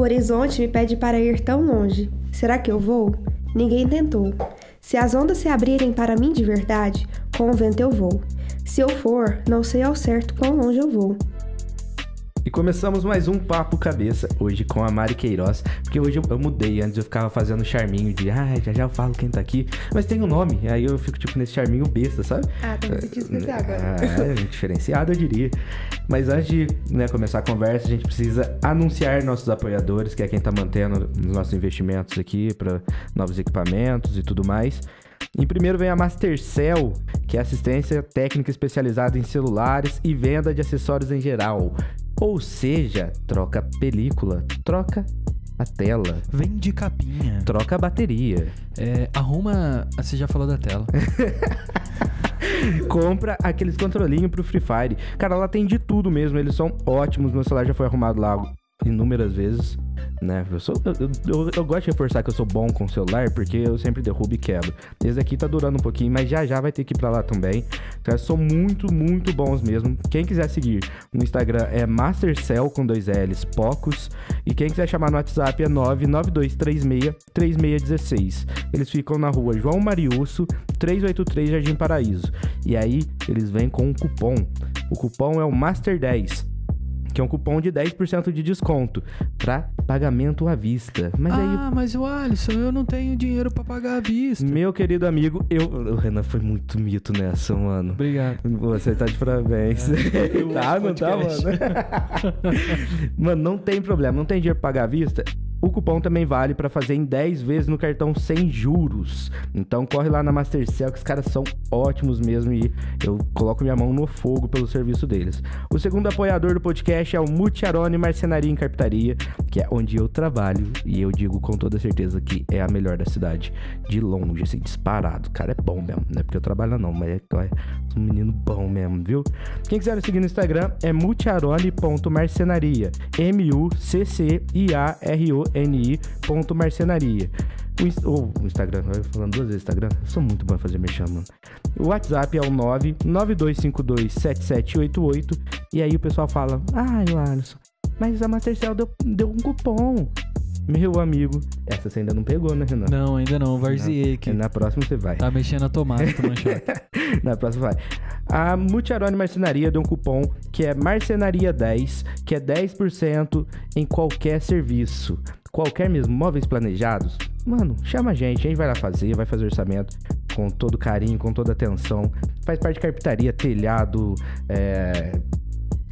O horizonte me pede para ir tão longe. Será que eu vou? Ninguém tentou. Se as ondas se abrirem para mim de verdade, com o vento eu vou. Se eu for, não sei ao certo quão longe eu vou. E começamos mais um Papo Cabeça, hoje com a Mari Queiroz, porque hoje eu, eu mudei, antes eu ficava fazendo charminho de, ah, já já eu falo quem tá aqui, mas tem um nome, aí eu fico tipo nesse charminho besta, sabe? Ah, me sentindo especial agora. Ah, diferenciado eu diria. Mas antes de né, começar a conversa, a gente precisa anunciar nossos apoiadores, que é quem tá mantendo os nossos investimentos aqui para novos equipamentos e tudo mais. Em primeiro vem a Mastercell, que é assistência técnica especializada em celulares e venda de acessórios em geral. Ou seja, troca película, troca a tela, Vende capinha. troca a bateria, É, arruma. ah, Você já falou da tela. compra aqueles controlinhos pro Free Fire. Cara, ela tem de tudo mesmo, eles são ótimos. Meu celular já foi arrumado lá inúmeras vezes, né? Eu, sou, eu, eu- eu gosto de reforçar que eu sou bom com celular, porque eu sempre derrubo e quebro. Esse aqui tá durando um pouquinho, mas já já vai ter que ir pra lá também. Caras são muito, muito bons mesmo. Quem quiser seguir no Instagram é Mastercell com dois L's, Pocos. E quem quiser chamar no WhatsApp é 992363616. Eles ficam na rua João Mariusso, 383 Jardim Paraíso. E aí eles vêm com um cupom. O cupom é o Master10. Que é um cupom de 10% de desconto para pagamento à vista. Mas aí, ah, mas o Alisson, eu não tenho dinheiro pra pagar à vista. meu querido amigo, eu. O Renan foi muito mito nessa, mano. Obrigado. Você tá de parabéns. eu tá, não tá, mano? mano, não tem problema. Não tem dinheiro pra pagar à vista. O cupom também vale pra fazer em 10 vezes no cartão sem juros. Então corre lá na Mastercell, que os caras são ótimos mesmo e eu coloco minha mão no fogo pelo serviço deles. O segundo apoiador do podcast é o Mutiarone Marcenaria em Carpintaria, que é onde eu trabalho e eu digo com toda certeza que é a melhor da cidade. De longe, assim, disparado. O cara é bom mesmo. Não é porque eu trabalho não, mas é, é um menino bom mesmo, viu? Quem quiser me seguir no Instagram é mutiarone.marcenaria. M-U-C-C-I-A-R-O-N-I ponto marcenaria. O, o Instagram, falando duas vezes Instagram, eu sou muito bom em fazer merchan, mano. O WhatsApp é o 992527788 e aí o pessoal fala, ah, Alisson, mas a Mastercell deu, deu um cupom. Meu amigo, essa você ainda não pegou, né, Renan? Não, ainda não. Varziei aqui. Na próxima você vai. Tá mexendo a tomada, choque. Na próxima vai. A Multiarone Marcenaria deu um cupom que é Marcenaria10, que é 10% em qualquer serviço. Qualquer mesmo, móveis planejados. Mano, chama a gente, a gente vai lá fazer, vai fazer orçamento com todo carinho, com toda atenção. Faz parte de carpintaria, telhado, é,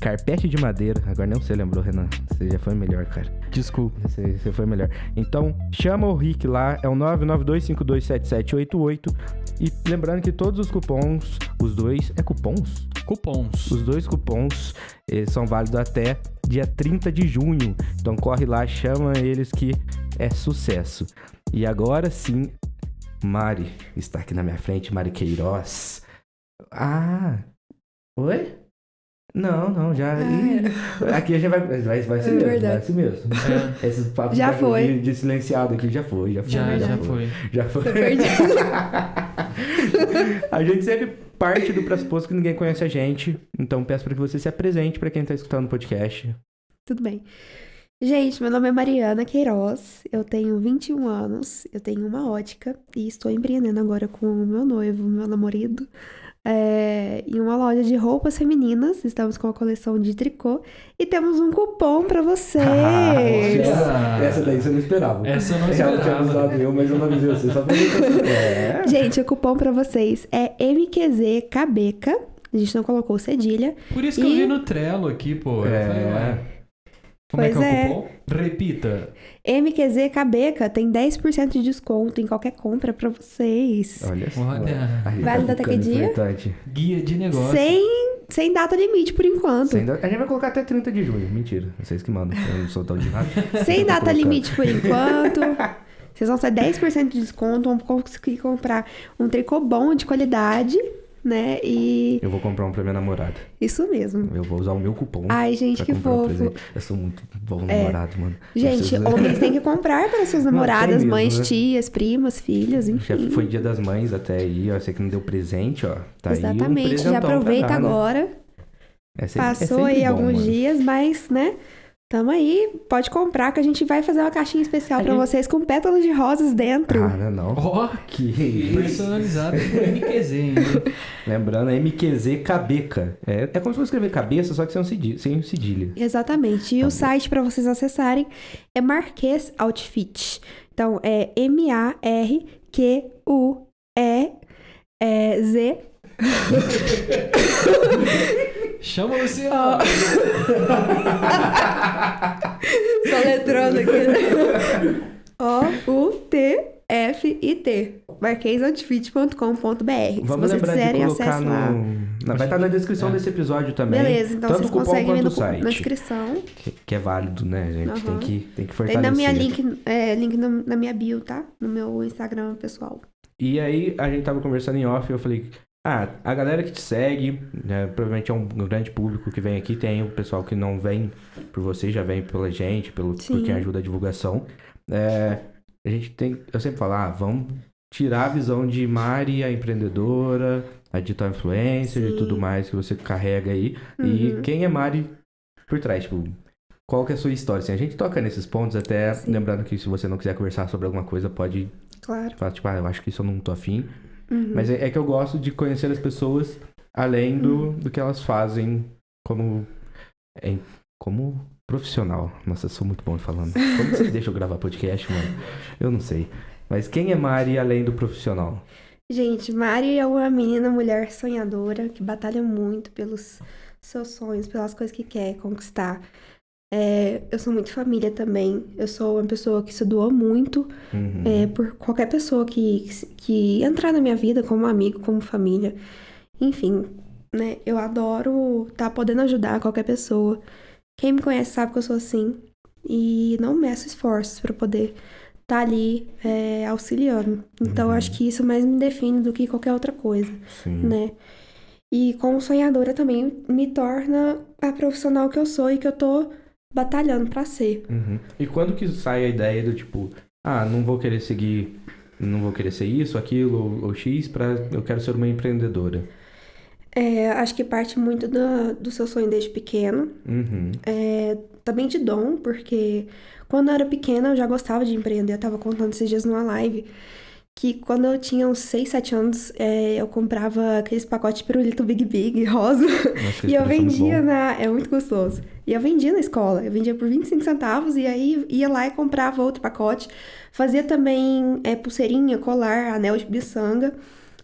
carpete de madeira. Agora não você lembrou, Renan. Você já foi melhor, cara. Desculpa. Você, você foi melhor. Então, chama o Rick lá, é o 992527788. E lembrando que todos os cupons, os dois, é cupons? Cupons. Os dois cupons eles são válidos até dia 30 de junho. Então corre lá, chama eles que é sucesso. E agora sim, Mari está aqui na minha frente, Mari Queiroz. Ah, oi? Não, não, já. Ih, aqui a gente vai. Vai, vai ser É mesmo, verdade. vai ser mesmo. Esses papos Já de- foi. De, de silenciado aqui já foi, já foi. Já, já foi. Já foi. Tô perdida. a gente sempre parte do pressuposto que ninguém conhece a gente. Então peço para que você se apresente para quem tá escutando o podcast. Tudo bem. Gente, meu nome é Mariana Queiroz, eu tenho 21 anos, eu tenho uma ótica e estou empreendendo agora com o meu noivo, meu namorado, é, em uma loja de roupas femininas. Estamos com a coleção de tricô e temos um cupom para vocês. Olha! Essa daí você não esperava. Essa eu não Ela tinha esperava. avisado eu, mas eu não avisei você. Só pra você. É. Gente, o cupom para vocês é MQZ Cabeca. A gente não colocou cedilha. Por isso que eu E- vi no Trello aqui, pô. Eu É. Como é que Pois é é. o cupom? Repita. MQZ Cabeca tem 10% de desconto em qualquer compra para vocês. Olha só. Olha. Vale tá até que dia? importante. Guia de negócio. Sem, sem data limite por enquanto. Sem da- A gente vai colocar até 30 de junho. Mentira. Vocês que mandam. Eu não sou tão de nada. Sem data colocando. limite por enquanto. Vocês vão ter 10% de desconto, vão conseguir comprar um tricô bom de qualidade, né? E Eu vou comprar um pra minha namorada. isso mesmo. Eu vou usar o meu cupom. Ai, gente, que um fofo. presente. Eu sou muito bom É. namorado, mano. Eu Gente, preciso- homens têm que comprar para suas namoradas, mesmo, mães, né? tias, primas, filhos, Já enfim. foi dia das mães até aí, ó. Você que não deu presente, ó. Tá aí um Exatamente. Já aproveita dar, né? agora. É sempre- é Passou sempre aí bom, alguns mano. dias, mas, né? Tamo aí, pode comprar que a gente vai fazer uma caixinha especial A pra gente- vocês com pétalas de rosas dentro. Ah, não, não. Ó, Que isso. personalizado com MQZ ainda. Lembrando, MQZ Cabeca. É, é como se fosse escrever cabeça, só que sem um cedilha. Sem um cedilha. Exatamente. E Tá o bom. site pra vocês acessarem é Marquês Outfit. Então é M A R Q U E é, Z Chama o Luciano. Só letrando aqui. O-U-T-F-I-T. Marquesoutfit.com.br. Se Vamos vocês lembrar quiserem, de colocar acesso lá. no... na- Vai estar na descrição É. desse episódio também. Beleza, então Tanto vocês cupom conseguem ver quanto no, o site. na descrição. Que, que é válido, né, gente? Tem, Aham. que, tem que Tem fortalecer. na minha link, é, link no- na minha bio, tá? No meu Instagram pessoal. E aí, a gente tava conversando em off e eu falei... Ah, a galera que te segue, né, provavelmente é um grande público que vem aqui. Tem o pessoal que não vem por você, já vem pela gente, pelo, por quem ajuda a divulgação. É, a gente tem... Eu sempre falo, ah, vamos tirar a visão de Mari, a empreendedora, a digital influencer e Sim. tudo mais que você carrega aí. E Uhum. quem é Mari por trás, tipo... Qual que é a sua história? Assim, a gente toca nesses pontos, até Sim. lembrando que se você não quiser conversar sobre alguma coisa, pode Claro. falar, tipo, ah, eu acho que isso eu não tô afim. Uhum. Mas é, é que eu gosto de conhecer as pessoas além do, do que elas fazem como, em- como profissional. Nossa, eu sou muito bom falando. Como vocês deixam eu gravar podcast, mano? Eu não sei. Mas quem é Mari além do profissional? Gente, Mari é uma menina, mulher sonhadora, que batalha muito pelos seus sonhos, pelas coisas que quer conquistar. É, eu sou muito família também. Eu sou uma pessoa que se doa muito Uhum. é, por qualquer pessoa que, que entrar na minha vida, como amigo, como família. Enfim, né? Eu adoro estar podendo ajudar qualquer pessoa. Quem me conhece sabe que eu sou assim. E não meço esforços para poder estar ali é, auxiliando. Então, eu Uhum. acho que isso mais me define do que qualquer outra coisa, Sim. né? E como sonhadora também me torna a profissional que eu sou e que eu tô batalhando para ser. Uhum. E quando que sai a ideia do tipo, ah, não vou querer seguir, não vou querer ser isso, aquilo ou, ou X, pra, eu quero ser uma empreendedora? É, acho que parte muito do, do seu sonho desde pequeno. Uhum. É, também de dom, porque quando eu era pequena eu já gostava de empreender. Eu tava contando esses dias numa live que quando eu tinha uns 6, 7 anos, é, eu comprava aqueles pacotes de pirulito Big Big rosa. E eu vendia na. É muito gostoso. E eu vendia na escola. Eu vendia por 25 centavos e aí ia lá e comprava outro pacote. Fazia também é, pulseirinha, colar, anel de miçanga.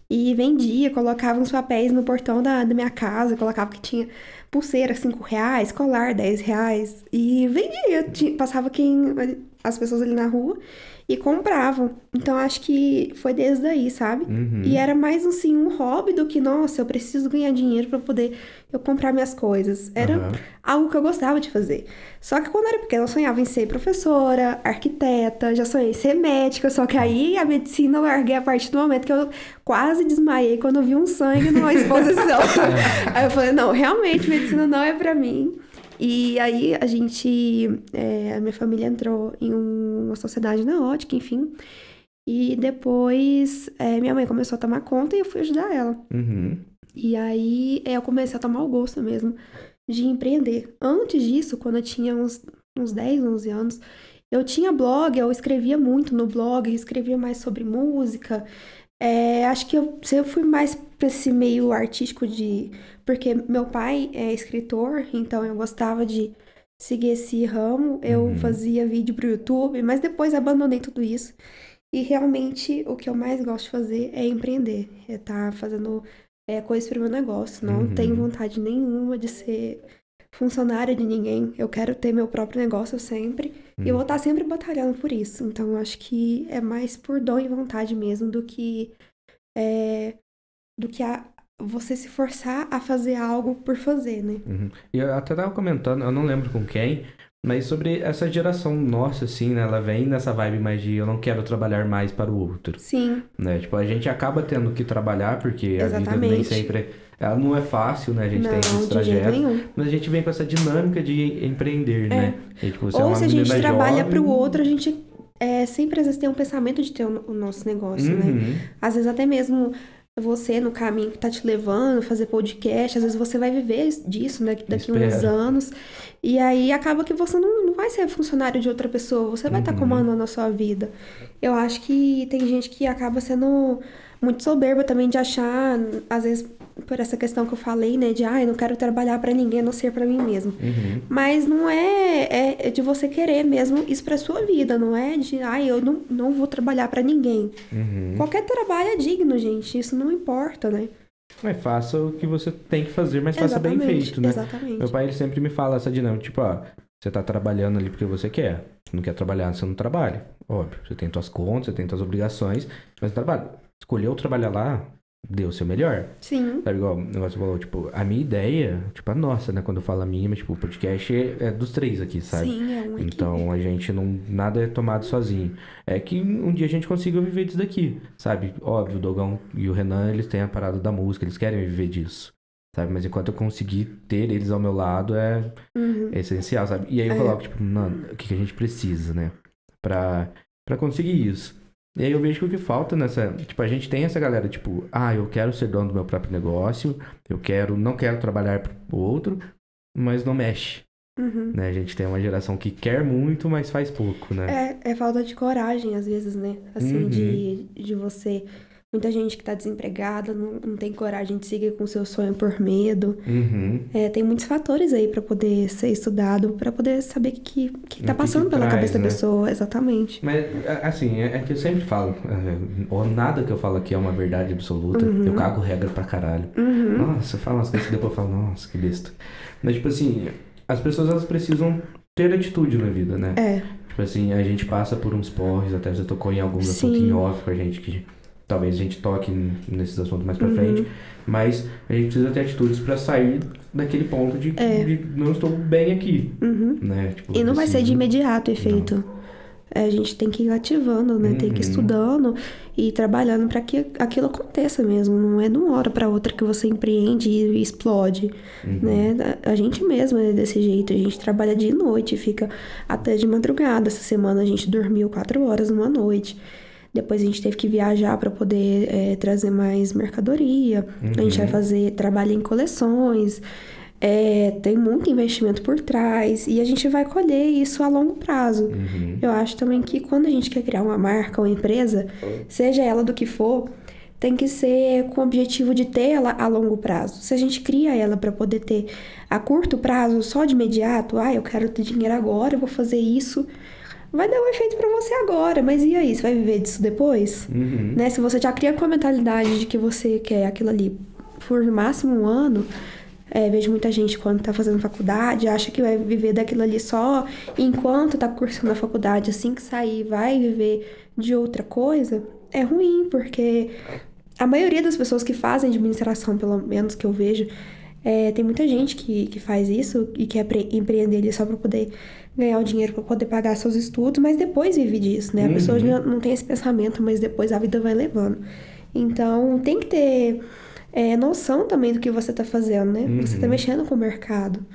E vendia, colocava uns papéis no portão da, da minha casa, colocava que tinha pulseira 5 reais, colar 10 reais. E vendia. Ti- Passava quem, as pessoas ali na rua e compravam. Então acho que foi desde aí, sabe? Uhum. E era mais assim um hobby do que, nossa, eu preciso ganhar dinheiro pra poder eu comprar minhas coisas. Era Aham. algo que eu gostava de fazer. Só que quando eu era pequena, eu sonhava em ser professora, arquiteta, já sonhei em ser médica, só que aí a medicina eu larguei a partir do momento que eu quase desmaiei quando eu vi um sangue numa exposição. aí eu falei, não, realmente, medicina não é pra mim. E aí a gente, é, a minha família entrou em um- uma sociedade na ótica, enfim. E depois é, minha mãe começou a tomar conta e eu fui ajudar ela. Uhum. E aí é, eu comecei a tomar o gosto mesmo de empreender. Antes disso, quando eu tinha uns, uns 10, 11 anos, eu tinha blog, eu escrevia muito no blog, escrevia mais sobre música. É, acho que eu sempre fui mais pra esse meio artístico de. Porque meu pai é escritor, então eu gostava de seguir esse ramo. Eu Uhum. fazia vídeo pro YouTube, mas depois abandonei tudo isso. E realmente o que eu mais gosto de fazer é empreender, é estar fazendo é, coisas para o meu negócio. Não Uhum. tenho vontade nenhuma de ser funcionária de ninguém. Eu quero ter meu próprio negócio sempre. E eu vou estar sempre batalhando por isso. Então, eu acho que é mais por dom e vontade mesmo do que é, do que a, você se forçar a fazer algo por fazer, né? Uhum. E eu até tava comentando, eu não lembro com quem, mas sobre essa geração nossa, assim, né? Ela vem nessa vibe mais de eu não quero trabalhar mais para o outro, Sim, né? Tipo, a gente acaba tendo que trabalhar porque a vida nem Exatamente. sempre... Ela não é fácil, né? A gente não, tem esses trajetos. Mas a gente vem com essa dinâmica de empreender, né? E, tipo, é É. Ou uma se a gente trabalha para o outro, a gente é, sempre às vezes tem um pensamento de ter o, o nosso negócio, né? Uhum. Às vezes até mesmo você no caminho que tá te levando, fazer podcast, às vezes você vai viver disso né, daqui uns Espero. anos. E aí acaba que você não, não vai ser funcionário de outra pessoa, você vai estar Uhum. comandando a sua vida. Eu acho que tem gente que acaba sendo muito soberba também de achar, às vezes, por essa questão que eu falei, né, de ah, eu não quero trabalhar pra ninguém, a não ser pra mim mesmo. Uhum. Mas não é, é, é de você querer mesmo isso pra sua vida, não é de, ah, eu não, não vou trabalhar pra ninguém. Uhum. Qualquer trabalho é digno, gente, isso não importa, né? Mas faça o que você tem que fazer, mas faça bem Exatamente, feito, né? Exatamente. Meu pai ele sempre me fala essa dinâmica, tipo, ó, você tá trabalhando ali porque você quer. Você não quer trabalhar, você não trabalha. Óbvio, você tem suas contas, você tem suas obrigações, mas trabalha. Escolheu trabalhar lá, deu o seu melhor. Sim. Sabe, igual o negócio falou, tipo, a minha ideia, tipo, a nossa, né? Quando eu falo a minha, mas, tipo, o podcast é, é dos três aqui, sabe? Sim, é uma Então a gente não. Nada é tomado sozinho. É que um dia a gente consiga viver disso daqui, sabe? Óbvio, o Dogão e o Renan, eles têm a parada da música, eles querem viver disso. Sabe? Mas enquanto eu conseguir ter eles ao meu lado é, Uhum. é essencial, sabe? E aí eu É. coloco, tipo, mano, o que, que a gente precisa, né? Pra, pra conseguir isso. E aí eu vejo que o que falta nessa. Tipo, a gente tem essa galera, tipo, ah, eu quero ser dono do meu próprio negócio, eu quero, não quero trabalhar pro outro, mas não mexe. Uhum. Né? A gente tem uma geração que quer muito, mas faz pouco, né? É, é falta de coragem, às vezes, né? Assim, Uhum. de, de você. Muita gente que tá desempregada não, não tem coragem de seguir com seu sonho por medo. Uhum. É, tem muitos fatores aí pra poder ser estudado, pra poder saber o que, que, tá que passando que pela traz, cabeça né? da pessoa, exatamente. Mas, assim, é, é que eu sempre falo, é, ó, nada que eu falo aqui é uma verdade absoluta. Uhum. Eu cago regra pra caralho. Uhum. Nossa, eu falo umas coisas que depois eu falo, nossa, que besta. Mas, tipo assim, as pessoas elas precisam ter atitude na vida, né? É, Tipo assim, a gente passa por uns porres, até você tocou em alguns assuntos em off com a gente, que talvez a gente toque nesses assuntos mais pra Uhum. frente. Mas a gente precisa ter atitudes pra sair daquele ponto de, É. de não estou bem aqui, uhum. né? Tipo, E não vai ser de imediato o efeito. É, a gente tem que ir ativando, né? Tem que ir Uhum. estudando e trabalhando pra que aquilo aconteça mesmo. Não é de uma hora pra outra que você empreende e explode, Uhum. né? A gente mesmo é desse jeito. A gente trabalha dia e noite, fica até de madrugada. Essa semana a gente dormiu quatro horas numa noite. Depois a gente teve que viajar para poder é, trazer mais mercadoria. A gente vai Uhum. fazer trabalho em coleções. É, tem muito investimento por trás e a gente vai colher isso a longo prazo. Uhum. Eu acho também que quando a gente quer criar uma marca ou empresa, seja ela do que for, tem que ser com o objetivo de ter ela a longo prazo. Se a gente cria ela para poder ter a curto prazo, só de imediato, ah, eu quero ter dinheiro agora, eu vou fazer isso, vai dar um efeito para você agora, mas e aí, você vai viver disso depois? Uhum. Né? Se você já cria com a mentalidade de que você quer aquilo ali por máximo um ano, é, vejo muita gente quando tá fazendo faculdade, acha que vai viver daquilo ali só enquanto tá cursando a faculdade, assim que sair, vai viver de outra coisa, é ruim, porque a maioria das pessoas que fazem administração, pelo menos que eu vejo, é, tem muita gente que, que faz isso e quer pre- empreender ali só para poder ganhar o dinheiro para poder pagar seus estudos, mas depois vive disso, né? A pessoa Uhum. já não tem esse pensamento, mas depois a vida vai levando. Então, tem que ter é, noção também do que você tá fazendo, né? Você tá Uhum. mexendo com o mercado.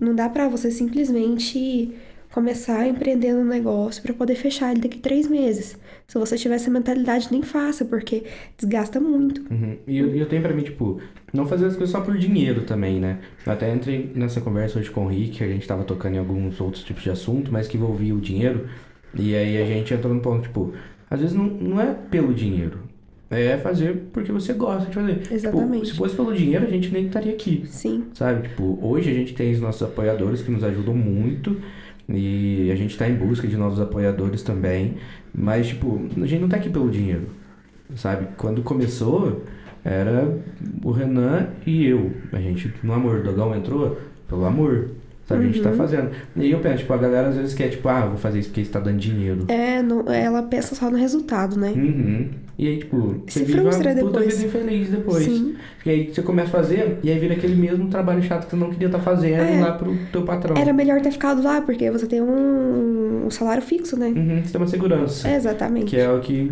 Não dá pra você simplesmente começar a empreender um negócio para poder fechar ele daqui três meses. Se você tiver essa mentalidade, nem faça, porque desgasta muito. Uhum. E eu, eu tenho pra mim, tipo, não fazer as coisas só por dinheiro também, né? Eu até entrei nessa conversa hoje com o Rick, a gente tava tocando em alguns outros tipos de assunto, mas que envolvia o dinheiro. E aí a gente entrou no ponto, tipo, às vezes não, não é pelo dinheiro. É fazer porque você gosta de fazer. Exatamente. Tipo, se fosse pelo dinheiro, a gente nem estaria aqui. Sim. Sabe? Tipo, hoje a gente tem os nossos apoiadores que nos ajudam muito. E a gente tá em busca de novos apoiadores também. Mas, tipo, a gente não tá aqui pelo dinheiro. Sabe? Quando começou, era o Renan e eu. A gente, no amor, o Dogão entrou pelo amor. Sabe? A gente tá fazendo. E aí eu penso, tipo, a galera às vezes quer, tipo, ah, vou fazer isso porque isso tá dando dinheiro. É, não- ela pensa só no resultado, né? Uhum. E aí, tipo, Se você vive frustra uma puta depois. vida infeliz depois. Sim. E aí você começa a fazer, e aí vira aquele mesmo trabalho chato que você não queria estar fazendo É. lá pro teu patrão. Era melhor ter ficado lá, porque você tem um, um salário fixo, né? Uhum, você tem uma segurança. É, exatamente. Que é o que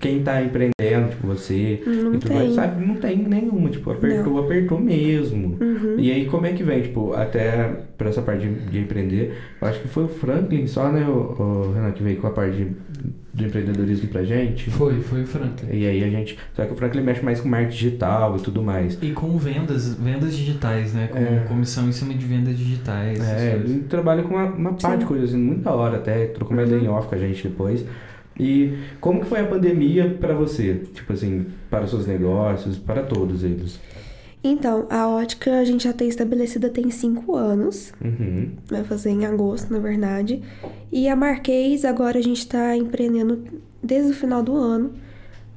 quem tá empreendendo, tipo você, Não e tudo mais, tem. sabe? Não tem nenhuma. Tipo, apertou, apertou mesmo. Uhum. E aí, como é que vem, tipo, até pra essa parte de, de empreender? Eu acho que foi o Franklin só, né, o, o Renan, que veio com a parte de, do empreendedorismo pra gente. Foi, foi o Franklin. E aí a gente. Só que o Franklin mexe mais com marketing digital e tudo mais. E com vendas, vendas digitais, né? Com É. comissão em cima de vendas digitais. É, ele trabalha com uma, uma parte de coisas assim, muito da hora até, trocou uma Uhum. ideia em off com a gente depois. E como que foi a pandemia pra você? Tipo assim, para os seus negócios, para todos eles. Então, a ótica a gente já tem estabelecida tem cinco anos. Uhum. Vai fazer em agosto, na verdade. E a Marquês, agora a gente tá empreendendo desde o final do ano.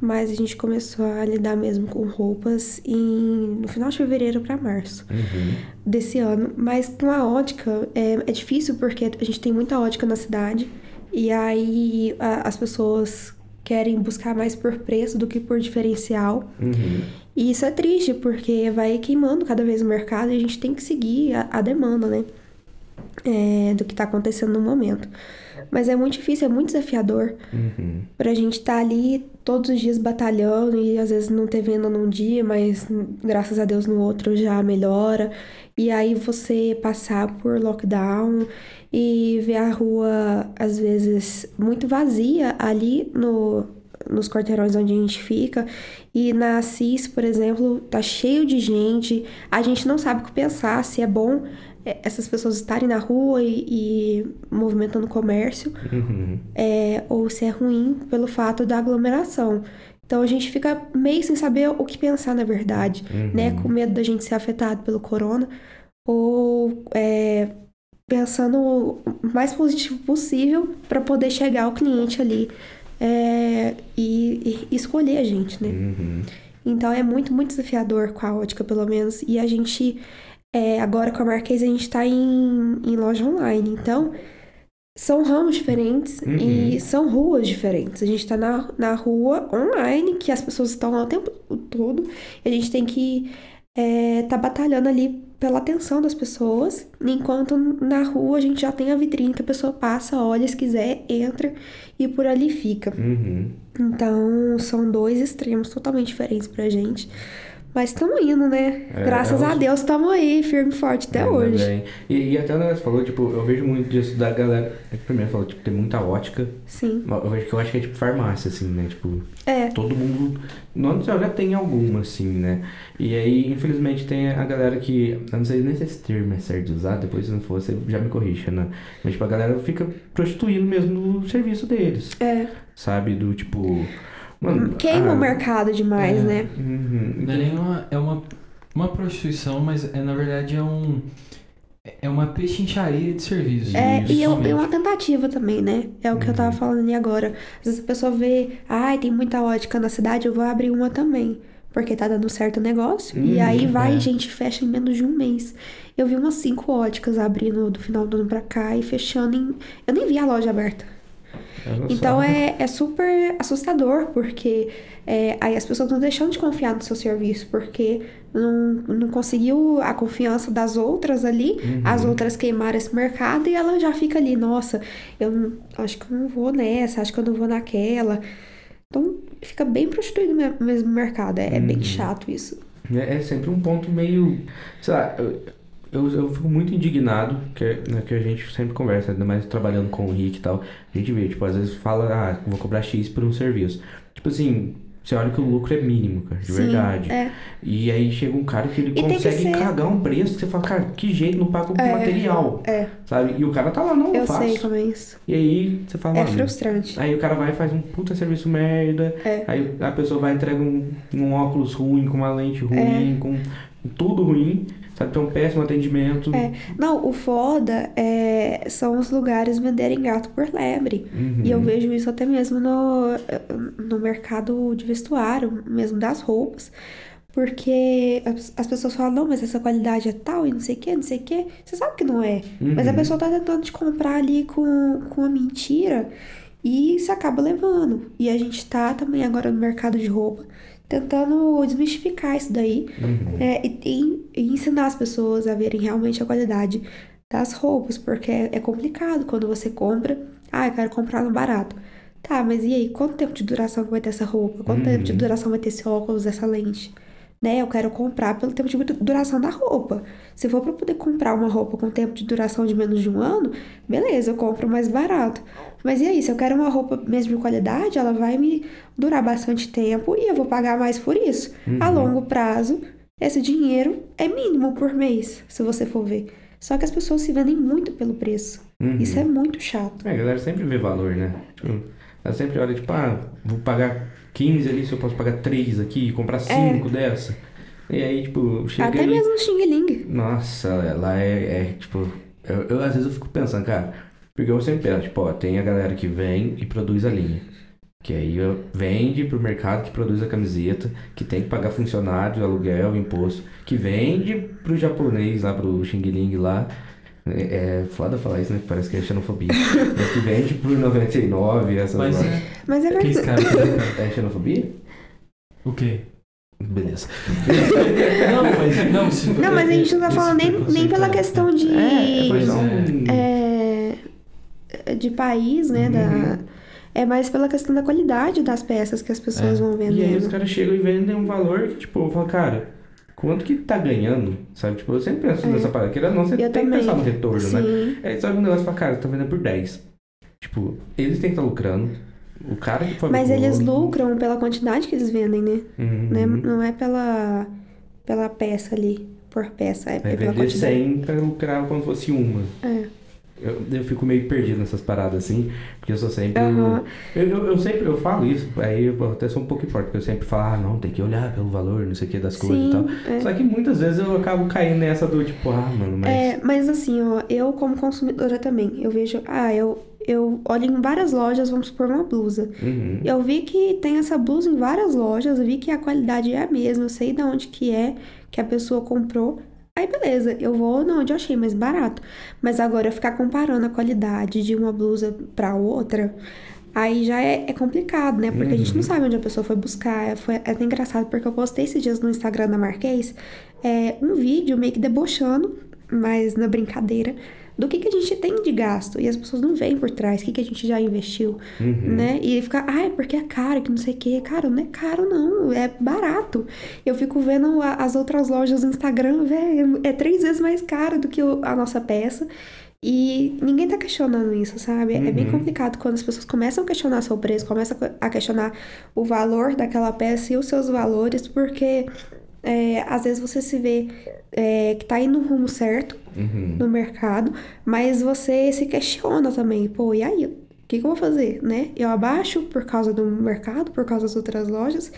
Mas a gente começou a lidar mesmo com roupas em, no final de fevereiro para março Uhum. desse ano. Mas com a ótica é, é difícil porque a gente tem muita ótica na cidade. E aí a- as pessoas querem buscar mais por preço do que por diferencial. Uhum. E isso é triste, porque vai queimando cada vez o mercado e a gente tem que seguir a, a demanda, né? É, do que tá acontecendo no momento. Mas é muito difícil, é muito desafiador Uhum. pra gente estar ali todos os dias batalhando e às vezes não ter venda num dia, mas graças a Deus no outro já melhora. E aí você passar por lockdown e ver a rua às vezes muito vazia ali no, nos quarteirões onde a gente fica. E na Assis, por exemplo, tá cheio de gente. A gente não sabe o que pensar, se é bom é, essas pessoas estarem na rua e, e movimentando o comércio Uhum. é, ou se é ruim pelo fato da aglomeração. Então a gente fica meio sem saber o que pensar na verdade, Uhum. né? Com medo da gente ser afetado pelo corona ou é, pensando o mais positivo possível para poder chegar ao cliente ali é, e, e escolher a gente, né? Uhum. Então é muito, muito desafiador com a ótica, pelo menos. E a gente, é, agora com a Marquês, a gente tá em, em loja online. Então, são ramos diferentes Uhum. e são ruas diferentes. A gente tá na, na rua online, que as pessoas estão lá o tempo todo. E a gente tem que é, tá batalhando ali pela atenção das pessoas. Enquanto na rua a gente já tem a vitrine que a pessoa passa, olha, se quiser, entra e por ali fica. Uhum. Então, são dois extremos totalmente diferentes pra gente. Mas estamos indo, né? É, Graças é a Deus estamos aí, firme e forte até Ainda hoje. E, e até o negócio falou, tipo, eu vejo muito disso da galera. é que Primeiro falou, tipo, tem muita ótica. Sim. Eu vejo que eu acho que é tipo farmácia, assim, né? Tipo, É. todo mundo. No céu já tem alguma, assim, né? E aí, infelizmente, tem a galera que. Eu não sei nem se esse termo é certo de usar, depois se não for, você já me corrija, né? Mas, tipo, a galera fica prostituindo mesmo no serviço deles, É. sabe? Do tipo. Mano. Queima ah, o mercado demais, é. né? uhum. Não é nem uma, é uma, uma prostituição, mas é, na verdade é um. É uma pechincharia de serviço. É, e é, somente. é uma tentativa também, né? É o que eu tava falando ali agora. Às vezes a pessoa vê, ai, tem muita ótica na cidade, eu vou abrir uma também. Porque tá dando certo o negócio. e Uhum, aí vai, é. gente, fecha em menos de um mês. Eu vi umas cinco óticas abrindo do final do ano pra cá e fechando em. Eu nem vi a loja aberta. Então é, é super assustador, porque é, aí as pessoas estão deixando de confiar no seu serviço, porque não, não conseguiu a confiança das outras ali, Uhum. as outras queimaram esse mercado e ela já fica ali, nossa, eu não- acho que eu não vou nessa, acho que eu não vou naquela. Então fica bem prostituído me- mesmo o mercado, é, é bem Uhum. chato isso. É, é sempre um ponto meio. Sei lá, eu, eu, eu fico muito indignado, que, né, que a gente sempre conversa, ainda mais trabalhando com o Rick e tal. A gente vê, tipo, às vezes fala, ah, vou cobrar X por um serviço. Tipo assim, você olha que o lucro é mínimo, cara, de Sim, verdade. É, E aí chega um cara que ele que consegue ser- cagar um preço que você fala, cara, que jeito, não paga o É, material. é. Sabe? E o cara tá lá, não, eu eu faço. sei como é isso. E aí você fala, É mano, frustrante. Aí o cara vai e faz um puta serviço merda. É. Aí a pessoa vai e entrega um, um óculos ruim, com uma lente É. ruim, com tudo ruim. Sabe? Tem um péssimo atendimento. É. Não, o foda é, são os lugares venderem gato por lebre. Uhum. E eu vejo isso até mesmo no, no mercado de vestuário, mesmo das roupas. Porque as, as pessoas falam, não, mas essa qualidade é tal e não sei o que, não sei o que. Você sabe que não é. Mas a Uhum. pessoa tá tentando te comprar ali com, com a mentira e você acaba levando. E a gente tá também agora no mercado de roupa tentando desmistificar isso daí Uhum. é, e, e- e ensinar as pessoas a verem realmente a qualidade das roupas, porque é, é complicado quando você compra. Ah, eu quero comprar no barato. Tá, mas e aí? Quanto tempo de duração vai ter essa roupa? Quanto tempo de Uhum. duração vai ter esse óculos, essa lente? Né? Eu quero comprar pelo tempo de duração da roupa. Se for para poder comprar uma roupa com tempo de duração de menos de um ano, beleza, eu compro mais barato. Mas e aí, se eu quero uma roupa mesmo de qualidade, ela vai me durar bastante tempo e eu vou pagar mais por isso. Uhum. A longo prazo, esse dinheiro é mínimo por mês, se você for ver. Só que as pessoas se vendem muito pelo preço. Uhum. Isso é muito chato. É, a galera sempre vê valor, né? Tipo, ela sempre olha, tipo, ah, vou pagar 15 ali, se eu posso pagar 3 aqui e comprar 5 dessa. E aí, tipo, chega Até ali... mesmo Xing Ling. Nossa, lá é, é, tipo... Eu, eu, às vezes eu fico pensando, cara... Porque eu sempre penso, tipo, ó, tem a galera que vem e produz a linha. Que aí vende pro mercado que produz a camiseta, que tem que pagar funcionário, aluguel, imposto. Que vende pro japonês lá, pro Xing Ling lá... É, é foda falar isso, né? Parece que é xenofobia. Mas que vende por 99, essas Mas lojas. é. Mas é verdade. cara. É xenofobia? O quê? Beleza. Não, mas. Não, se- Não, mas a gente não tá falando nem, nem pela é- questão de. É, foi Pois só é. é, de país, né? Uhum. Da, é mais pela questão da qualidade das peças que as pessoas É. vão E aí os vendendo. caras chegam e vendem um valor que, tipo, eu falo, cara, quanto que tá ganhando? Sabe? Tipo, eu sempre penso É. nessa parada. Ou não, você Eu tem que também. pensar no retorno, né? Sim. Aí sabe um negócio e fala, cara, tá vendendo por 10. Tipo, eles têm que estar lucrando. O cara que fabricou... Mas eles lucram pela quantidade que eles vendem, né? Uhum. Né? Não é pela, pela peça ali, por peça, é, é pela vender quantidade. 100 pra lucrar como se fosse uma. É. Eu, eu fico meio perdido nessas paradas assim, porque eu sou sempre. Aham. Eu, eu, eu sempre eu falo isso, aí eu até sou um pouco importa, porque eu sempre falo, ah, não, tem que olhar pelo valor, não sei o que, das coisas e tal. Sim, é. Só que muitas vezes eu acabo caindo nessa do tipo, ah, mano, mas. É, mas assim, ó, eu como consumidora também, eu vejo, ah, eu, eu olho em várias lojas, vamos supor uma blusa. Uhum. Eu vi que tem essa blusa em várias lojas, eu vi que a qualidade é a mesma, eu sei de onde que é que a pessoa comprou. Aí beleza, eu vou onde eu achei mais barato. Mas agora eu ficar comparando a qualidade de uma blusa pra outra, aí já é, é complicado, né? Porque a gente não sabe onde a pessoa foi buscar. Foi é até engraçado porque eu postei esses dias no Instagram da Marquês é, um vídeo meio que debochando, mas na brincadeira, do que, que a gente tem de gasto. E as pessoas não veem por trás, o que, que a gente já investiu Uhum. né? E fica, ah, é porque é caro, que não sei o quê. Cara, não é caro, não, é barato. Eu fico vendo a- as outras lojas no Instagram, velho, é três vezes mais caro do que o- a nossa peça. E ninguém tá questionando isso, sabe? É bem Uhum. complicado quando as pessoas começam a questionar seu preço, começam a questionar o valor daquela peça e os seus valores, porque é, às vezes você se vê é, que tá indo no rumo certo, Uhum. no mercado, mas você se questiona também, pô, e aí? O que, que eu vou fazer, né? Eu abaixo por causa do mercado, por causa das outras lojas,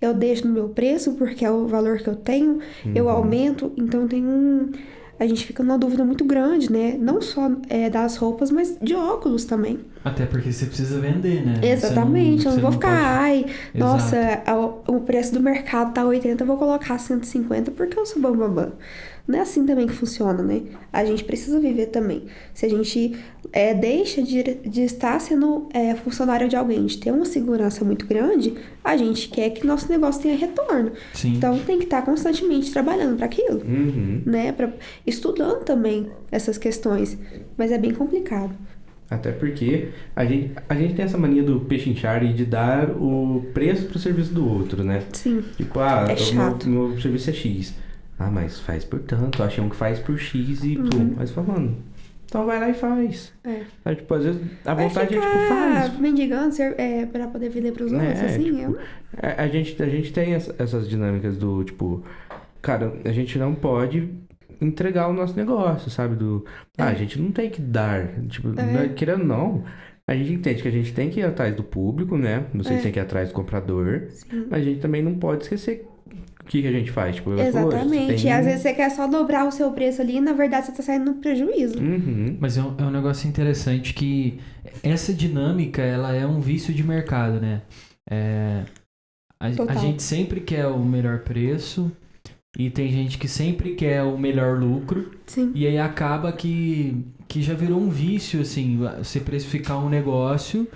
eu deixo no meu preço porque é o valor que eu tenho, eu Uhum. aumento, então tem um. A gente fica numa dúvida muito grande, né? Não só é, das roupas, mas de óculos também. Até porque você precisa vender, né? Exatamente, Você eu não vou ficar, pode- ai, Exato. nossa, a- o preço do mercado tá 80, eu vou colocar 150 porque eu sou bambambam. Não é assim também que funciona, né? A gente precisa viver também. Se a gente é, deixa de, de estar sendo é, funcionário de alguém, de ter uma segurança muito grande, a gente quer que nosso negócio tenha retorno. Sim. Então tem que estar constantemente trabalhando para aquilo, Uhum. né? Pra, estudando também essas questões. Mas é bem complicado. Até porque a gente, a gente tem essa mania do peixe inchar e de dar o preço pro serviço do outro, né? Sim. Tipo, ah, É o chato. Meu, meu serviço é X. Ah, mas faz por tanto. Achei um que faz por X e Uhum. plum. Mas falando, então vai lá e faz. É. Tipo, às vezes a vontade é tipo, faz. mendigando ser- é, pra poder vender pros outros, É, assim? tipo, eu... A, a gente, a gente tem essa- essas dinâmicas do tipo, cara, a gente não pode entregar o nosso negócio, sabe? Do, ah, a gente não tem que dar. Tipo, É. não- querendo não, a gente entende que a gente tem que ir atrás do público, né? Vocês É. têm que ir atrás do comprador. Sim. Mas a gente também não pode esquecer o que, que a gente faz. Tipo, eu falo, "Poxa, Exatamente. tem- E às vezes você quer só dobrar o seu preço ali e na verdade você tá saindo no prejuízo. Uhum. Mas é um, é um negócio interessante que essa dinâmica, ela é um vício de mercado, né? É, a, a gente sempre quer o melhor preço e tem gente que sempre quer o melhor lucro Sim. e aí acaba que, que já virou um vício, assim, você precificar um negócio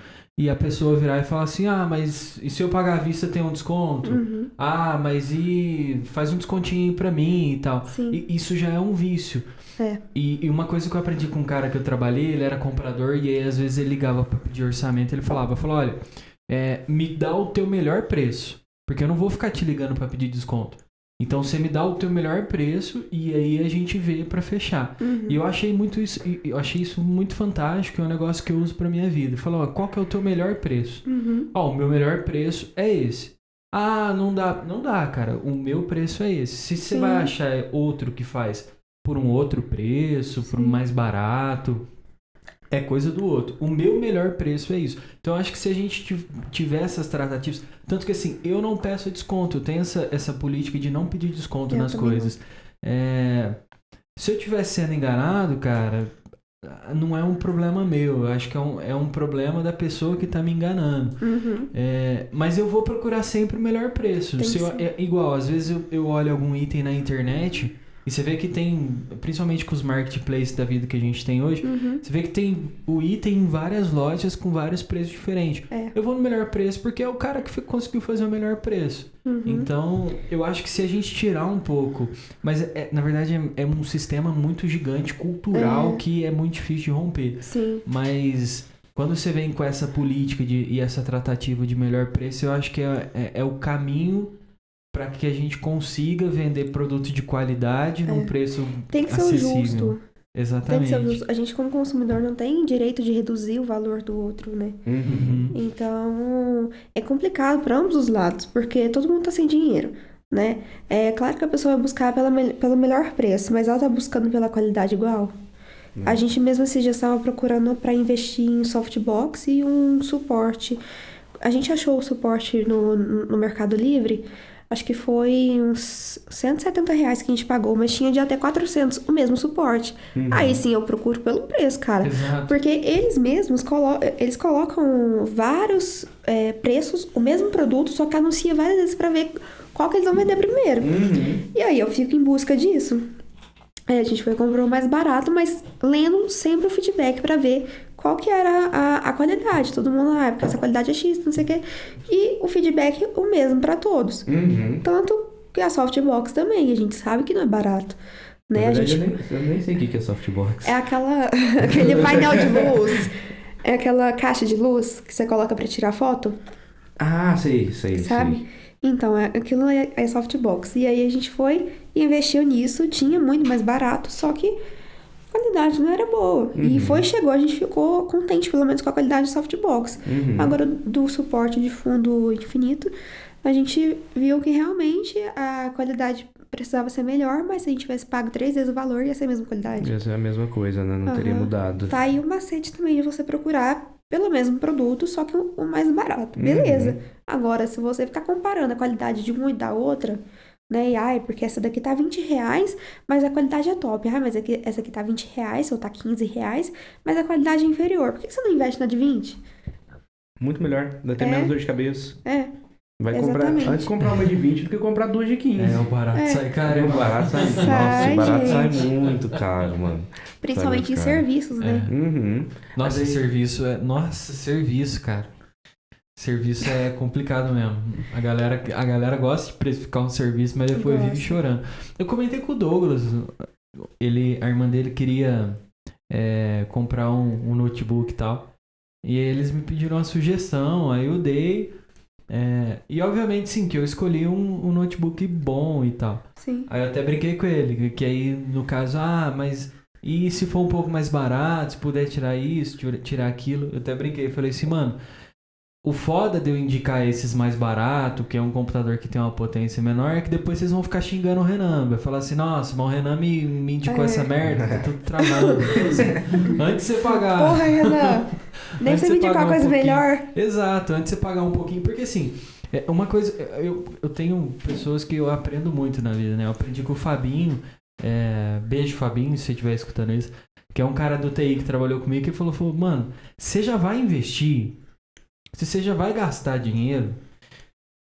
e a pessoa virar e falar assim, ah, mas e se eu pagar à vista tem um desconto? Uhum. Ah, mas e faz um descontinho pra mim e tal. Sim. E isso já é um vício. É. E, e uma coisa que eu aprendi com um cara que eu trabalhei, ele era comprador e aí às vezes ele ligava pra pedir orçamento, ele falava, falou, olha, é, me dá o teu melhor preço, porque eu não vou ficar te ligando pra pedir desconto. Então você me dá o teu melhor preço e aí a gente vê pra fechar. Uhum. E eu achei muito isso, eu achei isso muito fantástico, é um negócio que eu uso pra minha vida. Falou, qual que é o teu melhor preço? Uhum. Ó, o meu melhor preço é esse. Ah, não dá, não dá, cara. O meu preço é esse. Se você Sim. vai achar outro que faz por um outro preço, por um Sim. mais barato, é coisa do outro. O meu melhor preço é isso. Então eu acho que se a gente tiv- tiver essas tratativas, tanto que assim, eu não peço desconto, eu tenho essa, essa política de não pedir desconto Eu nas coisas. É, se eu estiver sendo enganado, cara, não é um problema meu. Eu acho que é um, é um problema da pessoa que tá me enganando. Uhum. É, mas eu vou procurar sempre o melhor preço. Eu- é igual, às vezes eu, eu olho algum item na internet e você vê que tem, principalmente com os marketplaces da vida que a gente tem hoje, Uhum. você vê que tem o item em várias lojas com vários preços diferentes. É. Eu vou no melhor preço porque é o cara que conseguiu fazer o melhor preço. Uhum. Então, eu acho que se a gente tirar um pouco, mas é- na verdade é, é um sistema muito gigante, cultural, É. que é muito difícil de romper. Sim. Mas quando você vem com essa política de, e essa tratativa de melhor preço, eu acho que é, é, é o caminho para que a gente consiga vender produto de qualidade num É. preço Tem que ser o acessível. justo. Tem que Exatamente. ser justo. A gente, como consumidor, não tem direito de reduzir o valor do outro, né? Uhum. Uhum. Então, é complicado para ambos os lados, porque todo mundo tá sem dinheiro, né? É claro que a pessoa vai buscar pela, pelo melhor preço, mas ela tá buscando pela qualidade igual. A gente mesmo esse já estava procurando para investir em softbox e um suporte. A gente achou o suporte no, no Mercado Livre, acho que foi uns 170 reais que a gente pagou, mas tinha de até 400 o mesmo suporte. Uhum. Aí sim eu procuro pelo preço, cara. Exato. Porque eles mesmos colo eles colocam vários é, preços, o mesmo produto, só que anuncia várias vezes para ver qual que eles vão vender primeiro. Uhum. E aí eu fico em busca disso. Aí a gente foi comprar o mais barato, mas lendo sempre o feedback pra ver qual que era a, a qualidade. Todo mundo, ah, porque essa qualidade é X, não sei o quê. E o feedback o mesmo pra todos. Uhum. Tanto que a softbox também, a gente sabe que não é barato. Né? A verdade, gente eu, nem, eu nem sei o que é softbox. é aquela aquele painel de luz. É aquela caixa de luz que você coloca pra tirar foto, Ah, sei, sei, sabe? sei. Então, é- aquilo é, é softbox. E aí a gente foi e investiu nisso, tinha muito mais barato, só que a qualidade não era boa. E Uhum. foi, chegou, a gente ficou contente, pelo menos com a qualidade do softbox. Uhum. Agora, do suporte de fundo infinito, a gente viu que realmente a qualidade precisava ser melhor, mas se a gente tivesse pago três vezes o valor, ia ser a mesma qualidade. Essa é a mesma coisa, né? Não teria Aham. mudado. Tá aí o macete também de você procurar pelo mesmo produto, só que o mais barato. Uhum. Beleza. Agora, se você ficar comparando a qualidade de uma e da outra, né? E ai, porque essa daqui tá 20 reais, mas a qualidade é top. Ah, mas aqui, essa aqui tá 20 reais, ou tá 15 reais, mas a qualidade é inferior. Por que que você não investe na de 20? Muito melhor. Dá até É. menos dor de cabeça. É, Vai comprar. Exatamente. Antes comprar uma de 20 do que comprar duas de 15. É, o barato É. sai caro. o barato sai, Sai, nossa, o barato sai muito caro, mano. principalmente em cara. serviços, né? Uhum. Nossa, aí- serviço é. Nossa, serviço, cara. Serviço é complicado mesmo. A galera, a galera gosta de precificar um serviço, mas depois Gosta. vive chorando. Eu comentei com o Douglas. Ele, a irmã dele queria é, comprar um, um notebook e tal. E eles me pediram uma sugestão, aí eu dei. é, e obviamente sim, que eu escolhi um, um notebook bom e tal. Sim. Aí eu até brinquei com ele, que- aí no caso, ah, mas e se for um pouco mais barato, se puder tirar isso, tira- tirar aquilo? Eu até brinquei, falei assim, mano, o foda de eu indicar esses mais barato, que é um computador que tem uma potência menor, é que depois vocês vão ficar xingando o Renan. Vai falar assim, nossa, mas o Renan me, me indicou É. essa merda, tá tudo travando. Antes de você pagar. Porra, Renan! Nem você me indicar um coisa pouquinho. melhor. Exato, antes de você pagar um pouquinho, porque assim, é uma coisa, eu, eu tenho pessoas que eu aprendo muito na vida, né? Eu aprendi com o Fabinho, é, beijo Fabinho, se você estiver escutando isso, que é um cara do TI que trabalhou comigo, que falou, falou, mano, você já vai investir, se você já vai gastar dinheiro,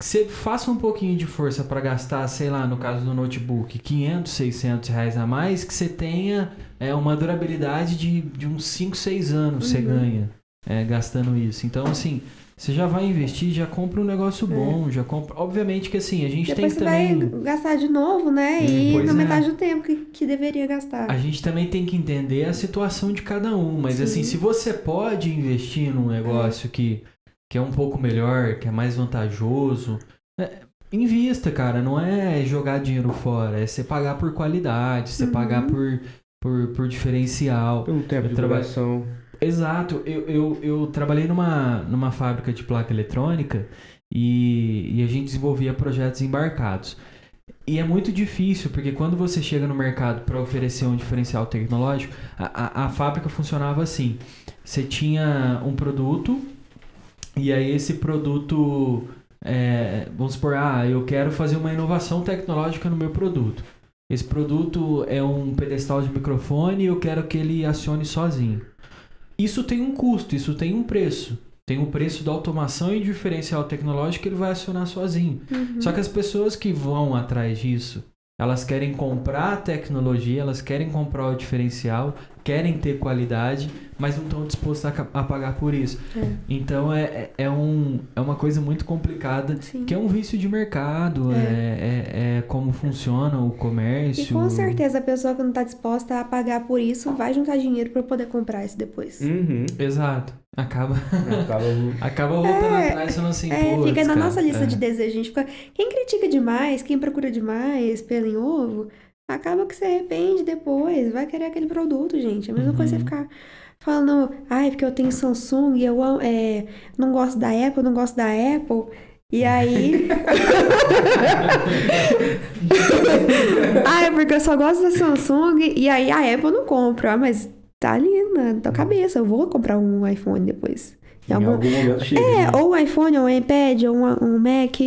você faça um pouquinho de força para gastar, sei lá, no caso do notebook, 500, 600 reais a mais, que você tenha é, uma durabilidade de, de uns 5, 6 anos, você Uhum. ganha é, gastando isso. Então, assim, você já vai investir, já compra um negócio bom, já compra. Obviamente que assim, a gente É. Depois você tem também. vai gastar de novo, né? Hum, E na é. metade do tempo que, que deveria gastar. A gente também tem que entender a situação de cada um. Mas Sim. assim, se você pode investir num negócio que, que é um pouco melhor, que é mais vantajoso. é, invista, cara. Não é jogar dinheiro fora. É você pagar por qualidade, você Uhum. pagar por, por, por diferencial. Pelo tempo Eu de trabalho- duração. Exato. Eu, eu, eu trabalhei numa, numa fábrica de placa eletrônica e, e a gente desenvolvia projetos embarcados. E é muito difícil, porque quando você chega no mercado para oferecer um diferencial tecnológico, a, a, a fábrica funcionava assim. Você tinha um produto, e aí esse produto, é, vamos supor, ah, eu quero fazer uma inovação tecnológica no meu produto. Esse produto é um pedestal de microfone e eu quero que ele acione sozinho. Isso tem um custo, isso tem um preço. Tem o preço da automação e diferencial tecnológico que ele vai acionar sozinho. Uhum. Só que as pessoas que vão atrás disso, elas querem comprar a tecnologia, elas querem comprar o diferencial, querem ter qualidade, mas não estão dispostos a, a pagar por isso. É. Então é, é, é um, é uma coisa muito complicada, Sim. que é um vício de mercado, É. é, é, é como funciona o comércio. E com certeza a pessoa que não tá disposta a pagar por isso vai juntar dinheiro pra poder comprar isso depois. Uhum. Exato. Acaba, Acaba... acaba voltando É, atrás falando assim, É, "Putz, fica na cara, nossa lista é." de desejos. A gente fica. Quem critica demais, quem procura demais pelo em ovo, acaba que se arrepende depois. Vai querer aquele produto, gente. É a mesma coisa Uhum. você ficar falando, ai, porque eu tenho Samsung, eu amo- é, não gosto da Apple, não gosto da Apple. E aí. ai, porque eu só gosto da Samsung. E aí a Apple não compra. Ah, mas tá ali na tua cabeça. Eu vou comprar um iPhone depois. Em Em algum- algum momento chega. é, né? ou um iPhone, ou um iPad, ou um, um Mac.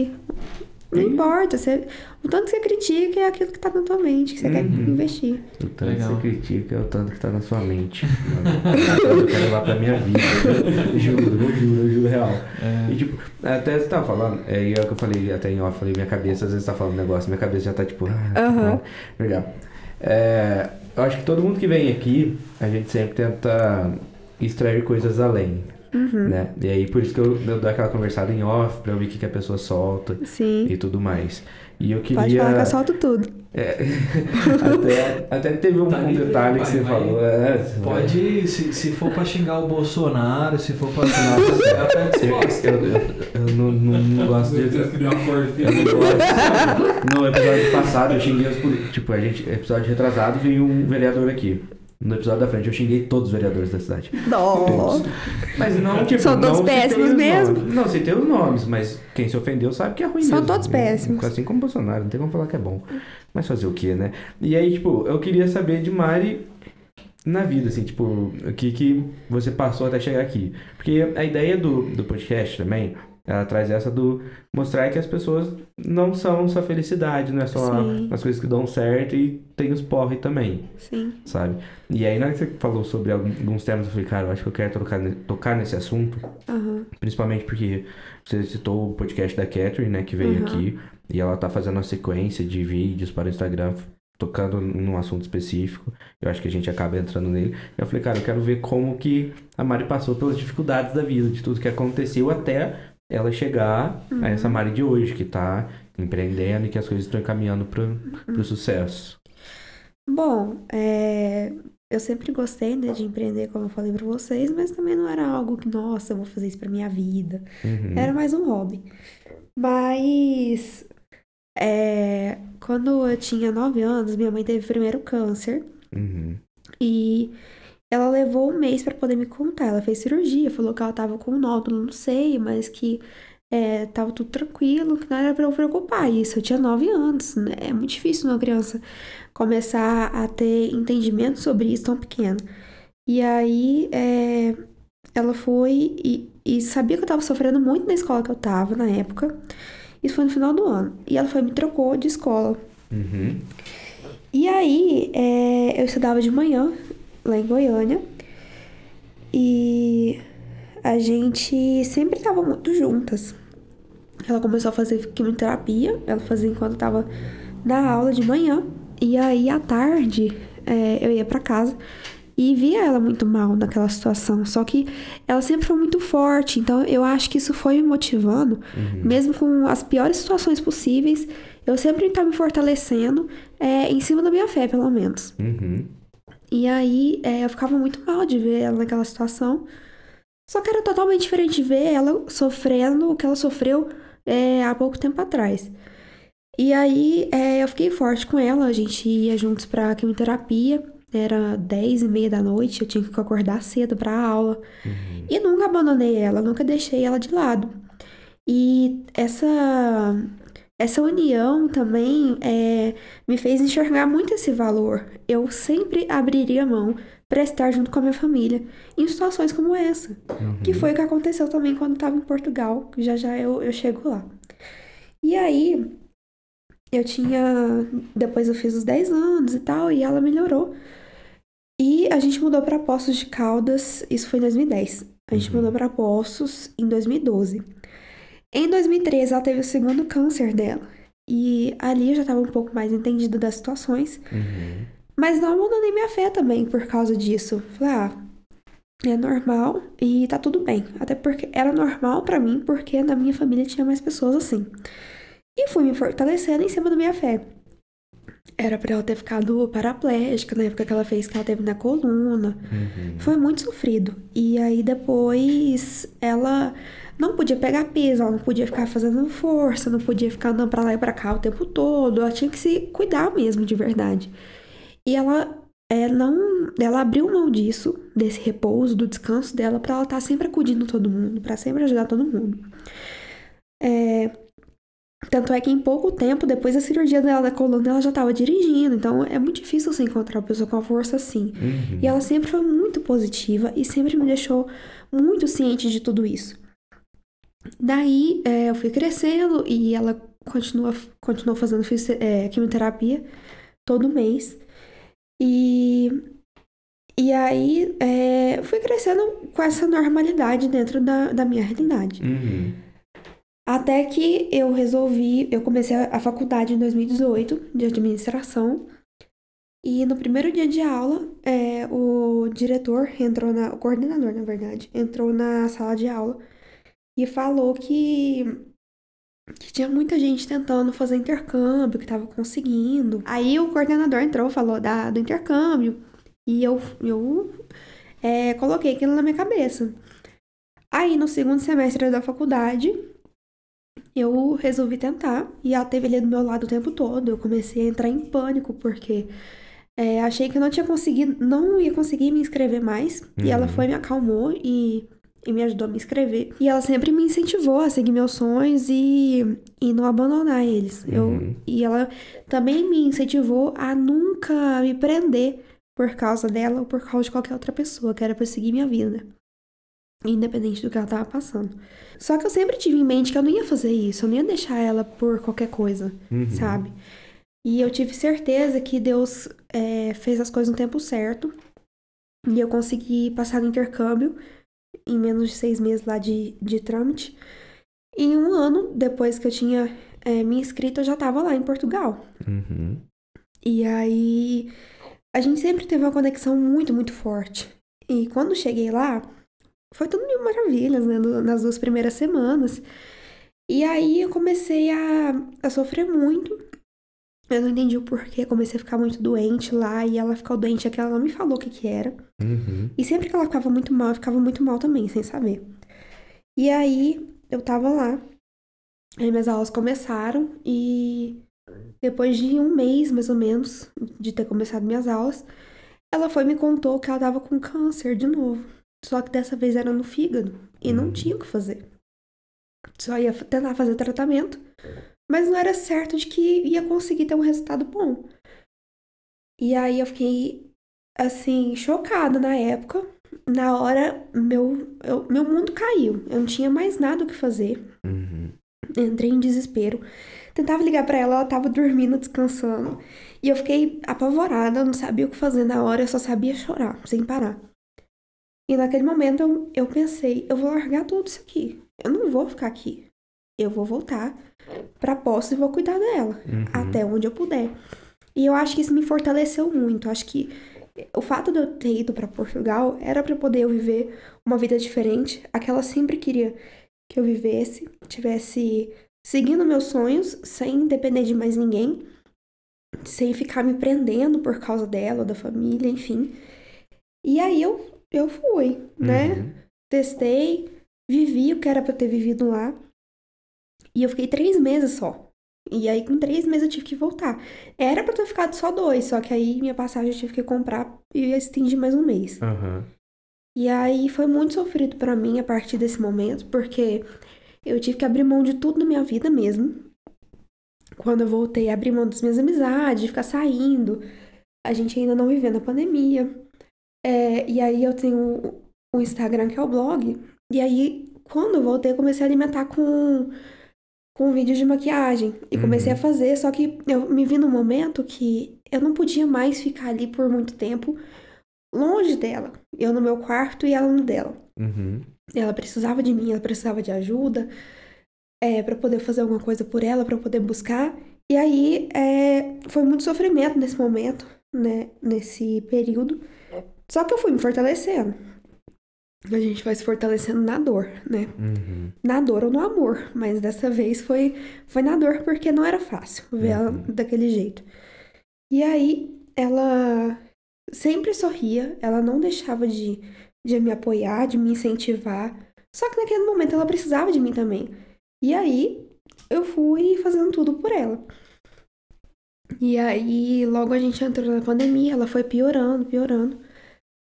Não Uhum. importa. Você, o tanto que você critica é aquilo que tá na tua mente, que você quer Uhum. investir. O tanto Legal. que você critica é o tanto que tá na sua mente. eu quero levar pra minha vida. Eu juro, eu juro, eu juro real. É. E tipo, até você tava falando, é, e é o que eu falei até em off, falei, minha cabeça, às vezes tá falando um negócio, minha cabeça já tá tipo, ah, Aham. não. legal. É, eu acho que todo mundo que vem aqui, a gente sempre tenta extrair coisas além, Uhum. né? E aí por isso que eu, eu dou aquela conversada em off pra ouvir o que, que a pessoa solta Sim. e tudo mais. E eu queria. Pode falar que eu solto tudo. É, até, até teve um, Tá um livre, detalhe que vai, você vai. falou. É, Pode, se, se for pra xingar o Bolsonaro, se for pra xingar o Bolsonaro, tá Eu, disposto. eu, eu, eu não, não, não gosto de. Eu não gosto. No episódio passado eu xinguei os políticos. Tipo, a gente, episódio retrasado veio um vereador aqui. No episódio da frente eu xinguei todos os vereadores da cidade. Dó. Mas não, tipo. São todos não péssimos os mesmo. nomes. Não, citei os nomes, mas quem se ofendeu sabe que é ruim São mesmo. todos péssimos. Assim como o Bolsonaro, não tem como falar que é bom. Mas fazer o quê, né? E aí, tipo, eu queria saber de Mari na vida, assim, tipo, o que que você passou até chegar aqui. Porque a ideia do, do podcast também, ela traz essa do mostrar que as pessoas não são só felicidade, não é só Sim. as coisas que dão certo e tem os porre também, Sim. sabe? E aí, na hora que você falou sobre alguns temas, eu falei, cara, eu acho que eu quero tocar, tocar nesse assunto, Aham. Principalmente porque você citou o podcast da Catherine, né, que veio Uhum. aqui, e ela tá fazendo uma sequência de vídeos para o Instagram, tocando num assunto específico. Eu acho que a gente acaba entrando nele. Eu falei, cara, eu quero ver como que a Mari passou pelas dificuldades da vida, de tudo que aconteceu até ela chegar a essa Mari de hoje, que tá empreendendo e que as coisas estão encaminhando pro, pro sucesso. Bom, é, eu sempre gostei, né, de empreender, como eu falei pra vocês, mas também não era algo que, nossa, eu vou fazer isso pra minha vida. Uhum. Era mais um hobby. Mas é, quando eu tinha 9 anos, minha mãe teve o primeiro câncer Uhum. e ela levou um mês pra poder me contar. Ela fez cirurgia, falou que ela tava com um nódulo no seio, mas que é, tava tudo tranquilo, que não era pra eu preocupar. Isso, eu tinha 9 anos, né? É muito difícil uma criança começar a ter entendimento sobre isso tão pequeno. E aí, é, ela foi e, e sabia que eu tava sofrendo muito na escola que eu tava na época. Isso foi no final do ano. E ela foi e me trocou de escola. Uhum. E aí, é, eu estudava de manhã, lá em Goiânia. E a gente sempre estava muito juntas. Ela começou a fazer quimioterapia, ela fazia enquanto eu tava na aula de manhã. E aí, à tarde, é, eu ia pra casa e via ela muito mal naquela situação. Só que ela sempre foi muito forte, então eu acho que isso foi me motivando, mesmo com as piores situações possíveis. Eu sempre estava me fortalecendo é, em cima da minha fé, pelo menos. Uhum. E aí é, eu ficava muito mal de ver ela naquela situação. Só que era totalmente diferente de ver ela sofrendo o que ela sofreu é, há pouco tempo atrás. E aí é, eu fiquei forte com ela, a gente ia juntos pra quimioterapia. Era 10 e meia da noite, eu tinha que acordar cedo pra aula. Uhum. E nunca abandonei ela, nunca deixei ela de lado. E essa essa união também é, me fez enxergar muito esse valor. Eu sempre abriria mão para estar junto com a minha família em situações como essa, Uhum. que foi o que aconteceu também quando estava em Portugal, que já já eu, eu chego lá. E aí, eu tinha. Depois eu fiz os 10 anos e tal, e ela melhorou. E a gente mudou para Poços de Caldas, isso foi em 2010. A gente Uhum. mudou para Poços em 2012. Em 2013, ela teve o segundo câncer dela. E ali eu já estava um pouco mais entendida das situações. Uhum. Mas não abandonei minha fé também por causa disso. Falei, ah, é normal e tá tudo bem. Até porque era normal pra mim, porque na minha família tinha mais pessoas assim. E fui me fortalecendo em cima da minha fé. Era pra ela ter ficado paraplégica na época que ela fez, que ela teve na coluna. Uhum. Foi muito sofrido. E aí depois ela não podia pegar peso, ela não podia ficar fazendo força, não podia ficar andando pra lá e pra cá o tempo todo. Ela tinha que se cuidar mesmo de verdade. E ela é, não, ela abriu mão disso, desse repouso, do descanso dela, pra ela estar sempre acudindo todo mundo, pra sempre ajudar todo mundo. É, tanto é que em pouco tempo, depois da cirurgia dela da coluna, ela já estava dirigindo. Então é muito difícil você encontrar uma pessoa com a força assim. Uhum. E ela sempre foi muito positiva e sempre me deixou muito ciente de tudo isso. Daí é, eu fui crescendo e ela continua, continuou fazendo é, quimioterapia todo mês. E, e aí é, fui crescendo com essa normalidade dentro da, da minha realidade. Uhum. Até que eu resolvi, eu comecei a a faculdade em 2018 de administração. E no primeiro dia de aula, é, o diretor entrou na, o coordenador, na verdade, entrou na sala de aula e falou que, que tinha muita gente tentando fazer intercâmbio, que tava conseguindo. Aí o coordenador entrou, falou da, do intercâmbio e eu, eu é, coloquei aquilo na minha cabeça. Aí no segundo semestre da faculdade, eu resolvi tentar e ela teve ali do meu lado o tempo todo. Eu comecei a entrar em pânico porque é, achei que eu não tinha conseguido, não ia conseguir me inscrever mais. E ela Uhum. foi, me acalmou e, e me ajudou a me inscrever. E ela sempre me incentivou a seguir meus sonhos e, e não abandonar eles. Eu, Uhum. e ela também me incentivou a nunca me prender por causa dela ou por causa de qualquer outra pessoa, que era pra eu seguir minha vida. Independente do que ela tava passando. Só que eu sempre tive em mente que eu não ia fazer isso, eu não ia deixar ela por qualquer coisa, Uhum. sabe? E eu tive certeza que Deus é, fez as coisas no tempo certo. E eu consegui passar no intercâmbio em menos de seis meses lá de, de trâmite. E um ano, depois que eu tinha é, me inscrito, eu já tava lá em Portugal. Uhum. E aí a gente sempre teve uma conexão muito, muito forte. E quando cheguei lá, foi tudo mil maravilhas, né? Nas duas primeiras semanas. E aí eu comecei a, a sofrer muito. Eu não entendi o porquê, comecei a ficar muito doente lá e ela ficou doente, é que ela não me falou o que que era. Uhum. E sempre que ela ficava muito mal, eu ficava muito mal também, sem saber. E aí eu tava lá, aí minhas aulas começaram e depois de um mês, mais ou menos, de ter começado minhas aulas, ela foi e me contou que ela tava com câncer de novo. Só que dessa vez era no fígado e não Uhum. tinha o que fazer. Só ia tentar fazer tratamento, mas não era certo de que ia conseguir ter um resultado bom. E aí eu fiquei, assim, chocada na época. Na hora, meu, eu- meu mundo caiu. Eu não tinha mais nada o que fazer. Uhum. Entrei em desespero. Tentava ligar pra ela, ela tava dormindo, descansando. E eu fiquei apavorada, não sabia o que fazer na hora, eu só sabia chorar, sem parar. E naquele momento eu, eu pensei, eu vou largar tudo isso aqui. Eu não vou ficar aqui. Eu vou voltar pra posse e vou cuidar dela Uhum. até onde eu puder. E eu acho que isso me fortaleceu muito. Acho que o fato de eu ter ido para Portugal era para poder eu viver uma vida diferente, a que ela sempre queria que eu vivesse, tivesse seguindo meus sonhos sem depender de mais ninguém, sem ficar me prendendo por causa dela, da família, enfim. E aí eu eu fui, né? Uhum. Testei, vivi o que era pra eu ter vivido lá. E eu fiquei três meses só. E aí, com três meses, eu tive que voltar. Era pra ter ficado só dois, só que aí minha passagem eu tive que comprar e estendi mais um mês. Aham. E aí foi muito sofrido pra mim a partir desse momento, porque eu tive que abrir mão de tudo na minha vida mesmo. Quando eu voltei, abri mão das minhas amizades, de ficar saindo. A gente ainda não vivendo a pandemia. É, e aí eu tenho o Instagram, que é o blog. E aí, quando eu voltei, eu comecei a alimentar com, com vídeos de maquiagem. E comecei Uhum. a fazer, só que eu me vi num momento que eu não podia mais ficar ali por muito tempo longe dela. Eu no meu quarto e ela no dela. Uhum. Ela precisava de mim, ela precisava de ajuda é, para poder fazer alguma coisa por ela, para poder buscar. E aí é, foi muito sofrimento nesse momento, né? Nesse período. Só que eu fui me fortalecendo. A gente vai se fortalecendo na dor, né? Uhum. Na dor ou no amor. Mas dessa vez foi, foi na dor porque não era fácil ver ela Uhum. daquele jeito. E aí ela sempre sorria, ela não deixava de, de me apoiar, de me incentivar. Só que naquele momento ela precisava de mim também. E aí eu fui fazendo tudo por ela. E aí logo a gente entrou na pandemia, ela foi piorando, piorando.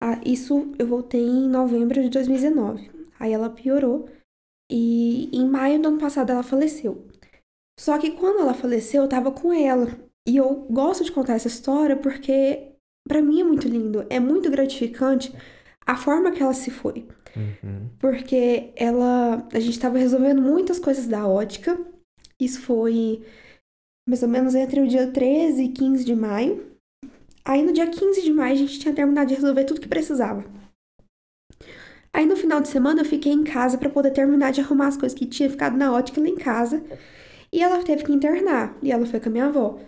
Ah, isso eu voltei em novembro de 2019. Aí ela piorou e em maio do ano passado ela faleceu. Só que quando ela faleceu, eu tava com ela. E eu gosto de contar essa história porque pra mim é muito lindo, é muito gratificante a forma que ela se foi. Uhum. Porque ela. A gente tava resolvendo muitas coisas da ótica. Isso foi mais ou menos entre o dia 13 e 15 de maio. Aí no dia 15 de maio a gente tinha terminado de resolver tudo que precisava. Aí no final de semana eu fiquei em casa pra poder terminar de arrumar as coisas que tinha ficado na ótica lá em casa. E ela teve que internar. E ela foi com a minha avó.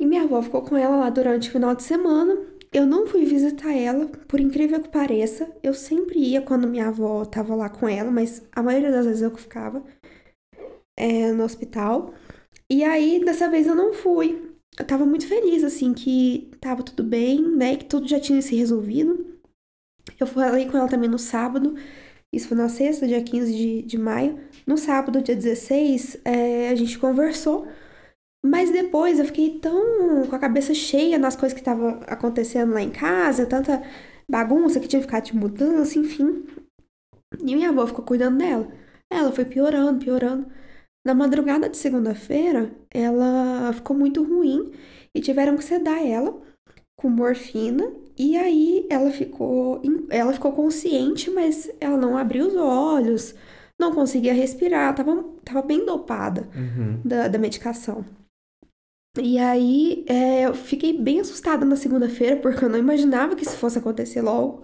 E minha avó ficou com ela lá durante o final de semana. Eu não fui visitar ela, por incrível que pareça. Eu sempre ia quando minha avó tava lá com ela, mas a maioria das vezes eu ficava é, no hospital. E aí, dessa vez eu não fui. Eu tava muito feliz, assim, que tava tudo bem, né? Que tudo já tinha se resolvido. Eu falei com ela também no sábado. Isso foi na sexta, dia 15 de, de maio. No sábado, dia 16, é, a gente conversou. Mas depois eu fiquei tão com a cabeça cheia nas coisas que estavam acontecendo lá em casa, tanta bagunça que tinha ficado de mudança, enfim. E minha avó ficou cuidando dela. Ela foi piorando, piorando. Na madrugada de segunda-feira, ela ficou muito ruim e tiveram que sedar ela com morfina. E aí ela ficou, ela ficou consciente, mas ela não abriu os olhos, não conseguia respirar, tava, tava bem dopada Uhum. da, da medicação. E aí é, eu fiquei bem assustada na segunda-feira, porque eu não imaginava que isso fosse acontecer logo.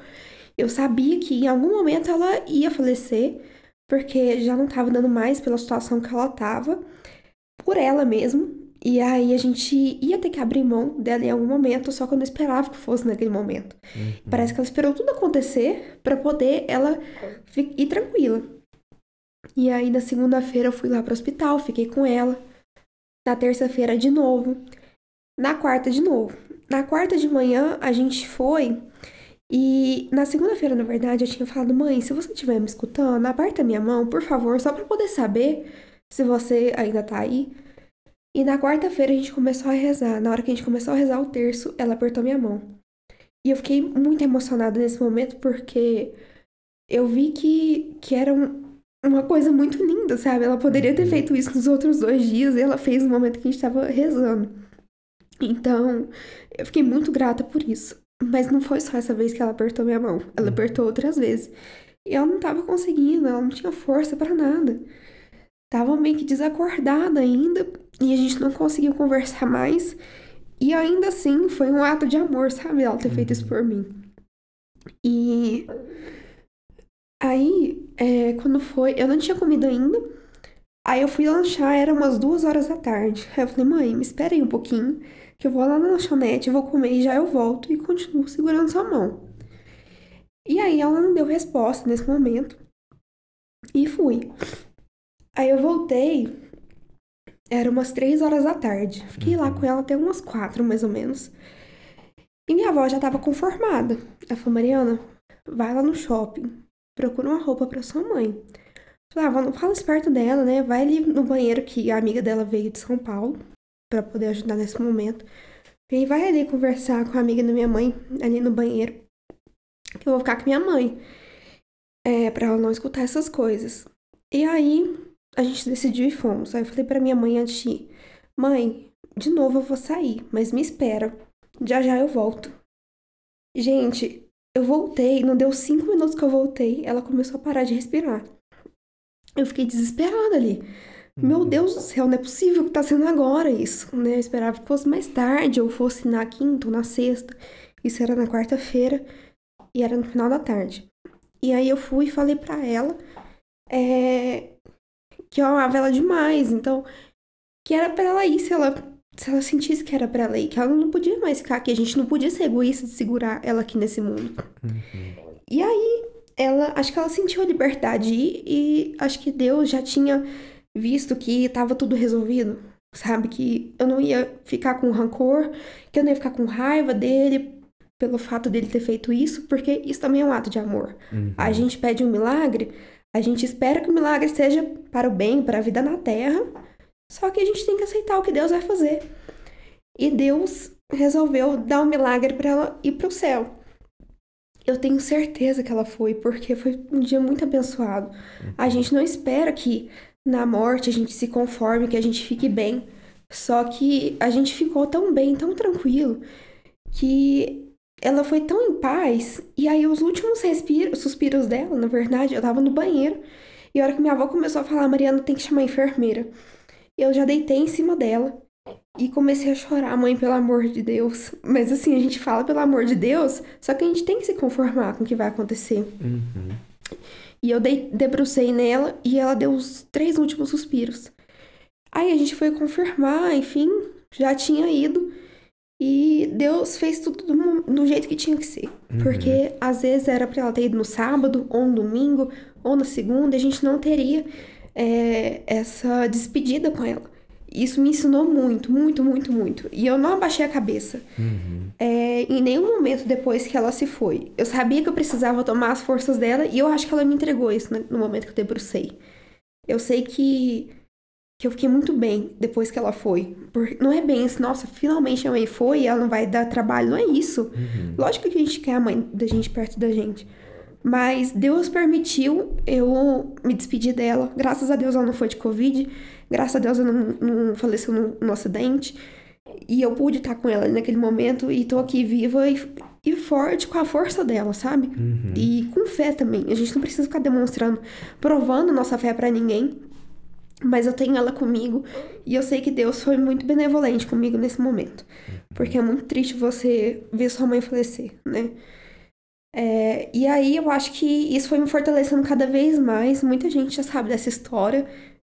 Eu sabia que em algum momento ela ia falecer, porque já não tava dando mais pela situação que ela tava, por ela mesmo. E aí a gente ia ter que abrir mão dela em algum momento, só que eu não esperava que fosse naquele momento. Uhum. Parece que ela esperou tudo acontecer pra poder ela ir tranquila. E aí na segunda-feira eu fui lá pro hospital, fiquei com ela. Na terça-feira de novo. Na quarta de novo. Na quarta de manhã a gente foi. E na segunda-feira, na verdade, eu tinha falado, mãe, se você estiver me escutando, aperta minha mão, por favor, só pra poder saber se você ainda tá aí. E na quarta-feira a gente começou a rezar. Na hora que a gente começou a rezar o terço, ela apertou minha mão. E eu fiquei muito emocionada nesse momento porque eu vi que, que era um- uma coisa muito linda, sabe? Ela poderia ter Uhum. feito isso nos outros dois dias e ela fez no momento que a gente tava rezando. Então, eu fiquei muito grata por isso. Mas não foi só essa vez que ela apertou minha mão. Ela Uhum. apertou outras vezes. E ela não tava conseguindo, ela não tinha força pra nada. Tava meio que desacordada ainda e a gente não conseguiu conversar mais. E ainda assim, foi um ato de amor, sabe? Ela ter feito isso por mim. E aí, é, quando foi, eu não tinha comido ainda. Aí eu fui lanchar, era umas duas horas da tarde. Aí eu falei, mãe, me espera aí um pouquinho, que eu vou lá na lanchonete, vou comer e já eu volto e continuo segurando sua mão. E aí ela não deu resposta nesse momento. E fui. Aí eu voltei, era umas três horas da tarde. Fiquei lá com ela até umas quatro, mais ou menos. E minha avó já tava conformada. Ela falou, Mariana, vai lá no shopping, procura uma roupa pra sua mãe. Falava, não fala isso perto dela, né? Vai ali no banheiro que a amiga dela veio de São Paulo pra poder ajudar nesse momento. E vai ali conversar com a amiga da minha mãe, ali no banheiro. Que eu vou ficar com minha mãe. É, pra ela não escutar essas coisas. E aí, a gente decidiu e fomos. Aí eu falei pra minha mãe antes de ir: Mãe, de novo eu vou sair, mas me espera. Já já eu volto. Gente, eu voltei, não deu cinco minutos que eu voltei, ela começou a parar de respirar. Eu fiquei desesperada ali. Meu Uhum. Deus do céu, não é possível que tá sendo agora isso, né? Eu esperava que fosse mais tarde, ou fosse na quinta ou na sexta. Isso era na quarta-feira e era no final da tarde. E aí eu fui e falei pra ela é, que eu amava ela demais, então que era pra ela ir se ela se ela sentisse que era pra ela ir, que ela não podia mais ficar aqui, a gente não podia ser egoísta de segurar ela aqui nesse mundo. Uhum. E aí, ela, acho que ela sentiu a liberdade de ir e acho que Deus já tinha visto que tava tudo resolvido, sabe? Que eu não ia ficar com rancor, que eu não ia ficar com raiva dele pelo fato dele ter feito isso, porque isso também é um ato de amor. Uhum. A gente pede um milagre, a gente espera que o milagre seja para o bem, para a vida na terra, só que a gente tem que aceitar o que Deus vai fazer. E Deus resolveu dar um milagre para ela ir para o céu. Eu tenho certeza que ela foi, porque foi um dia muito abençoado. A gente não espera que na morte a gente se conforme, que a gente fique bem. Só que a gente ficou tão bem, tão tranquilo, que ela foi tão em paz. E aí, os últimos respiros, suspiros dela, na verdade, eu tava no banheiro. E a hora que minha avó começou a falar, Mariana, tem que chamar a enfermeira. Eu já deitei em cima dela e comecei a chorar, mãe, pelo amor de Deus. Mas assim, a gente fala pelo amor de Deus, só que a gente tem que se conformar com o que vai acontecer. Uhum. E eu dei, debrucei nela e ela deu os três últimos suspiros. Aí a gente foi confirmar, enfim, já tinha ido. E Deus fez tudo do, do jeito que tinha que ser. Porque às vezes era pra ela ter ido no sábado, ou no domingo, ou na segunda, e a gente não teria é, essa despedida com ela. Isso me ensinou muito, muito, muito, muito. E eu não abaixei a cabeça. Uhum. É, em nenhum momento depois que ela se foi. Eu sabia que eu precisava tomar as forças dela e eu acho que ela me entregou isso no momento que eu debrucei. Eu sei que, que eu fiquei muito bem depois que ela foi. Por, não é bem isso, nossa, finalmente a mãe foi e ela não vai dar trabalho. Não é isso. Uhum. Lógico que a gente quer a mãe da gente perto da gente. Mas Deus permitiu eu me despedir dela. Graças a Deus ela não foi de Covid. Graças a Deus ela não, não faleceu no, no acidente. E eu pude estar com ela naquele momento e tô aqui viva e, e forte com a força dela, sabe? Uhum. E com fé também. A gente não precisa ficar demonstrando, provando nossa fé pra ninguém. Mas eu tenho ela comigo e eu sei que Deus foi muito benevolente comigo nesse momento. Porque é muito triste você ver sua mãe falecer, né? É, e aí eu acho que isso foi me fortalecendo cada vez mais. Muita gente já sabe dessa história.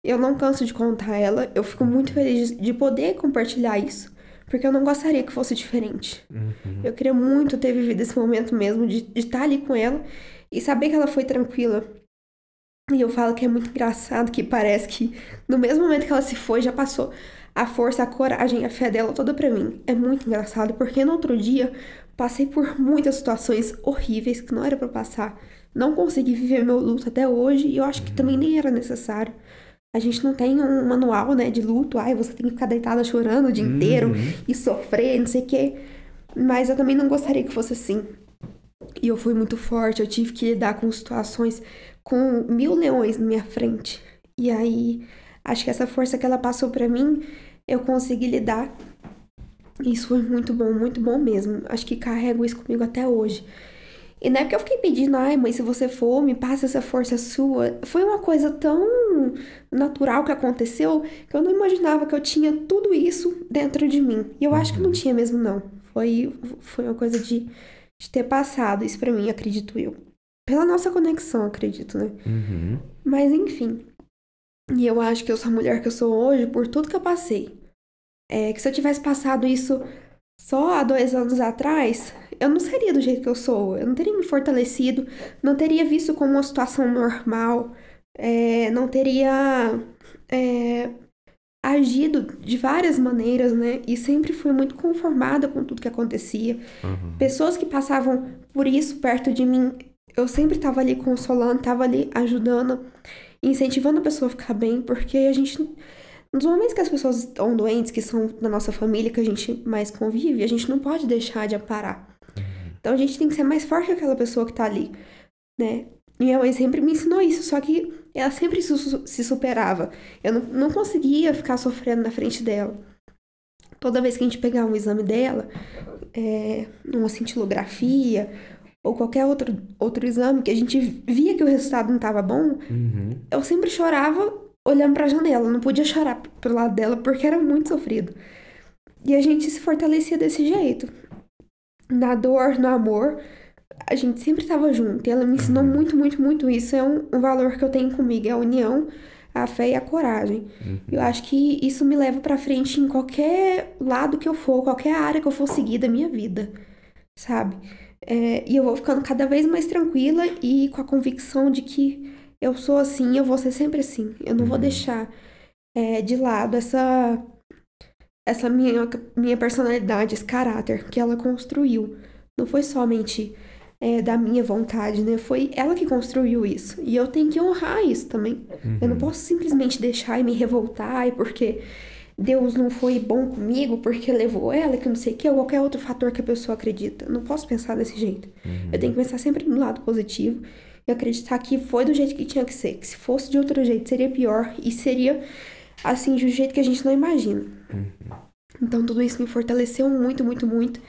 Eu não canso de contar ela. Eu fico muito feliz de- de poder compartilhar isso. Porque eu não gostaria que fosse diferente. Uhum. Eu queria muito ter vivido esse momento mesmo, de, de estar ali com ela e saber que ela foi tranquila. E eu falo que é muito engraçado, que parece que no mesmo momento que ela se foi, já passou a força, a coragem, a fé dela toda pra mim. É muito engraçado, porque no outro dia passei por muitas situações horríveis que não era pra passar. Não consegui viver meu luto até hoje e eu acho que também nem era necessário. A gente não tem um manual, né, de luto. Ai, você tem que ficar deitada chorando o dia inteiro Uhum. e sofrer, não sei o quê. Mas eu também não gostaria que fosse assim. E eu fui muito forte, eu tive que lidar com situações com mil leões na minha frente. E aí, acho que essa força que ela passou pra mim, eu consegui lidar. E Isso foi muito bom, muito bom mesmo. Acho que carrego isso comigo até hoje. E não é porque eu fiquei pedindo, ai, mãe, se você for, me passa essa força sua. Foi uma coisa tão natural que aconteceu que eu não imaginava que eu tinha tudo isso dentro de mim. E eu acho que não tinha mesmo, não. Foi, foi uma coisa de, de ter passado isso pra mim, acredito eu. Pela nossa conexão, acredito, né? Uhum. Mas enfim. E eu acho que eu sou a mulher que eu sou hoje por tudo que eu passei. É que se eu tivesse passado isso só há dois anos atrás, eu não seria do jeito que eu sou. Eu não teria me fortalecido, não teria visto como uma situação normal, é, não teria é, agido de várias maneiras, né? E sempre fui muito conformada com tudo que acontecia. Uhum. Pessoas que passavam por isso perto de mim, eu sempre tava ali consolando, tava ali ajudando. incentivando a pessoa a ficar bem, porque a gente. Nos momentos que as pessoas estão doentes, que são da nossa família, que a gente mais convive, a gente não pode deixar de aparar. Então a gente tem que ser mais forte que aquela pessoa que tá ali, né? Minha mãe sempre me ensinou isso, só que ela sempre se superava. Eu não, não conseguia ficar sofrendo na frente dela. Toda vez que a gente pegava um exame dela, é, uma cintilografia ou qualquer outro, outro exame que a gente via que o resultado não estava bom, Uhum. eu sempre chorava olhando para a janela. Não podia chorar pro lado dela porque era muito sofrido. E a gente se fortalecia desse jeito. Na dor, no amor, a gente sempre estava junto. E ela me ensinou muito, muito, muito isso. É um, um valor que eu tenho comigo, é a união, a fé e a coragem. Eu acho que isso me leva para frente em qualquer lado que eu for, qualquer área que eu for seguir da minha vida, sabe? É, e eu vou ficando cada vez mais tranquila e com a convicção de que eu sou assim, eu vou ser sempre assim. Eu não vou Uhum. deixar é, de lado essa essa minha, minha personalidade, esse caráter que ela construiu. Não foi somente é, da minha vontade, né? Foi ela que construiu isso. E eu tenho que honrar isso também. Eu não posso simplesmente deixar e me revoltar e porque Deus não foi bom comigo, porque levou ela, que não sei o que, ou qualquer outro fator que a pessoa acredita. Eu não posso pensar desse jeito. Eu tenho que pensar sempre no lado positivo e acreditar que foi do jeito que tinha que ser. Que se fosse de outro jeito seria pior e seria assim de um jeito que a gente não imagina. Então tudo isso me fortaleceu muito, muito, muito.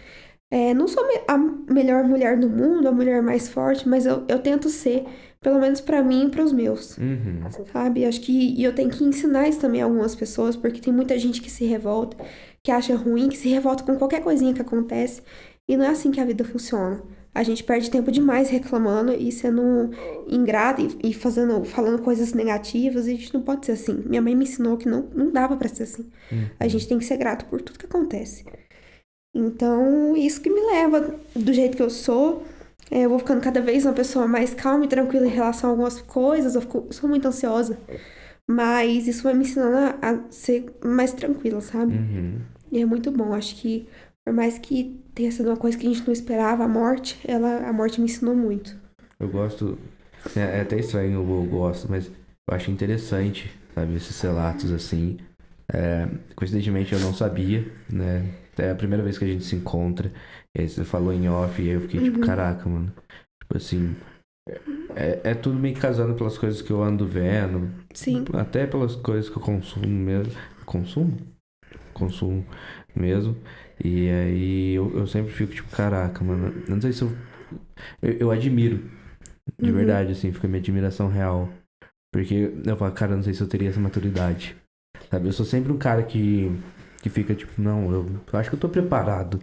É, não sou a melhor mulher do mundo, a mulher mais forte, mas eu, eu tento ser, pelo menos pra mim e pros meus. Uhum. Sabe? Acho que e eu tenho que ensinar isso também a algumas pessoas, porque tem muita gente que se revolta, que acha ruim, que se revolta com qualquer coisinha que acontece. E não é assim que a vida funciona. A gente perde tempo demais reclamando e sendo ingrata e, fazendo, falando coisas negativas, e a gente não pode ser assim. Minha mãe me ensinou que não, não dava pra ser assim. A gente tem que ser grato por tudo que acontece. Então, isso que me leva do jeito que eu sou. É, eu vou ficando cada vez uma pessoa mais calma e tranquila em relação a algumas coisas. Eu fico- sou muito ansiosa. Mas isso vai me ensinando a, a ser mais tranquila, sabe? Uhum. E é muito bom. Acho que, por mais que tenha sido uma coisa que a gente não esperava, a morte, ela, a morte me ensinou muito. Eu gosto. É, é até estranho, eu, gosto, mas eu acho interessante, sabe, esses relatos assim. É, coincidentemente eu não sabia, né? É a primeira vez que a gente se encontra. E aí você falou em off e eu fiquei tipo, Uhum. caraca, mano. Tipo assim. É, é tudo meio casando pelas coisas que eu ando vendo. Sim. Até pelas coisas que eu consumo mesmo. Consumo? Consumo mesmo. E aí eu, eu sempre fico tipo, caraca, mano. eu Não sei se eu. Eu, eu admiro. De Uhum. verdade, assim, fica minha admiração real. Porque eu falo, cara, eu não sei se eu teria essa maturidade. Sabe? Eu sou sempre um cara que, que fica tipo, não, eu, eu acho que eu tô preparado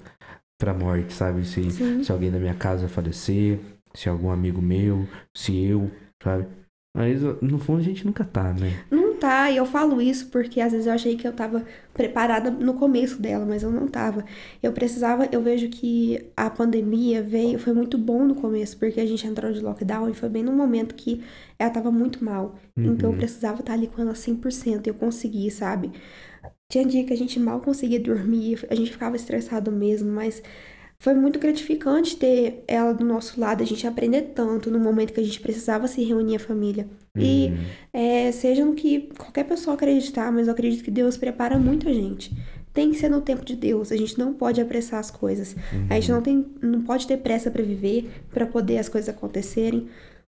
pra morte, sabe? Se, Sim. se alguém da minha casa falecer, se algum amigo meu, se eu, sabe? Mas no fundo a gente nunca tá, né? Não tá, e eu falo isso porque às vezes eu achei que eu tava preparada no começo dela, mas eu não tava. Eu precisava, eu vejo que a pandemia veio, foi muito bom no começo, porque a gente entrou de lockdown e foi bem no momento que ela tava muito mal. Então eu Uhum. precisava estar ali com ela 100%, eu consegui, sabe? Tinha dia que a gente mal conseguia dormir, a gente ficava estressado mesmo, mas foi muito gratificante ter ela do nosso lado, a gente aprender tanto no momento que a gente precisava se reunir a família. E Uhum. é, seja no que qualquer pessoa acreditar, mas eu acredito que Deus prepara muita gente. Tem que ser no tempo de Deus, a gente não pode apressar as coisas. A gente não, tem, não pode ter pressa pra viver, pra poder as coisas acontecerem,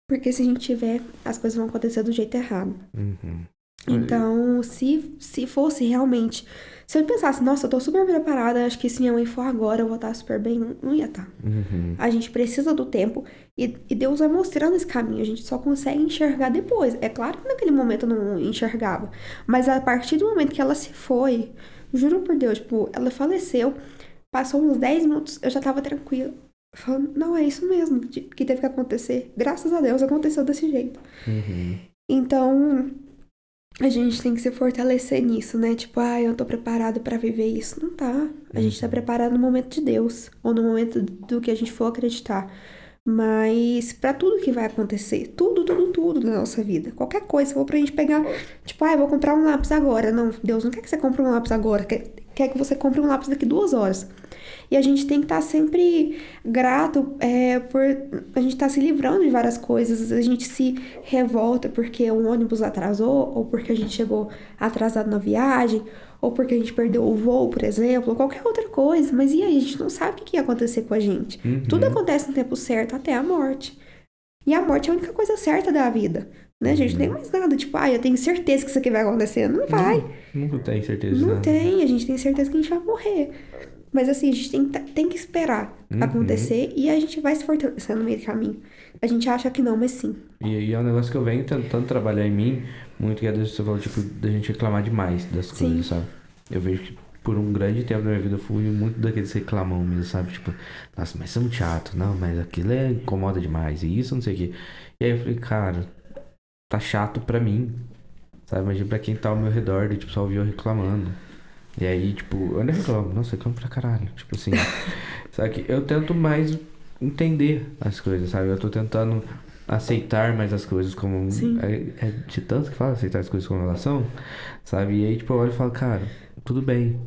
porque se a gente tiver, as coisas vão acontecer do jeito errado. Uhum. Então, se, se fosse realmente. Se eu pensasse, nossa, eu tô super preparada, acho que se minha mãe for agora, eu vou estar super bem, não, não ia estar. Uhum. A gente precisa do tempo e, e Deus vai mostrando esse caminho. A gente só consegue enxergar depois. É claro que naquele momento eu não enxergava, mas a partir do momento que ela se foi, juro por Deus, tipo, ela faleceu, passou uns 10 minutos, eu já tava tranquila. Falando, não, é isso mesmo que teve que acontecer. Graças a Deus aconteceu desse jeito. Uhum. Então, a gente tem que se fortalecer nisso, né? Tipo, ah, eu tô preparado pra viver isso. Não tá. A gente tá preparado no momento de Deus, ou no momento do que a gente for acreditar. Mas pra tudo que vai acontecer, tudo, tudo, tudo na nossa vida, qualquer coisa, se for pra gente pegar, tipo, ah, eu vou comprar um lápis agora. Não, Deus não quer que você compre um lápis agora, quer, quer que você compre um lápis daqui duas horas. E a gente tem que estar sempre grato é, por a gente estar se livrando de várias coisas. A gente se revolta porque o ônibus atrasou, ou porque a gente chegou atrasado na viagem, ou porque a gente perdeu o voo, por exemplo, ou qualquer outra coisa. Mas e aí? A gente não sabe o que ia acontecer com a gente. Uhum. Tudo acontece no tempo certo, até a morte. E a morte é a única coisa certa da vida. Né, gente? Não tem mais nada. Tipo, ah, eu tenho certeza que isso aqui vai acontecer. Não vai. Nunca tem certeza Não nada. tem. A gente tem certeza que a gente vai morrer. Mas assim, a gente tem, tem que esperar Uhum. acontecer e a gente vai se fortalecendo no meio do caminho. A gente acha que não, mas sim. E, e é um negócio que eu venho tentando trabalhar em mim, muito que é das você falou, tipo, da gente reclamar demais das Sim. coisas, sabe? Eu vejo que por um grande tempo da minha vida eu fui muito daqueles reclamão mesmo, sabe? Tipo, nossa, mas isso é muito chato, não, mas aquilo é incomoda demais, e isso não sei o quê. E aí eu falei, cara, tá chato pra mim, sabe? Imagina pra quem tá ao meu redor, de, tipo, só ouvir eu reclamando. E aí, tipo, eu ainda reclamo, nossa, reclamo pra caralho. Tipo assim, sabe que eu tento mais entender as coisas, sabe? Eu tô tentando aceitar mais as coisas como. Sim. É, é de tanto que fala aceitar as coisas como elas são, sabe? E aí, tipo, eu olho e falo, cara, tudo bem,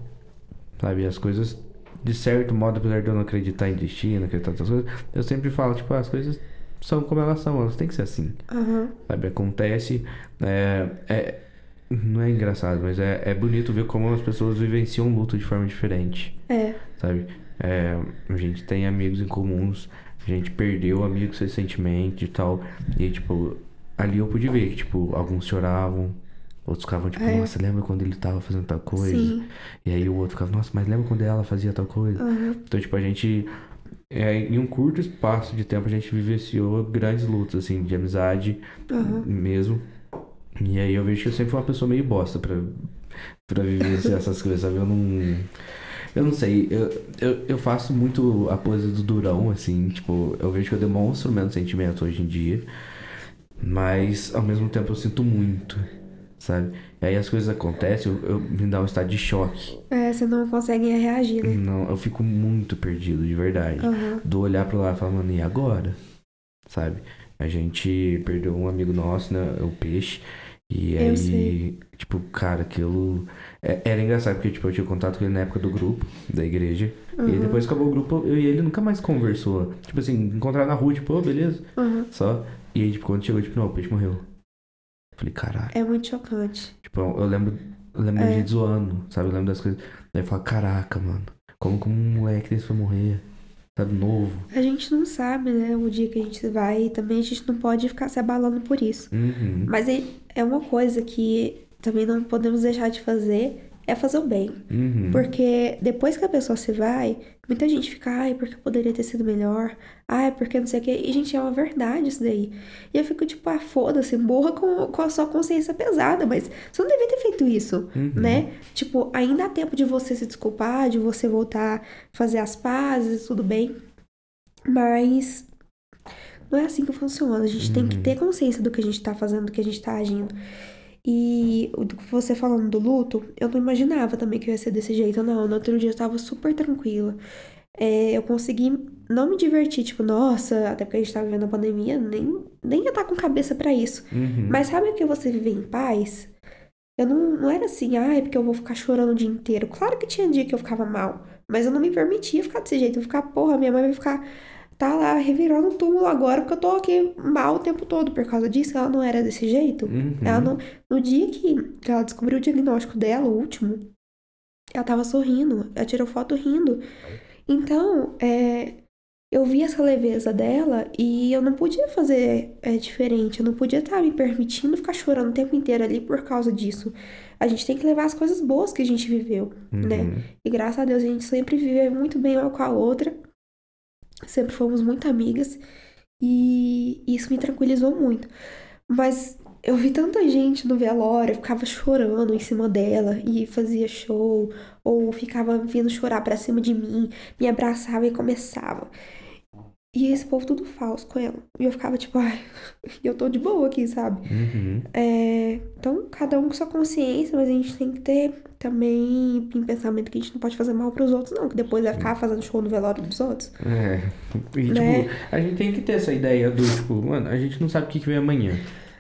sabe? As coisas, de certo modo, apesar de eu não acreditar em destino, acreditar nessas coisas, eu sempre falo, tipo, ah, as coisas são como elas são, elas têm que ser assim, Aham. sabe? Acontece, é, é, não é engraçado, mas é, é bonito ver como as pessoas vivenciam luto de forma diferente, É. sabe? É, a gente tem amigos em comuns, a gente perdeu amigos recentemente e tal, e tipo, ali eu pude ver que, tipo, alguns choravam, outros ficavam tipo, É. nossa, lembra quando ele tava fazendo tal coisa? Sim. E aí o outro ficava, nossa, mas lembra quando ela fazia tal coisa? Aham. Então, tipo, a gente, é, em um curto espaço de tempo, a gente vivenciou grandes lutas, assim, de amizade Aham. mesmo. E aí eu vejo que eu sempre fui uma pessoa meio bosta pra, pra vivenciar essas coisas, sabe? Eu não. Eu não sei, eu, eu, eu faço muito a pose do durão, assim, tipo, eu vejo que eu demonstro menos sentimento hoje em dia, mas ao mesmo tempo eu sinto muito, sabe? E aí as coisas acontecem, eu, eu me dá um estado de choque. É, você não consegue reagir, né? Não, eu fico muito perdido, de verdade. Aham. Do olhar pro lado e falar, mano, e agora? Sabe? A gente perdeu um amigo nosso, né? O Peixe. E Eu aí, sei. tipo, cara, aquilo. é- era engraçado, porque, tipo, eu tinha contato com ele na época do grupo, da igreja. E aí Uhum. depois acabou o grupo, eu e ele nunca mais conversou. Tipo assim, encontrar na rua, tipo, ô, beleza? Aham. Só. E aí, tipo, quando chegou, tipo, não, o Peixe morreu. Eu falei, caralho. É muito chocante. Tipo, eu lembro, eu lembro É. gente zoando, sabe? Eu lembro das coisas. Daí eu falo, caraca, mano, como que um moleque desse foi morrer? Sabe, novo. A gente não sabe, né, o dia que a gente vai e também a gente não pode ficar se abalando por isso. Uhum. Mas é, é uma coisa que também não podemos deixar de fazer, é fazer o bem. Uhum. Porque depois que a pessoa se vai, muita gente fica, ai, porque poderia ter sido melhor, ai, porque não sei o quê. E, gente, é uma verdade isso daí. E eu fico tipo, ah, foda-se, morra com, com a sua consciência pesada, mas você não devia ter feito isso, Uhum. né? Tipo, ainda há tempo de você se desculpar, de você voltar a fazer as pazes, tudo bem. Mas não é assim que funciona. A gente tem que Uhum. ter consciência do que a gente tá fazendo, do que a gente tá agindo. E o do que você falando do luto, eu não imaginava também que eu ia ser desse jeito, não. No outro dia eu tava super tranquila. É, eu consegui não me divertir, tipo, nossa, até porque a gente tava vivendo a pandemia, nem, nem ia estar com cabeça pra isso. Uhum. Mas sabe o que você viver em paz? Eu não, não era assim, ah, é porque eu vou ficar chorando o dia inteiro. Claro que tinha dia que eu ficava mal, mas eu não me permitia ficar desse jeito. Eu ficar, porra, minha mãe vai ficar, tá lá revirando o túmulo agora porque eu tô aqui mal o tempo todo por causa disso. Ela não era desse jeito. Uhum. Ela não, no dia que, que ela descobriu o diagnóstico dela, o último, ela tava sorrindo, ela tirou foto rindo. Então, é, eu vi essa leveza dela e eu não podia fazer é, diferente, eu não podia estar me permitindo ficar chorando o tempo inteiro ali por causa disso. A gente tem que levar as coisas boas que a gente viveu, né? Uhum. E graças a Deus a gente sempre viveu muito bem uma com a outra, sempre fomos muito amigas e isso me tranquilizou muito. Mas eu vi tanta gente no velório, ficava chorando em cima dela e fazia show, ou ficava vindo chorar pra cima de mim, me abraçava e começava. E esse povo tudo falso com ela. E eu ficava tipo, ai, eu tô de boa aqui, sabe? Uhum. É, então, cada um com sua consciência, mas a gente tem que ter também em pensamento que a gente não pode fazer mal pros outros, não. Que depois vai ficar fazendo show no velório dos outros. É. E, tipo, Né? a gente tem que ter essa ideia do, tipo, mano, a gente não sabe o que, que vem amanhã.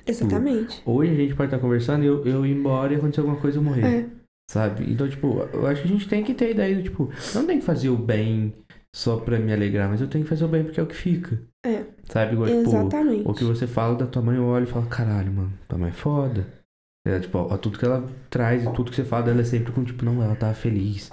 Exatamente. Hoje a gente pode estar conversando e eu, eu ir embora e acontecer alguma coisa e eu morrer. É. Sabe? Então, tipo, eu acho que a gente tem que ter a ideia do, tipo, não tem que fazer o bem só pra me alegrar, mas eu tenho que fazer o bem porque é o que fica. É. Sabe? Igual, tipo, Exatamente. o que você fala da tua mãe, eu olho e falo, caralho, mano, tua mãe é foda. É, tipo, ó, tudo que ela traz e tudo que você fala dela é sempre com, tipo, não, ela tá feliz.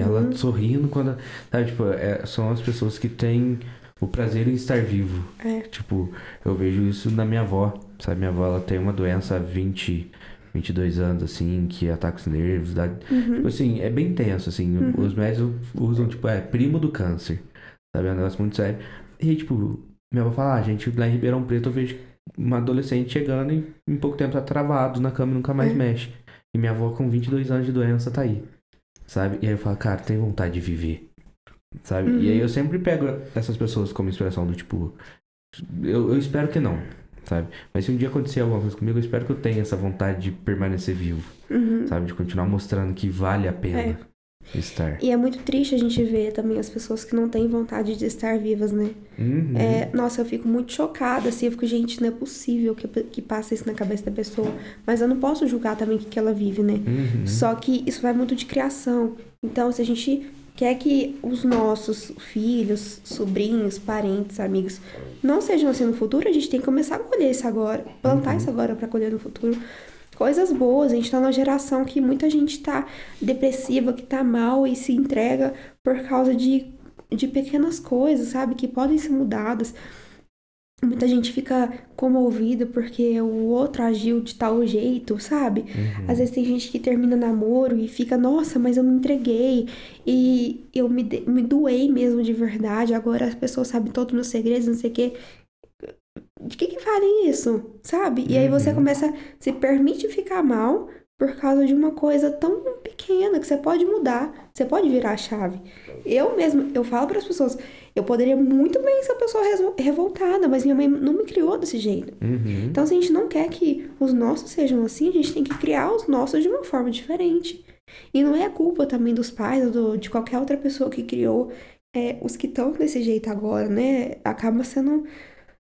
Ela Uhum. sorrindo quando. Sabe, tipo, é, são as pessoas que têm o prazer em estar vivo. É. Tipo, eu vejo isso na minha avó. Sabe, minha avó ela tem uma doença há 20, 22 anos, assim, que ataca os nervos. Dá... Uhum. Tipo assim, é bem tenso, assim. Os médicos usam, tipo, é primo do câncer. Sabe, é um negócio muito sério. E, tipo, minha avó fala, ah, gente, lá em Ribeirão Preto eu vejo uma adolescente chegando e em pouco tempo tá travado na cama e nunca mais É. mexe. E minha avó com 22 anos de doença tá aí. Sabe? E aí eu falo, cara, tem vontade de viver. Sabe? E aí Uhum. eu sempre pego essas pessoas como inspiração do tipo. Eu, eu espero que não, sabe? Mas se um dia acontecer alguma coisa comigo, eu espero que eu tenha essa vontade de permanecer vivo, Uhum. sabe? De continuar mostrando que vale a pena estar. E é muito triste a gente ver também as pessoas que não têm vontade de estar vivas, né? Uhum. É, nossa, eu fico muito chocada, assim, eu fico, gente, não é possível que, que passe isso na cabeça da pessoa. Mas eu não posso julgar também o que, que ela vive, né? Uhum. Só que isso vai muito de criação. Então, se a gente quer que os nossos filhos, sobrinhos, parentes, amigos não sejam assim no futuro, a gente tem que começar a colher isso agora, plantar isso agora pra colher no futuro. Coisas boas, a gente tá numa geração que muita gente tá depressiva, que tá mal e se entrega por causa de, de pequenas coisas, sabe? Que podem ser mudadas. Muita gente fica comovida porque o outro agiu de tal jeito, sabe? Uhum. Às vezes tem gente que termina namoro e fica, nossa, mas eu me entreguei e eu me, me doei mesmo de verdade. Agora as pessoas sabem todos os meus segredos, não sei o quê. De que que isso, sabe? E aí você Uhum. começa, se permite ficar mal por causa de uma coisa tão pequena que você pode mudar, você pode virar a chave. Eu mesmo, eu falo para as pessoas, eu poderia muito bem ser uma pessoa revoltada, mas minha mãe não me criou desse jeito. Uhum. Então, se a gente não quer que os nossos sejam assim, a gente tem que criar os nossos de uma forma diferente. E não é culpa também dos pais ou do- de qualquer outra pessoa que criou é, os que estão desse jeito agora, né? Acaba sendo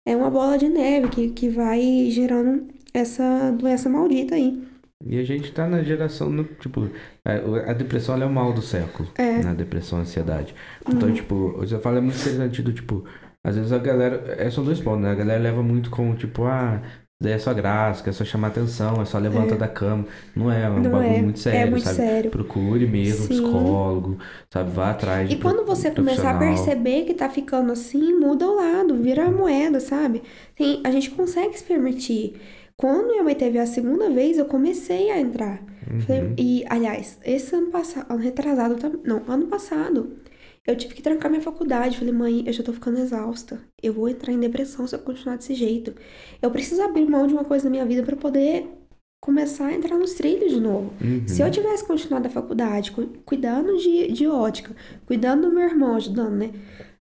é uma bola de neve que, que vai gerando essa doença maldita aí. E a gente tá na geração, no, tipo, a, a depressão é o mal do século. É. Na depressão, a ansiedade. Então, tipo, você fala é muito interessante do tipo, às vezes a galera, é, são dois pontos, né? A galera leva muito como, tipo, ah, daí é só graça, que é só chamar atenção, é só levanta É. da cama. Não é, é um Não bagulho é. muito sério, é muito sabe? sério. Procure mesmo Sim. psicólogo, sabe? Vá atrás E quando você começar a perceber que tá ficando assim, muda o lado, vira a moeda, sabe? Tem, a gente consegue se permitir. Quando minha mãe teve a segunda vez, eu comecei a entrar. Falei- Uhum. e, aliás, esse ano passado, ano retrasado, não, ano passado, eu tive que trancar minha faculdade. Falei, mãe, eu já tô ficando exausta. Eu vou entrar em depressão se eu continuar desse jeito. Eu preciso abrir mão de uma coisa na minha vida pra poder começar a entrar nos trilhos de novo. Uhum. Se eu tivesse continuado a faculdade, cu- cuidando de, de ótica, cuidando do meu irmão, ajudando, né?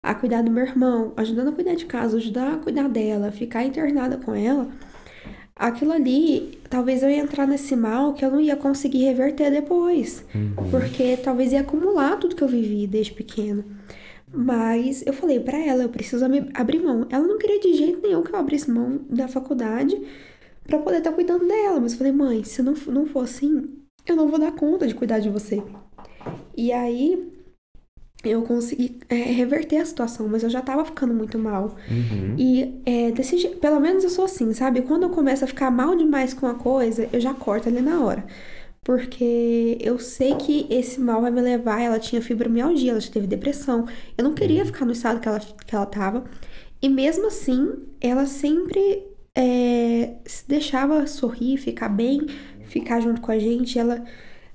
A cuidar do meu irmão, ajudando a cuidar de casa, ajudar a cuidar dela, ficar internada com ela, aquilo ali, talvez eu ia entrar nesse mal que eu não ia conseguir reverter depois. Uhum. Porque talvez ia acumular tudo que eu vivi desde pequena. Mas eu falei pra ela, eu preciso ab- abrir mão. Ela não queria de jeito nenhum que eu abrisse mão da faculdade pra poder estar cuidando dela. Mas eu falei, mãe, se não, não for assim, eu não vou dar conta de cuidar de você. E aí eu consegui é, reverter a situação, mas eu já tava ficando muito mal. Uhum. E é, desse pelo menos eu sou assim, sabe? Quando eu começo a ficar mal demais com a coisa, eu já corto ali na hora. Porque eu sei que esse mal vai me levar. Ela tinha fibromialgia, ela já teve depressão. Eu não queria ficar no estado que ela, que ela tava. E mesmo assim, ela sempre é, se deixava sorrir, ficar bem, ficar junto com a gente. Ela.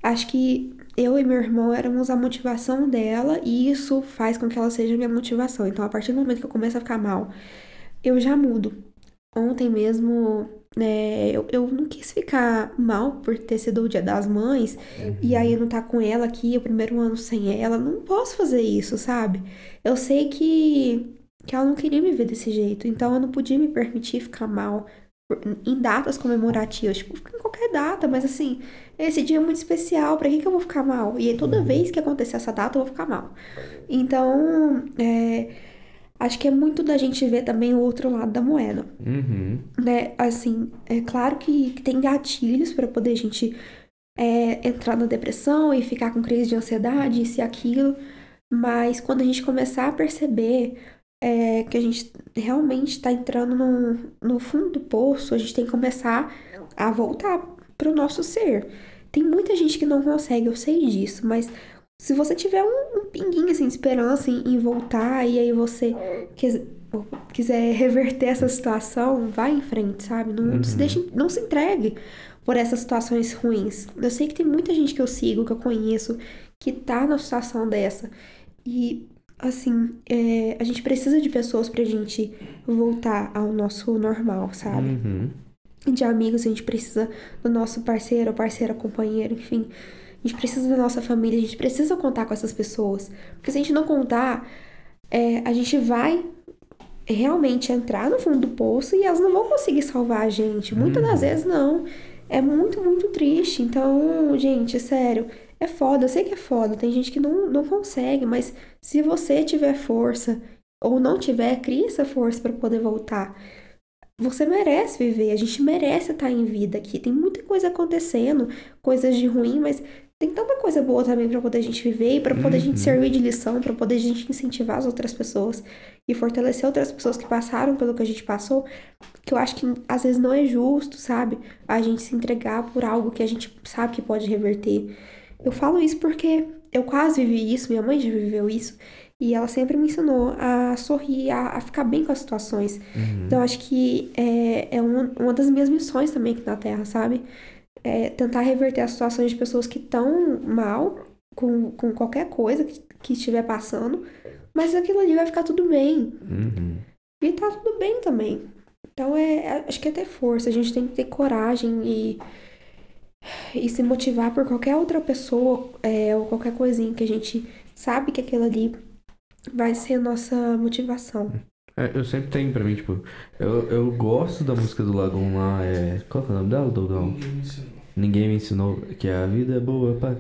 Acho que eu e meu irmão éramos a motivação dela, e isso faz com que ela seja minha motivação. Então, a partir do momento que eu começo a ficar mal, eu já mudo. Ontem mesmo, né, eu, eu não quis ficar mal por ter sido o dia das mães, e aí eu não tá com ela aqui, o primeiro ano sem ela. Não posso fazer isso, sabe? Eu sei que, que ela não queria me ver desse jeito. Então eu não podia me permitir ficar mal em datas comemorativas, tipo, em qualquer data, mas assim, esse dia é muito especial, pra que que eu vou ficar mal? E aí toda vez que acontecer essa data eu vou ficar mal. Então, é, acho que é muito da gente ver também o outro lado da moeda Uhum. né? Assim, é claro que, que tem gatilhos para poder a gente é, entrar na depressão e ficar com crise de ansiedade, isso e aquilo, mas quando a gente começar a perceber é, que a gente realmente está entrando no, no fundo do poço, a gente tem que começar a voltar para o nosso ser. Tem muita gente que não consegue, eu sei disso, mas se você tiver um, um pinguinho assim, de esperança em, em voltar e aí você quis- quiser reverter essa situação, vai em frente, sabe? Não, não se Uhum. deixe, não se entregue por essas situações ruins. Eu sei que tem muita gente que eu sigo, que eu conheço, que tá na situação dessa. E, assim, é, a gente precisa de pessoas pra gente voltar ao nosso normal, sabe? Uhum. de amigos, a gente precisa do nosso parceiro, parceira, companheiro, enfim. A gente precisa da nossa família, a gente precisa contar com essas pessoas. Porque se a gente não contar, é, a gente vai realmente entrar no fundo do poço e elas não vão conseguir salvar a gente. Muitas das vezes não. É muito, muito triste. Então, gente, sério, é foda. Eu sei que é foda. Tem gente que não, não consegue, mas se você tiver força ou não tiver, cria essa força para poder voltar. Você merece viver, a gente merece estar em vida aqui. Tem muita coisa acontecendo, coisas de ruim, mas tem tanta coisa boa também para poder a gente viver e para poder a Uhum. gente servir de lição, para poder a gente incentivar as outras pessoas e fortalecer outras pessoas que passaram pelo que a gente passou, que eu acho que às vezes não é justo, sabe? A gente se entregar por algo que a gente sabe que pode reverter. Eu falo isso porque eu quase vivi isso, minha mãe já viveu isso, e ela sempre me ensinou a sorrir, a, a ficar bem com as situações. Uhum. Então, acho que é, é uma, uma das minhas missões também aqui na Terra, sabe? É tentar reverter as situações de pessoas que estão mal com, com qualquer coisa que, que estiver passando, mas aquilo ali vai ficar tudo bem. Uhum. E tá tudo bem também. Então, é, é- acho que é ter força, a gente tem que ter coragem e, e se motivar por qualquer outra pessoa é, ou qualquer coisinha que a gente sabe que aquilo ali vai ser a nossa motivação. É, eu sempre tenho pra mim, tipo, eu, eu gosto da música do Lagoon lá, é. Qual que é o nome dela, Dogão? Ninguém me ensinou que a vida é boa pra.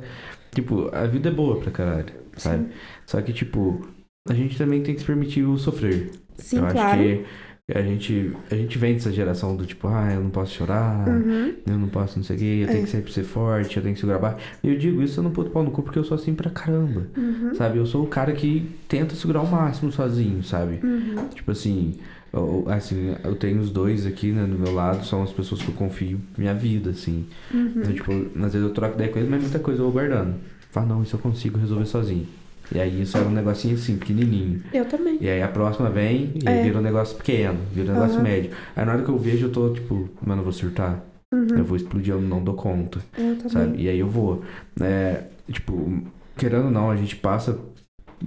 Tipo, a vida é boa pra caralho, sabe? Só que, tipo, a gente também tem que se permitir o sofrer. Sim, eu claro. acho que a gente, a gente vem dessa geração do tipo, ah, eu não posso chorar, Uhum. eu não posso não sei o quê, eu tenho É. que sempre ser forte, eu tenho que segurar a barra. E eu digo isso, eu não puto pau no cu porque eu sou assim pra caramba. Uhum. Sabe? Eu sou o cara que tenta segurar o máximo sozinho, sabe? Uhum. Tipo assim, eu, assim, eu tenho os dois aqui, né, do meu lado, são as pessoas que eu confio minha vida, assim. Uhum. Então, tipo, às vezes eu troco ideia com eles, mas muita coisa eu vou guardando. Falo, não, isso eu consigo resolver sozinho. E aí isso era um negocinho assim, pequenininho. Eu também. E aí a próxima vem e É. vira um negócio pequeno, vira um negócio Aham. médio. Aí na hora que eu vejo, eu tô tipo, mano, eu vou surtar. Uhum. Eu vou explodir, eu não dou conta, Eu também. sabe? E aí eu vou. É, tipo, querendo ou não, a gente passa.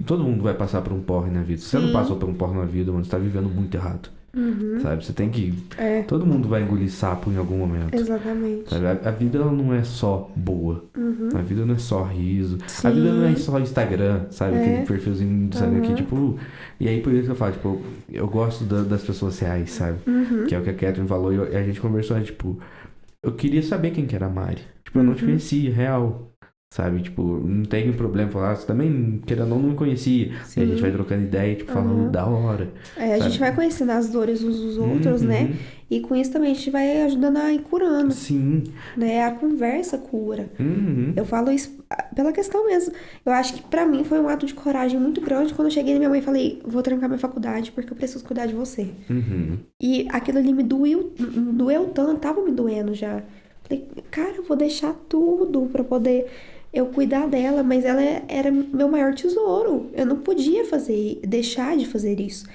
Todo mundo vai passar por um porre na vida. Se você não passou por um porre na vida, mano, você tá vivendo muito errado. Uhum. Sabe? Você tem que. É, Todo mundo vai engolir sapo em algum momento. exatamente. Sabe? A, a vida ela não é só boa. Uhum. A vida não é só riso. Sim. A vida não é só Instagram, sabe? É. Aquele perfilzinho do Instagram que, Uhum. tipo. E aí por isso que eu falo, tipo, eu gosto da- das pessoas reais, sabe? Uhum. Que é o que a Catherine falou e eu- e a gente conversou, né? Tipo, eu queria saber quem que era a Mari. Tipo, eu não te Uhum. conhecia, real. Sabe? Tipo, não tenho problema falar, você também, querendo ou não, me conhecia. E a Sim. gente vai trocando ideia, tipo, falando Uhum. da hora. É, a sabe? gente vai conhecendo as dores uns dos outros, Uhum. né? E com isso também a gente vai ajudando a ir curando, Sim. né? A conversa cura. Uhum. Eu falo isso ah, pela questão mesmo. Eu acho que pra mim foi um ato de coragem muito grande quando eu cheguei na minha mãe e falei: vou trancar minha faculdade porque eu preciso cuidar de você. Uhum. E aquilo ali me doeu, doeu tanto, tava me doendo já. Falei, cara, eu vou deixar tudo pra poder eu cuidar dela, mas ela era meu maior tesouro. Eu não podia fazer, deixar de fazer isso.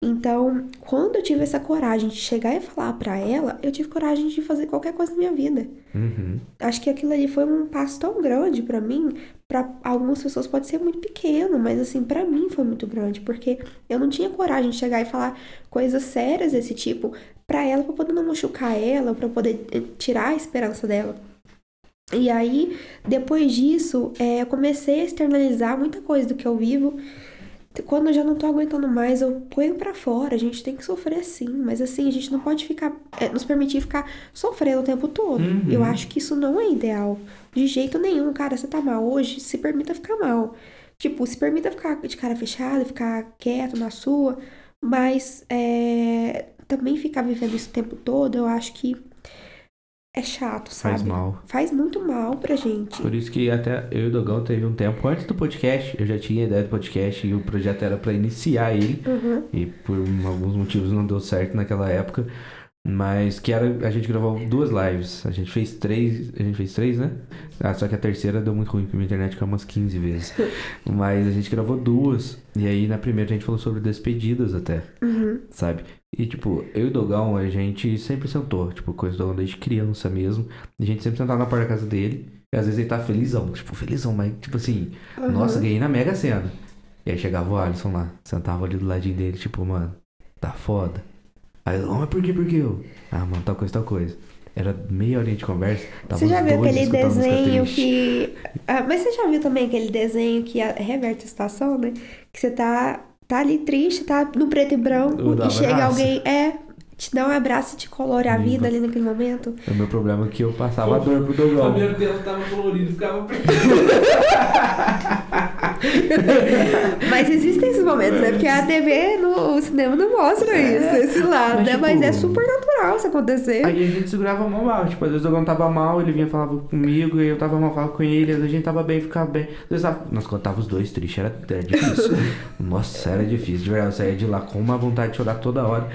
Então, quando eu tive essa coragem de chegar e falar pra ela, eu tive coragem de fazer qualquer coisa na minha vida. Uhum. Acho que aquilo ali foi um passo tão grande pra mim. Pra algumas pessoas pode ser muito pequeno, mas assim, pra mim foi muito grande, porque eu não tinha coragem de chegar e falar coisas sérias desse tipo pra ela, pra poder não machucar ela, pra poder eh, tirar a esperança dela. E aí, depois disso, eh, eu comecei a externalizar muita coisa do que eu vivo quando eu já não tô aguentando mais, eu ponho pra fora. A gente tem que sofrer sim, mas assim, a gente não pode ficar, é, nos permitir ficar sofrendo o tempo todo. Uhum. Eu acho que isso não é ideal. De jeito nenhum, cara, você tá mal hoje, se permita ficar mal. Tipo, se permita ficar de cara fechada, ficar quieto na sua, mas é, também ficar vivendo isso o tempo todo, eu acho que é chato, sabe? Faz mal. Faz muito mal pra gente. Por isso que até eu e o Dogão teve um tempo antes do podcast, eu já tinha ideia do podcast e o projeto era pra iniciar ele. Uhum. E por alguns motivos não deu certo naquela época. Mas que era. A gente gravou duas lives. A gente fez três. A gente fez três, né? Ah, só que a terceira deu muito ruim, porque minha internet caiu umas 15 vezes. Mas a gente gravou duas. E aí na primeira a gente falou sobre despedidas até. Uhum. Sabe? E tipo, eu e o Dogão, a gente sempre sentou, tipo, coisa do Dogão desde criança mesmo. A gente sempre sentava na porta da casa dele. E às vezes ele tava felizão, tipo, felizão, mas tipo assim, Uhum. nossa, ganhei na Mega Sena. E aí chegava o Alisson lá, sentava ali do ladinho dele, tipo, mano, tá foda. Aí eu, "Oh, mas por que, por que eu? Ah, mano, tal coisa, tal coisa. Era meia horinha de conversa. Tava Você já viu aquele desenho que. Ah, mas você já viu também aquele desenho que a- reverte a situação, né? Que você tá, tá ali triste, tá no preto e branco, O e chega alguém, é, te dá um abraço e te colore a vida ali naquele momento. O meu problema é que eu passava dor pro O Dogão. cabelo dela tava colorido, ficava preto. Mas existem esses momentos, né? Porque a TV, no o cinema não mostra isso, esse lado, mas, né? Mas tipo, é super natural isso acontecer. Aí a gente segurava a mão mal. Tipo, às vezes o Dogão tava mal, ele vinha falava comigo, e eu tava mal, falava com ele, às vezes a gente tava bem, ficava bem. Às vezes tava... Nós quando tava os dois tristes, era, era difícil. Nossa, era difícil, de verdade. Eu saía de lá com uma vontade de chorar toda hora.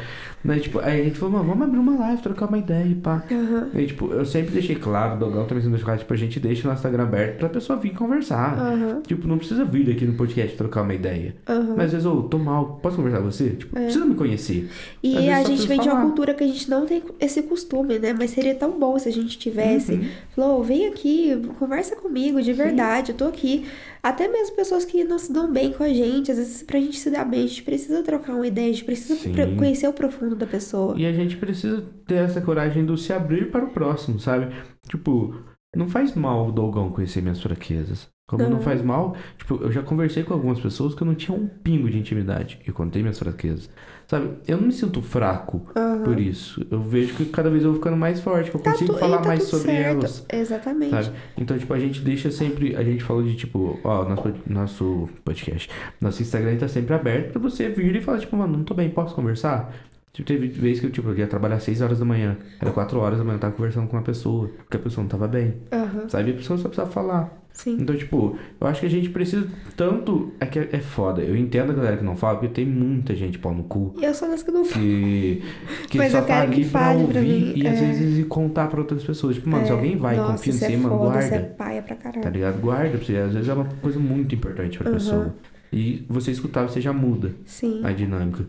Mas, tipo, aí a gente falou, mano, vamos abrir uma live, trocar uma ideia e pá. Aham. E, tipo, eu sempre deixei claro, o Dogão também sendo deixou tipo, a gente deixa o nosso Instagram aberto pra pessoa vir conversar. Aham. Tipo, não precisa vir aqui no podcast trocar uma ideia. Aham. Mas às vezes, eu tô mal, posso conversar com você? Tipo, precisa me conhecer. E vezes a gente vem de uma falar. cultura que a gente não tem esse costume, né? Mas seria tão bom se a gente tivesse. Uhum. Falou, vem aqui, conversa comigo, de verdade, eu tô aqui. Até mesmo pessoas que não se dão bem com a gente, às vezes pra gente se dar bem, a gente precisa trocar uma ideia, a gente precisa Sim. conhecer o profundo da pessoa. E a gente precisa ter essa coragem do se abrir para o próximo, sabe? Tipo, não faz mal o Dogão conhecer minhas fraquezas. Como não Não. faz mal, tipo, eu já conversei com algumas pessoas que eu não tinha um pingo de intimidade. Eu contei minhas fraquezas. Sabe? Eu não me sinto fraco Aham. por isso. Eu vejo que cada vez eu vou ficando mais forte, que eu Tá consigo tu- falar tá mais sobre certo. elas. Exatamente. Sabe? Então, tipo, a gente deixa sempre. A gente falou de tipo, ó, nosso, nosso podcast. Nosso Instagram tá sempre aberto pra você vir e falar, tipo, mano, não tô bem, posso conversar? Tipo, teve vez que eu, tipo, eu ia trabalhar 6 horas da manhã. Era 4 horas da manhã, eu tava conversando com uma pessoa, porque a pessoa não tava bem. Aham. Sabe? A pessoa só precisava falar. Sim. Então, tipo, eu acho que a gente precisa tanto. É que é é foda. Eu entendo a galera que não fala, porque tem muita gente pau no cu. E eu sou das que não falo. Que, que Mas só eu tá quero ali que pra fale pra ouvir mim, e às é. vezes ir contar pra outras pessoas. Tipo, mano, se alguém vai e Nossa, confia em você, é mano, foda, guarda. isso é paia pra caralho. Tá ligado? Guarda pra você. Às vezes é uma coisa muito importante pra Aham. pessoa. E você escutar, você já muda Sim. a dinâmica.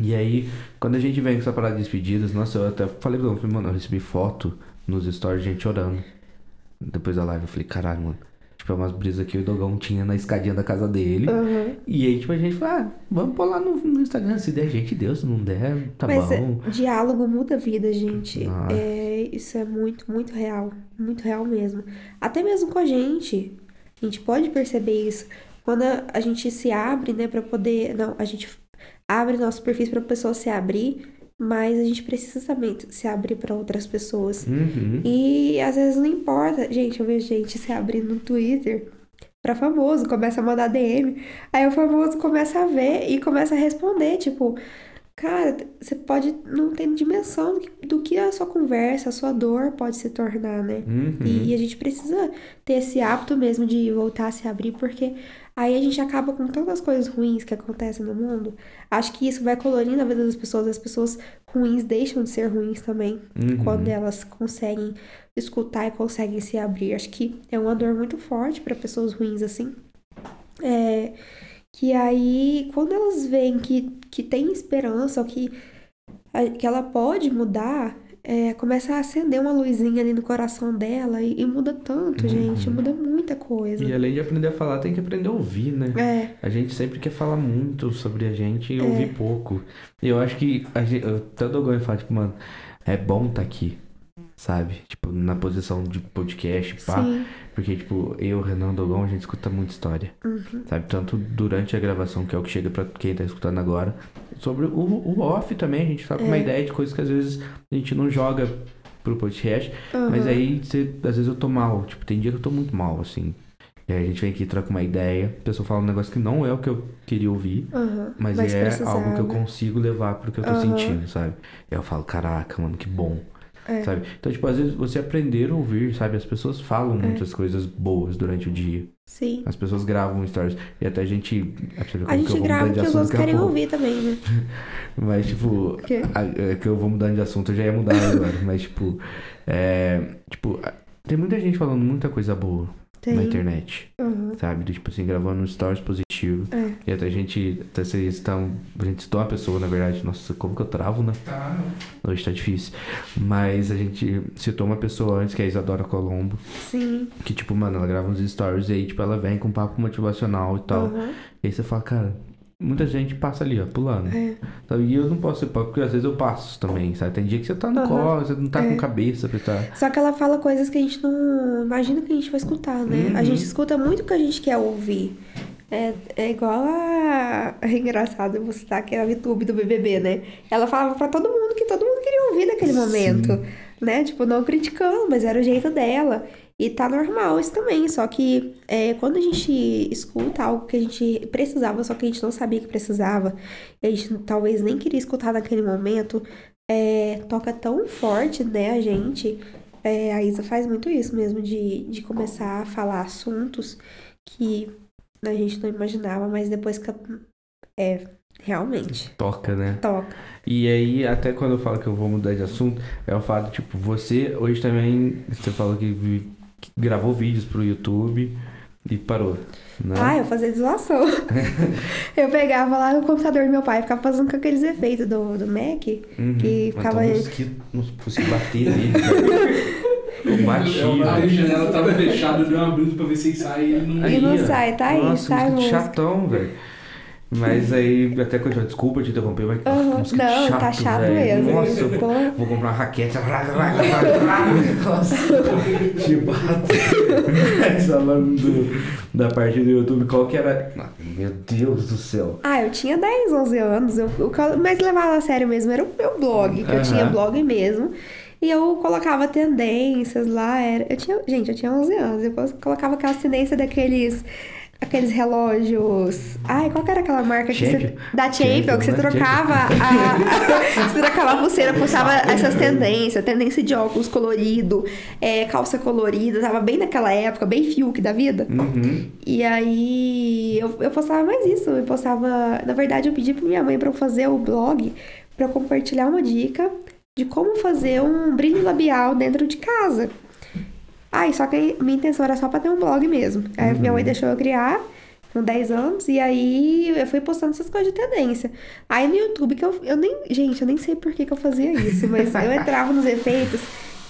E aí, quando a gente vem com essa parada de despedidas, nossa, eu até falei pra falei, mano, eu recebi foto nos stories de gente chorando. Depois da live, eu falei, caralho, mano. Tipo, é umas brisas que o Dogão tinha na escadinha da casa dele. Aham. E aí, tipo, a gente falou, ah, vamos pôr lá no, no Instagram. Se der gente, Deus, se não der, tá Mas é, bom. diálogo muda a vida, gente. Ah. É, isso é muito, muito real. Muito real mesmo. Até mesmo com a gente. A gente pode perceber isso. Quando a, a gente se abre, né, pra poder. Não, a gente abre nosso perfil pra pessoa se abrir, mas a gente precisa também se abrir pra outras pessoas. Uhum. E às vezes não importa. Gente, eu vejo gente se abrindo no Twitter pra famoso, começa a mandar DM. Aí o famoso começa a ver e começa a responder, tipo, cara, você pode não ter dimensão do que, do que a sua conversa, a sua dor pode se tornar, né? Uhum. E a gente precisa ter esse hábito mesmo de voltar a se abrir, porque aí a gente acaba com tantas coisas ruins que acontecem no mundo. Acho que isso vai colorindo a vida das pessoas. As pessoas ruins deixam de ser ruins também Uhum. quando elas conseguem escutar e conseguem se abrir. Acho que é uma dor muito forte para pessoas ruins assim. É, que aí, quando elas veem que, que tem esperança, ou que, que ela pode mudar, é, começa a acender uma luzinha ali no coração dela e, e muda tanto, gente. Muda muita coisa. E além de aprender a falar, tem que aprender a ouvir, né? É, A gente sempre quer falar muito sobre a gente e ouvir pouco. E eu acho que a gente, eu, até o Dogon fala, tipo, mano, é bom tá aqui. Sabe? Tipo, na posição de podcast, pá. Sim. Porque, tipo, eu, Renan Dogon, a gente escuta muita história. Uhum. Sabe? Tanto durante a gravação, que é o que chega pra quem tá escutando agora. Sobre o, o off também, a gente uma É. ideia de coisas que às vezes a gente não joga pro podcast. Mas Uhum. aí, você, às vezes eu tô mal. Tipo, tem dia que eu tô muito mal, assim. E aí a gente vem aqui, troca uma ideia. A pessoa fala um negócio que não é o que eu queria ouvir. Uhum. Mas, Mas é precisava. algo que eu consigo levar pro que eu tô Aham. sentindo, sabe? Aí eu falo, caraca, mano, que bom. É. Sabe? Então, tipo, às vezes você aprender a ouvir, sabe? As pessoas falam É. muitas coisas boas durante o dia. Sim. As pessoas gravam stories. E até a gente. A que gente grava que os assunto outros daqui a querem ouvir também, né? Mas, tipo, quê? a- é que eu vou mudando de assunto, eu já ia mudar agora. Mas, tipo, é. Tipo, tem muita gente falando muita coisa boa Tem. na internet. Uhum. Sabe? Tipo assim, gravando stories positivo. É. E até a gente. Até vocês estão. A gente citou uma pessoa, na verdade. Nossa, como que eu travo, né? Tá, Hoje tá difícil. Mas a gente citou uma pessoa antes, que é a Isadora Colombo. Sim. Que, tipo, mano, ela grava uns stories e aí, tipo, ela vem com um papo motivacional e tal. Uhum. E aí você fala, cara, muita gente passa ali, ó, pulando. É. Sabe? E eu não posso ser pobre, porque às vezes eu passo também, sabe? Tem dia que você tá no Aham. colo, você não tá É. com cabeça pra estar. Só que ela fala coisas que a gente não imagina que a gente vai escutar, né? A Uhum. gente escuta muito o que a gente quer ouvir. É, é igual a. É engraçado eu vou citar que é a VTube do BBB, né? Ela falava pra todo mundo que todo mundo queria ouvir naquele Sim. momento, né? Tipo, não criticando, mas era o jeito dela. E tá normal isso também. Só que é, quando a gente escuta algo que a gente precisava, só que a gente não sabia que precisava, e a gente talvez nem queria escutar naquele momento, é, toca tão forte, né, a gente. É, a Isa faz muito isso mesmo, de, de começar a falar assuntos que a gente não imaginava, mas depois que. É, realmente. Toca, né? Toca. E aí, até quando eu falo que eu vou mudar de assunto, é o fato, tipo, você hoje também, você falou que, que gravou vídeos pro YouTube e parou, né? Ah, eu fazia desolação. eu pegava lá no computador do meu pai, ficava fazendo com aqueles efeitos do, do Mac. Uhum. que ficava- mosquito, não consigo bater nele, cara. O machismo. A janela tava fechada, deu uma blusa pra ver se ele sai e ele não. E não sai, tá aí, Nossa, sai música. chatão, velho. Mas aí, até quando eu desculpa te interromper, mas que Aham. mosquito Não, chato, tá chato velho. mesmo. Nossa, eu Tô- vou comprar uma raquete. Nossa, te bato. Mas falando do- da parte do YouTube, qual que era. Ah, Meu Deus do céu. Ah, eu tinha 10, 11 anos. Eu, o que eu mais levava a sério mesmo era o meu blog, que eu Aham. tinha blog mesmo. E eu colocava tendências lá. Era, eu tinha, gente, eu tinha 11 anos. Eu colocava aquelas tendências daqueles. Aqueles relógios. Ai, qual que era aquela marca que Champion? você. Da Champion, que você né? trocava a. você trocava a pulseira, postava essas tendências, tendência de óculos colorido, é, calça colorida, tava bem naquela época, bem Fiuk da vida. Uhum. E aí eu, eu postava mais isso. Eu postava. Na verdade, eu pedi pra minha mãe pra eu fazer o blog pra eu compartilhar uma dica de como fazer um brilho labial dentro de casa. Ai, só que minha intenção era só pra ter um blog mesmo. Aí minha mãe deixou eu criar com 10 anos, e aí eu fui postando essas coisas de tendência. Aí no YouTube, que eu, eu nem. Gente, eu nem sei por que, que eu fazia isso, mas eu entrava nos efeitos,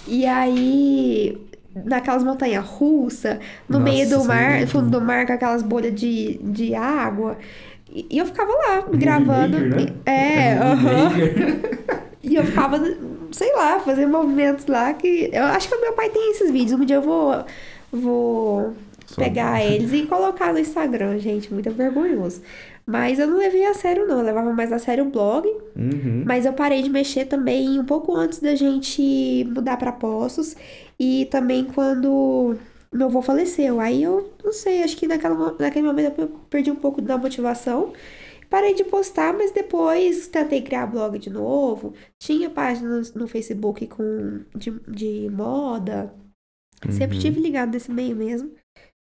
e aí. Naquelas montanhas russas, no Nossa, meio do é mar, muito fundo do mar com aquelas bolhas de, de água. E, e eu ficava lá, gravando. Maker, né? É, Movie aham. E eu ficava, sei lá, fazendo movimentos lá que. Eu acho que o meu pai tem esses vídeos. Um dia eu vou. Vou Só- pegar eles e colocar no Instagram, gente. Muito vergonhoso. Mas eu não levei a sério, não. Eu levava mais a sério o blog. Uhum. Mas eu parei de mexer também um pouco antes da gente mudar pra Poços. E também quando meu avô faleceu. Aí eu não sei, acho que naquela, naquele momento eu perdi um pouco da motivação. Parei de postar, mas depois tentei criar blog de novo. Tinha páginas no Facebook com, de, de moda. Sempre Uhum. tive ligado nesse meio mesmo.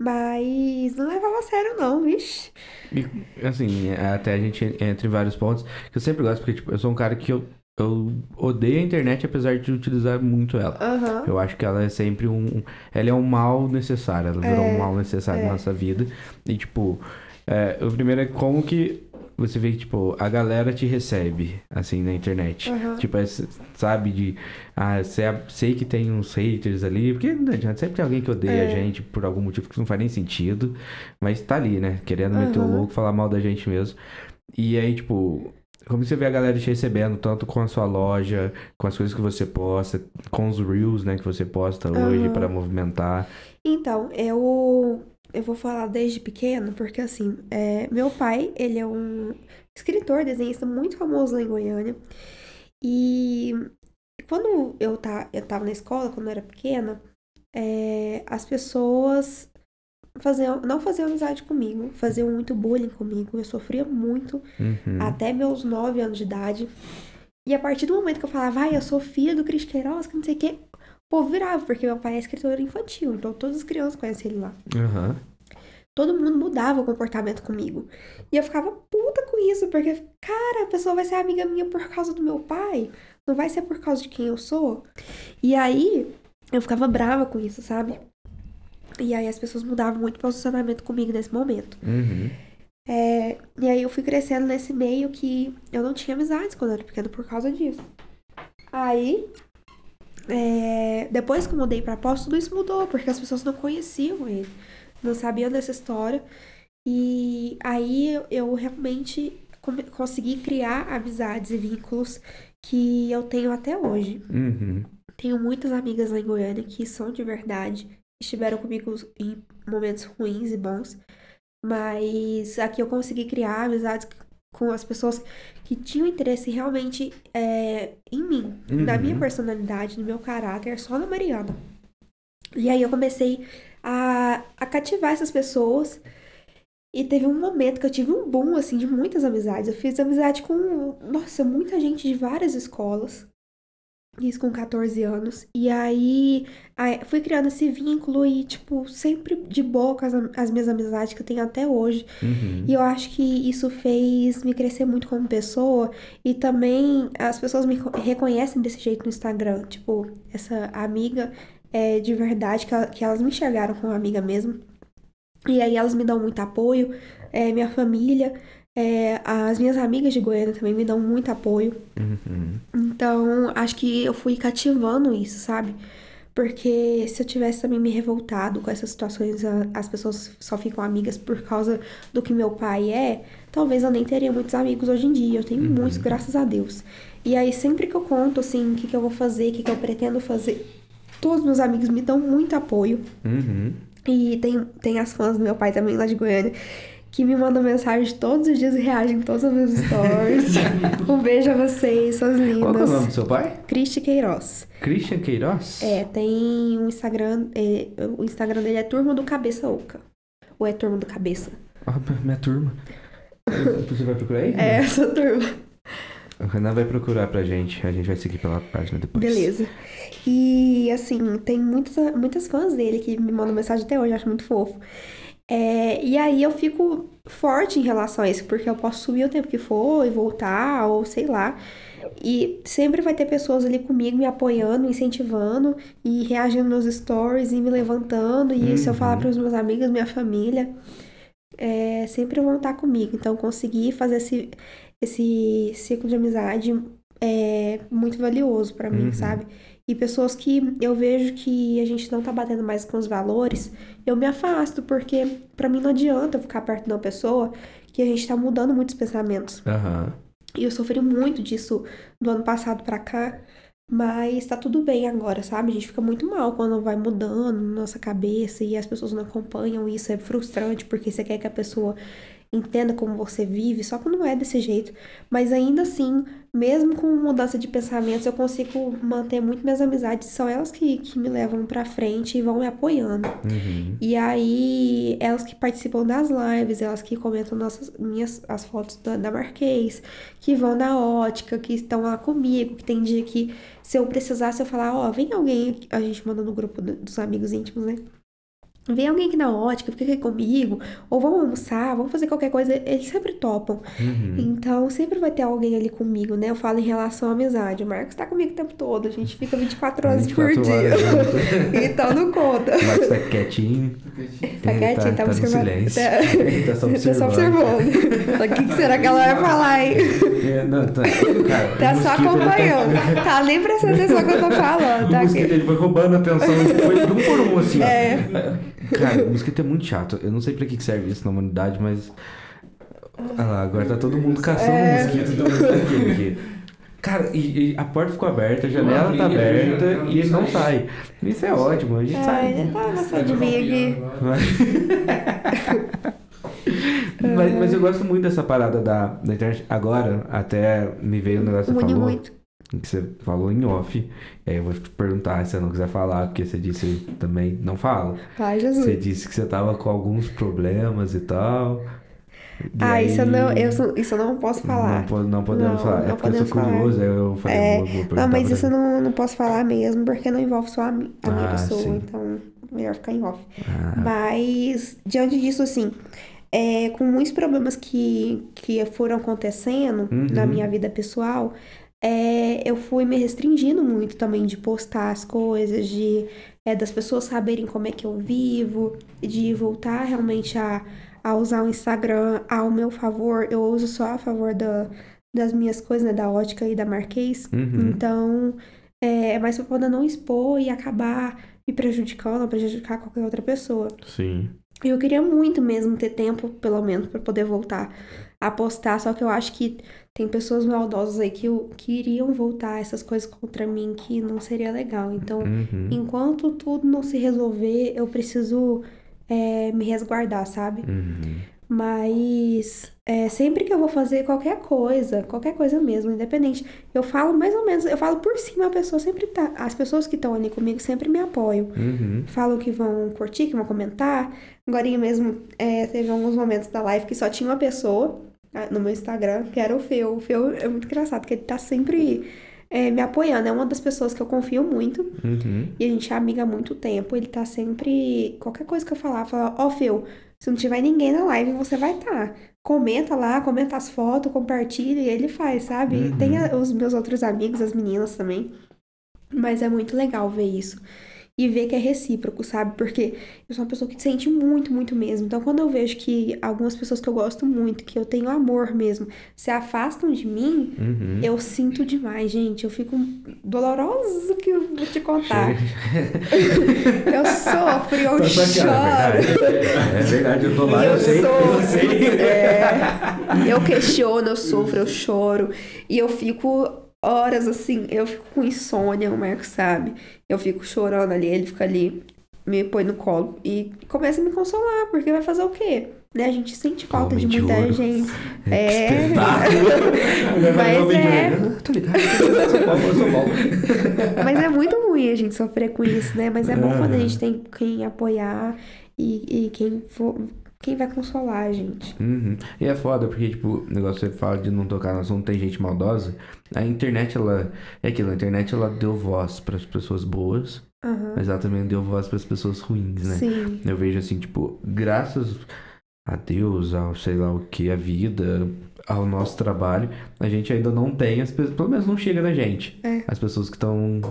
Mas não levava a sério, não, vixe. E, assim, até a gente entra em vários pontos que eu sempre gosto, porque tipo, eu sou um cara que eu, eu odeio a internet apesar de utilizar muito ela. Aham. Eu acho que ela é sempre um. Ela é um mal necessário. Ela virou um mal necessário é. na nossa vida. E, tipo, é, o primeiro é como que você vê que, tipo, a galera te recebe, assim, na internet. Aham. Tipo, é, sabe, de. Ah, sei, sei que tem uns haters ali. Porque não adianta, sempre tem alguém que odeia a É. gente por algum motivo que não faz nem sentido. Mas tá ali, né? Querendo meter o Aham. louco, falar mal da gente mesmo. E aí, tipo. como você vê a galera te recebendo, tanto com a sua loja, com as coisas que você posta, com os reels, né, que você posta hoje para movimentar. Então, eu, eu vou falar desde pequeno, porque assim, é, meu pai, ele é um escritor, desenhista muito famoso lá em Goiânia. E quando eu, tá, eu tava na escola, quando eu era pequena, é, as pessoas faziam, não faziam amizade comigo, faziam muito bullying comigo. Eu sofria muito Uhum. até meus 9 anos de idade. E a partir do momento que eu falava, ai, eu sou filha do Cris Queiroz, que não sei o quê, povo virava, porque meu pai é escritor infantil, então todas as crianças conhecem ele lá. Aham. Todo mundo mudava o comportamento comigo. E eu ficava puta com isso, porque, cara, a pessoa vai ser amiga minha por causa do meu pai, não vai ser por causa de quem eu sou. E aí, eu ficava brava com isso, sabe? E aí as pessoas mudavam muito o posicionamento comigo nesse momento. Uhum. É, e aí eu fui crescendo nesse meio que eu não tinha amizades quando eu era pequena por causa disso. Aí, é, depois que eu mudei pra Poço, tudo isso mudou, porque as pessoas não conheciam ele, não sabiam dessa história. E aí eu, eu realmente consegui criar amizades e vínculos que eu tenho até hoje. Uhum. Tenho muitas amigas lá em Goiânia que são de verdade, estiveram comigo em momentos ruins e bons, mas aqui eu consegui criar amizades com as pessoas que tinham interesse realmente é, em mim, na Uhum. minha personalidade, no meu caráter, só na Mariana. E aí eu comecei a, a cativar essas pessoas. E teve um momento que eu tive um boom, assim, de muitas amizades. Eu fiz amizade com, nossa, muita gente de várias escolas. Isso com 14 anos. E aí, aí fui criando esse vínculo e, tipo, sempre de boa com as, as minhas amizades que eu tenho até hoje. Uhum. E eu acho que isso fez me crescer muito como pessoa. E também as pessoas me co- reconhecem desse jeito no Instagram. Tipo, essa amiga é de verdade, que, ela- que elas me enxergaram como amiga mesmo. E aí elas me dão muito apoio. É, minha família, é, as minhas amigas de Goiânia também me dão muito apoio. Uhum. Então, acho que eu fui cativando isso, sabe? Porque se eu tivesse também me revoltado com essas situações, as pessoas só ficam amigas por causa do que meu pai é, talvez eu nem teria muitos amigos hoje em dia. Eu tenho muitos, graças a Deus. E aí, sempre que eu conto, assim, o que, que eu vou fazer, o que, que eu pretendo fazer, todos meus amigos me dão muito apoio. Uhum. E tem, tem as fãs do meu pai também lá de Goiânia que me mandam mensagem todos os dias e reagem em todos os meus stories. um beijo a vocês, suas lindas. Qual é o nome do seu pai? Cristi Queiroz. Christian Queiroz? É, tem um Instagram. é, o Instagram dele é Turma do Cabeça Oca. Ou é Turma do Cabeça? Ah, minha turma. Você vai procurar aí? É essa turma. O Renan vai procurar pra gente. A gente vai seguir pela página depois. Beleza. E assim, tem muitas, muitas fãs dele que me mandam mensagem até hoje, eu acho muito fofo. É, e aí eu fico forte em relação a isso, porque eu posso subir o tempo que for e voltar, ou sei lá. E sempre vai ter pessoas ali comigo me apoiando, me incentivando e reagindo nos stories e me levantando. E se eu falar Uhum. para os meus amigos, minha família, é, sempre vão estar comigo. Então, conseguir fazer esse, esse ciclo de amizade é muito valioso pra mim, Uhum. sabe? E pessoas que eu vejo que a gente não tá batendo mais com os valores, eu me afasto, porque pra mim não adianta eu ficar perto de uma pessoa que a gente tá mudando muitos pensamentos. Aham. E eu sofri muito disso do ano passado pra cá, mas tá tudo bem agora, sabe? A gente fica muito mal quando vai mudando na nossa cabeça e as pessoas não acompanham isso, é frustrante porque você quer que a pessoa entenda como você vive, só que não é desse jeito. Mas ainda assim, mesmo com mudança de pensamentos, eu consigo manter muito minhas amizades, são elas que, que me levam pra frente e vão me apoiando. Uhum. E aí, elas que participam das lives, elas que comentam nossas, minhas, as fotos da, da Marquês, que vão na ótica, que estão lá comigo, que tem dia que, se eu precisasse, eu falar, ó, vem alguém, a gente manda no grupo do- dos amigos íntimos, né? Vem alguém aqui na ótica, fica aqui comigo, ou vamos almoçar, vamos fazer qualquer coisa, eles sempre topam. Uhum. Então, sempre vai ter alguém ali comigo, né? Eu falo em relação à amizade. O Marcos tá comigo o tempo todo, a gente fica 24 horas 24 por dia. horas junto. então, não conta. O Marcos tá quietinho. Tá Ele quietinho, tá, tá no observando. silêncio. Tá, Ele tá só Tá só observando. observando. O que, que será que ela vai falar, hein? É, não, tá, cara, Tá só acompanhando. Tá nem prestando atenção no que eu tô falando. O Tá mosquito aqui. ele foi roubando a atenção, foi um por um, assim, ó. É. Cara, o mosquito é muito chato. Eu não sei pra que serve isso na humanidade, mas. Olha lá, agora tá todo mundo caçando É. mosquito. Todo mundo aqui. Cara, e, e a porta ficou aberta, a janela tá aberta e ele não sai. Isso é ótimo, a gente Ai, sai. ele tá gostando de mim aqui. Mas, mas eu gosto muito dessa parada da, da internet. Agora, até me veio um negócio que falou. muito. Que você falou em off. E aí eu vou te perguntar se você não quiser falar, porque você disse também. Não fala. Ai, Jesus. Você disse que você tava com alguns problemas e tal. E Ah, isso eu aí- não, eu, isso eu não posso falar. Não, não podemos Não, falar. É não porque eu sou falar. curioso, aí eu falei, É, vou, vou Não, mas isso eu não, não posso falar mesmo, porque não envolve só a minha Ah, pessoa, sim. então melhor ficar em off. Ah, Mas, diante disso, assim, é, com muitos problemas que, que foram acontecendo Uhum. na minha vida pessoal, é, eu fui me restringindo muito também de postar as coisas, de é, das pessoas saberem como é que eu vivo, de voltar realmente a, a usar o Instagram ao meu favor. Eu uso só a favor da, das minhas coisas, né, da ótica e da Marquês. uhum. Então, é, é mais pra poder não expor e acabar me prejudicando ou prejudicar qualquer outra pessoa. Sim. E eu queria muito mesmo ter tempo, pelo menos, pra poder voltar a postar. Só que eu acho que tem pessoas maldosas aí que, que iriam voltar essas coisas contra mim que não seria legal. Então, Uhum. enquanto tudo não se resolver, eu preciso é, me resguardar, sabe? Uhum. Mas é, sempre que eu vou fazer qualquer coisa, qualquer coisa mesmo, independente, eu falo mais ou menos, eu falo por cima, a pessoa sempre tá. As pessoas que estão ali comigo sempre me apoiam. Uhum. Falam que vão curtir, que vão comentar. Agora mesmo é, teve alguns momentos da live que só tinha uma pessoa ah, no meu Instagram, que era o Feu. O Feu é muito engraçado, porque ele tá sempre é, me apoiando. É uma das pessoas que eu confio muito. Uhum. E a gente é amiga há muito tempo. Ele tá sempre. Qualquer coisa que eu falar, fala, ó, Feu, se não tiver ninguém na live, você vai estar. Tá. Comenta lá, comenta as fotos, compartilha, e ele faz, sabe? Uhum. Tem a- os meus outros amigos, as meninas também. Mas é muito legal ver isso. E ver que é recíproco, sabe? Porque eu sou uma pessoa que sente muito, muito mesmo. Então, quando eu vejo que algumas pessoas que eu gosto muito, que eu tenho amor mesmo, se afastam de mim, Uhum. eu sinto demais, gente. Eu fico doloroso que eu vou te contar. Eu sofro, eu ó, É choro. verdade. É verdade, eu tô lá, eu, Eu sei. Eu sofro. sei. É, eu questiono, eu sofro, eu choro. E eu fico horas assim, eu fico com insônia, o Marco sabe. Eu fico chorando ali, ele fica ali, me põe no colo e começa a me consolar, porque vai fazer o quê? Né? A gente sente falta Homem de de muita ouro. gente. É. espetáculo. Mas de é-. Tô ligado. Mas é muito ruim a gente sofrer com isso, né? Mas é bom quando a É. gente tem quem apoiar e, e quem for, quem vai consolar a gente. Uhum. E é foda, porque, tipo, o negócio que você fala de não tocar no assunto, tem gente maldosa. A internet, ela. É aquilo, a internet, ela deu voz pras pessoas boas, Aham. mas ela também deu voz pras pessoas ruins, né? Sim. Eu vejo assim, tipo, graças a Deus, ao sei lá o que, a vida, ao nosso trabalho, a gente ainda não tem as pessoas, pelo menos não chega na gente. É. As pessoas que estão,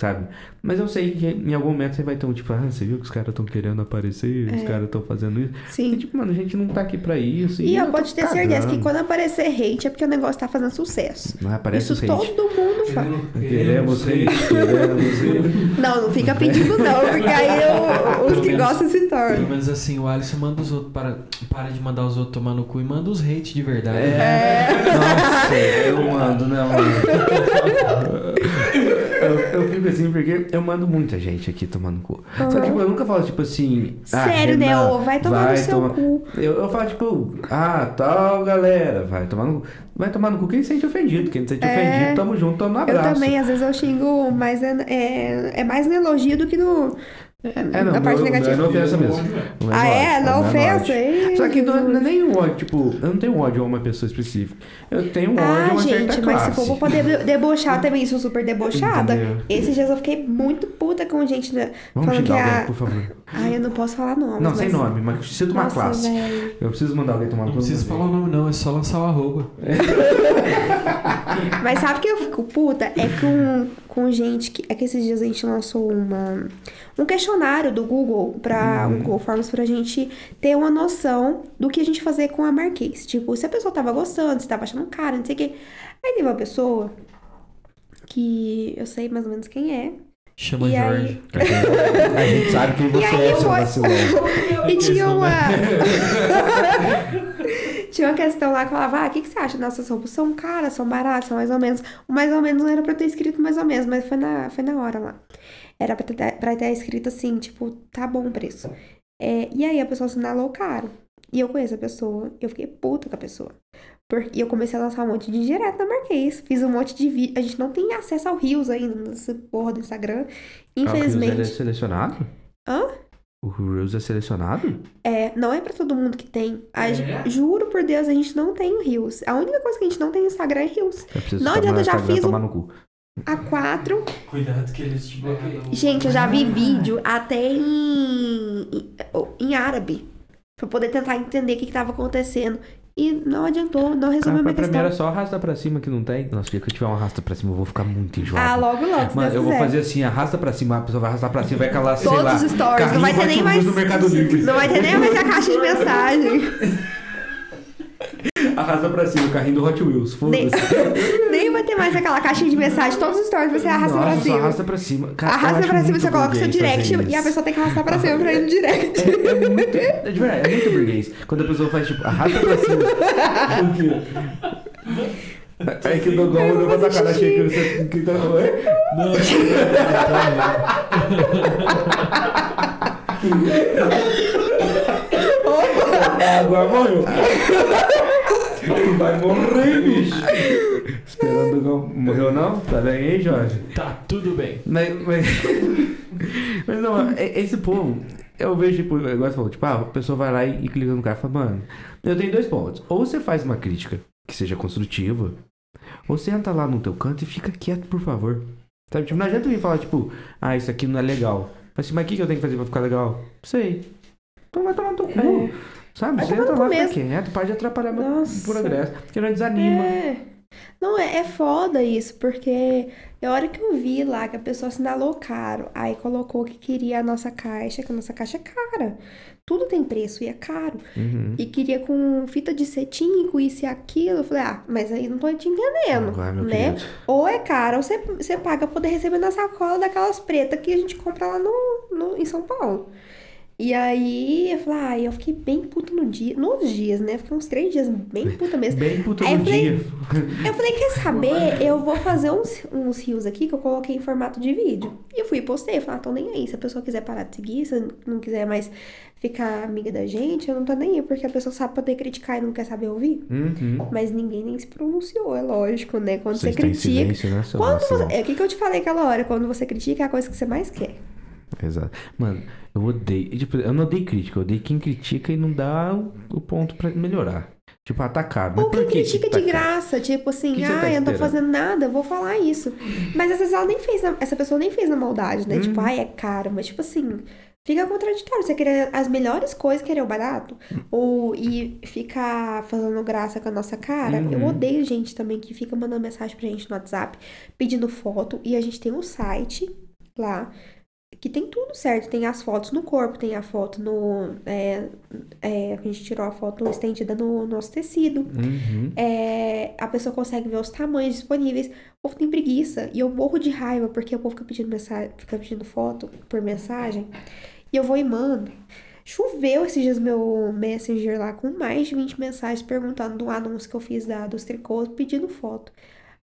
sabe? Mas eu sei que em algum momento você vai ter um tipo, ah, você viu que os caras estão querendo aparecer, os É. caras estão fazendo isso. E, Sim. tipo, mano, a gente não tá aqui pra isso. E eu tô pode ter certeza que cagando. quando aparecer hate é porque o negócio tá fazendo sucesso. Não aparece Isso hate. todo mundo fala. Queremos hate, queremos hate. Não, não fica pedindo não, porque aí eu- os Pelo que menos- gostam se Pelo tornam. menos assim, o Alisson manda os outros para, para de mandar os outros tomar no cu e manda os hate de verdade. É. Nossa, eu mando, né, mano? Eu, eu fico assim porque eu mando muita gente aqui tomando cu. Só que tipo, eu nunca falo, tipo assim. ah, Sério, né? Renan, Ô, vai tomar no seu tomar- cu. Eu, eu falo, tipo, ah, tal galera, vai tomar no cu. Vai tomar no cu quem se sente ofendido. Quem se sente É. ofendido, tamo junto, tamo no Eu abraço. também, às vezes eu xingo, mas é, é, é mais no elogio do que no, É, não, na parte negativa. É na ofensa mesmo. Não Ah, é? ódio, Na não ofensa? ódio. Ei, Só que não é, não é nem um ódio, tipo, eu não tenho ódio a uma pessoa específica. Eu tenho um ódio a Ah, uma certa gente, mas classe. se for pra poder debochar também, sou super debochada. Entendeu? Esses dias eu fiquei muito puta com gente né, Vamos falando que alguém, a. por favor. Ai, eu não posso falar nomes. Não, sem mas- nome, mas cita uma Nossa, classe. velho. Eu preciso mandar alguém tomar no Não cu. precisa falar o nome, não, é só lançar o arroba. Mas sabe que eu fico puta? É com, com gente que. É que esses dias a gente lançou uma, um questionário do Google pra Uhum. Google Forms pra gente ter uma noção do que a gente fazer com a Marquês. Tipo, se a pessoa tava gostando, se tava achando cara, não sei o quê. Aí teve uma pessoa que eu sei mais ou menos quem é. Chama E aí- Jorge. A gente sabe quem você aí é, eu seu vacilão. E tinha uma. Tinha uma questão lá que falava, ah, o que, que você acha? Nossas roupas são caras, são baratas, são mais ou menos. O mais ou menos não era pra ter escrito mais ou menos, mas foi na, foi na hora lá. Era pra ter, pra ter escrito assim, tipo, tá bom o preço. É, e aí a pessoa assinalou caro. E eu conheço a pessoa, eu fiquei puta com a pessoa. Porque eu comecei a lançar um monte de direto na Marquês. Fiz um monte de vídeo. A gente não tem acesso ao Rios ainda, nessa porra do Instagram. Ah, o Infelizmente. Reels é selecionado? Hã? O Reels é selecionado? É, não é pra todo mundo que tem. A É? Juro por Deus, a gente não tem o Rios. A única coisa que a gente não tem no Instagram é preciso Não tomar- adianta, eu já Instagram fiz o- no cu. A quatro. Cuidado que eles te bloqueiam. Gente, eu já vi vídeo até em, em, em árabe. Pra poder tentar entender o que, que tava acontecendo. E não adiantou, não resolveu Cara, a minha pra questão. primeira só arrasta pra cima que não tem. Nossa, que eu tiver um arrasta pra cima, eu vou ficar muito enjoado. Ah, logo, logo, se Mano, eu vou fazer assim, arrasta pra cima, a pessoa vai arrastar pra cima, vai calar, sei Todos lá. os stories, não vai ter nem mais. Não vai ter nem mais a caixa de mensagem. Arrasta pra cima, o carrinho do Hot Wheels, foda-se. nem ter mais aquela caixinha de mensagem. Todos os stories você arrasta Nossa, pra cima. arrasta pra cima. Cara, eu Arrasta pra cima, você coloca o seu direct e a pessoa tem que arrastar pra cima pra ir no direct. É, é muito. É de verdade, é muito burguês. Quando a pessoa faz tipo, arrasta pra cima. Aí que o Dogão olhou pra tua cara, achei que você. Que tá... Oi? Não, Agora morreu. Tu vai morrer, bicho. Esperando o Dogão. Morreu não? Tá bem aí, Jorge? tá tudo bem. Mas, mas, mas não, é- esse povo, eu vejo, tipo, igual você falou, tipo, ah, a pessoa vai lá e, e clica no cara e fala, mano, eu tenho dois pontos. Ou você faz uma crítica que seja construtiva, ou você entra lá no teu canto e fica quieto, por favor. Sabe, tipo, não adianta vir falar, tipo, ah, isso aqui não é legal. Mas assim, mas o que, que eu tenho que fazer pra ficar legal? Sei. Então vai tomar no teu cu. Sabe? Vai Você entra lá, fica quieto, para de atrapalhar meu Nossa. progresso. Porque não desanima. É. Não, é, é foda isso, porque a hora que eu vi lá que a pessoa assinalou caro, aí colocou que queria a nossa caixa, que a nossa caixa é cara. Tudo tem preço e é caro. Uhum. E queria com fita de cetim, com isso e aquilo. Eu falei, ah, mas aí não tô te entendendo, meu né? querido. Ou é caro, ou você, você paga pra poder receber na sacola daquelas pretas que a gente compra lá no, no, em São Paulo. E aí, eu falei, ah, eu fiquei bem puta no dia, nos dias, né? Fiquei uns três dias bem puta mesmo. Bem puta Aí no eu falei, dia. Eu falei, quer saber? Eu vou fazer uns, uns rios aqui que eu coloquei em formato de vídeo. E eu fui e postei. Eu falei, ah, tô nem aí. Se a pessoa quiser parar de seguir, se não quiser mais ficar amiga da gente, eu não tô nem aí. Porque a pessoa sabe poder criticar e não quer saber ouvir. Uhum. Mas ninguém nem se pronunciou, é lógico, né? Quando você, critica. silêncio, né, Quando você, é o que, que eu te falei aquela hora? Quando você critica, é a coisa que você mais quer. Exato. Mano, eu odeio. e, Tipo, eu não odeio crítica, eu odeio quem critica e não dá o, ponto pra melhorar. Tipo, atacar. Mas Ou quem que critica que de graça, tipo assim, Que ah, tá eu não tô fazendo nada, eu vou falar isso. Mas às vezes ela nem fez, na- essa pessoa nem fez na maldade, né? Tipo, Uhum. ai, é caro, mas tipo assim, fica contraditório. Você querer as melhores coisas, querer o barato, ou e ficar fazendo graça com a nossa cara. Eu Uhum. odeio gente também que fica mandando mensagem pra gente no WhatsApp, pedindo foto, e a gente tem um site lá. Que tem tudo certo, tem as fotos no corpo, tem a foto no. É, é, a gente tirou a foto estendida no nosso tecido. Uhum. É, a pessoa consegue ver os tamanhos disponíveis. O povo tem preguiça. E eu morro de raiva porque o povo fica pedindo, mensagem, fica pedindo foto por mensagem. E eu vou e mando. Choveu esses dias meu Messenger lá com mais de 20 mensagens perguntando do anúncio que eu fiz da, dos tricôs, pedindo foto.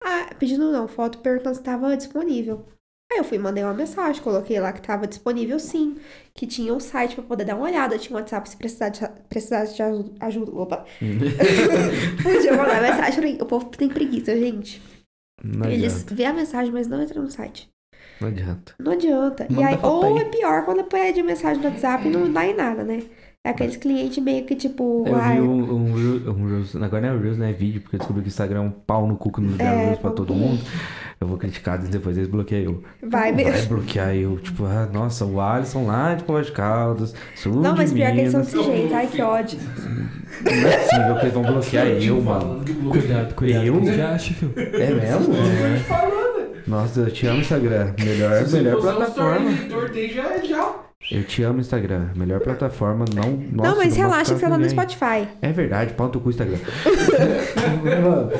Ah, pedindo não, foto perguntando se estava disponível. Aí eu fui e mandei uma mensagem, coloquei lá que estava disponível sim, que tinha um site para poder dar uma olhada, tinha um WhatsApp se precisar de, precisasse de aju- ajuda. Opa, Podia mandar mensagem. O povo tem preguiça, gente. Não Eles adianta. vê a mensagem, mas não entram no site. Não adianta. Não adianta. e aí, ou aí. é pior quando pede mensagem no WhatsApp e não dá em nada, né? É aqueles clientes meio que tipo. Eu ai, vi um, um, um Reels, agora não é Reels, né? É vídeo, porque eu descobri que o Instagram é um pau no cu que não dá É, Reels pra todo mundo. Eu vou criticar depois eles bloqueiam eu. Vai mesmo. Vai bloquear eu. Tipo, ah, nossa, o Alisson lá de Povo de Caldas, sul Não, de mas pior que eles são Minas. desse jeito. Ai, que ódio. Não é possível que eles vão bloquear eu, mano. Cuidado, cuidado. Eu? com o que você acha, filho? É mesmo? Nossa, eu te amo, Instagram. Melhor, melhor plataforma. já, já. Eu te amo, Instagram. Melhor plataforma, não. Nossa, não, mas vou relaxa que você tá no. Spotify. É verdade, pau no cu, Instagram. Mano,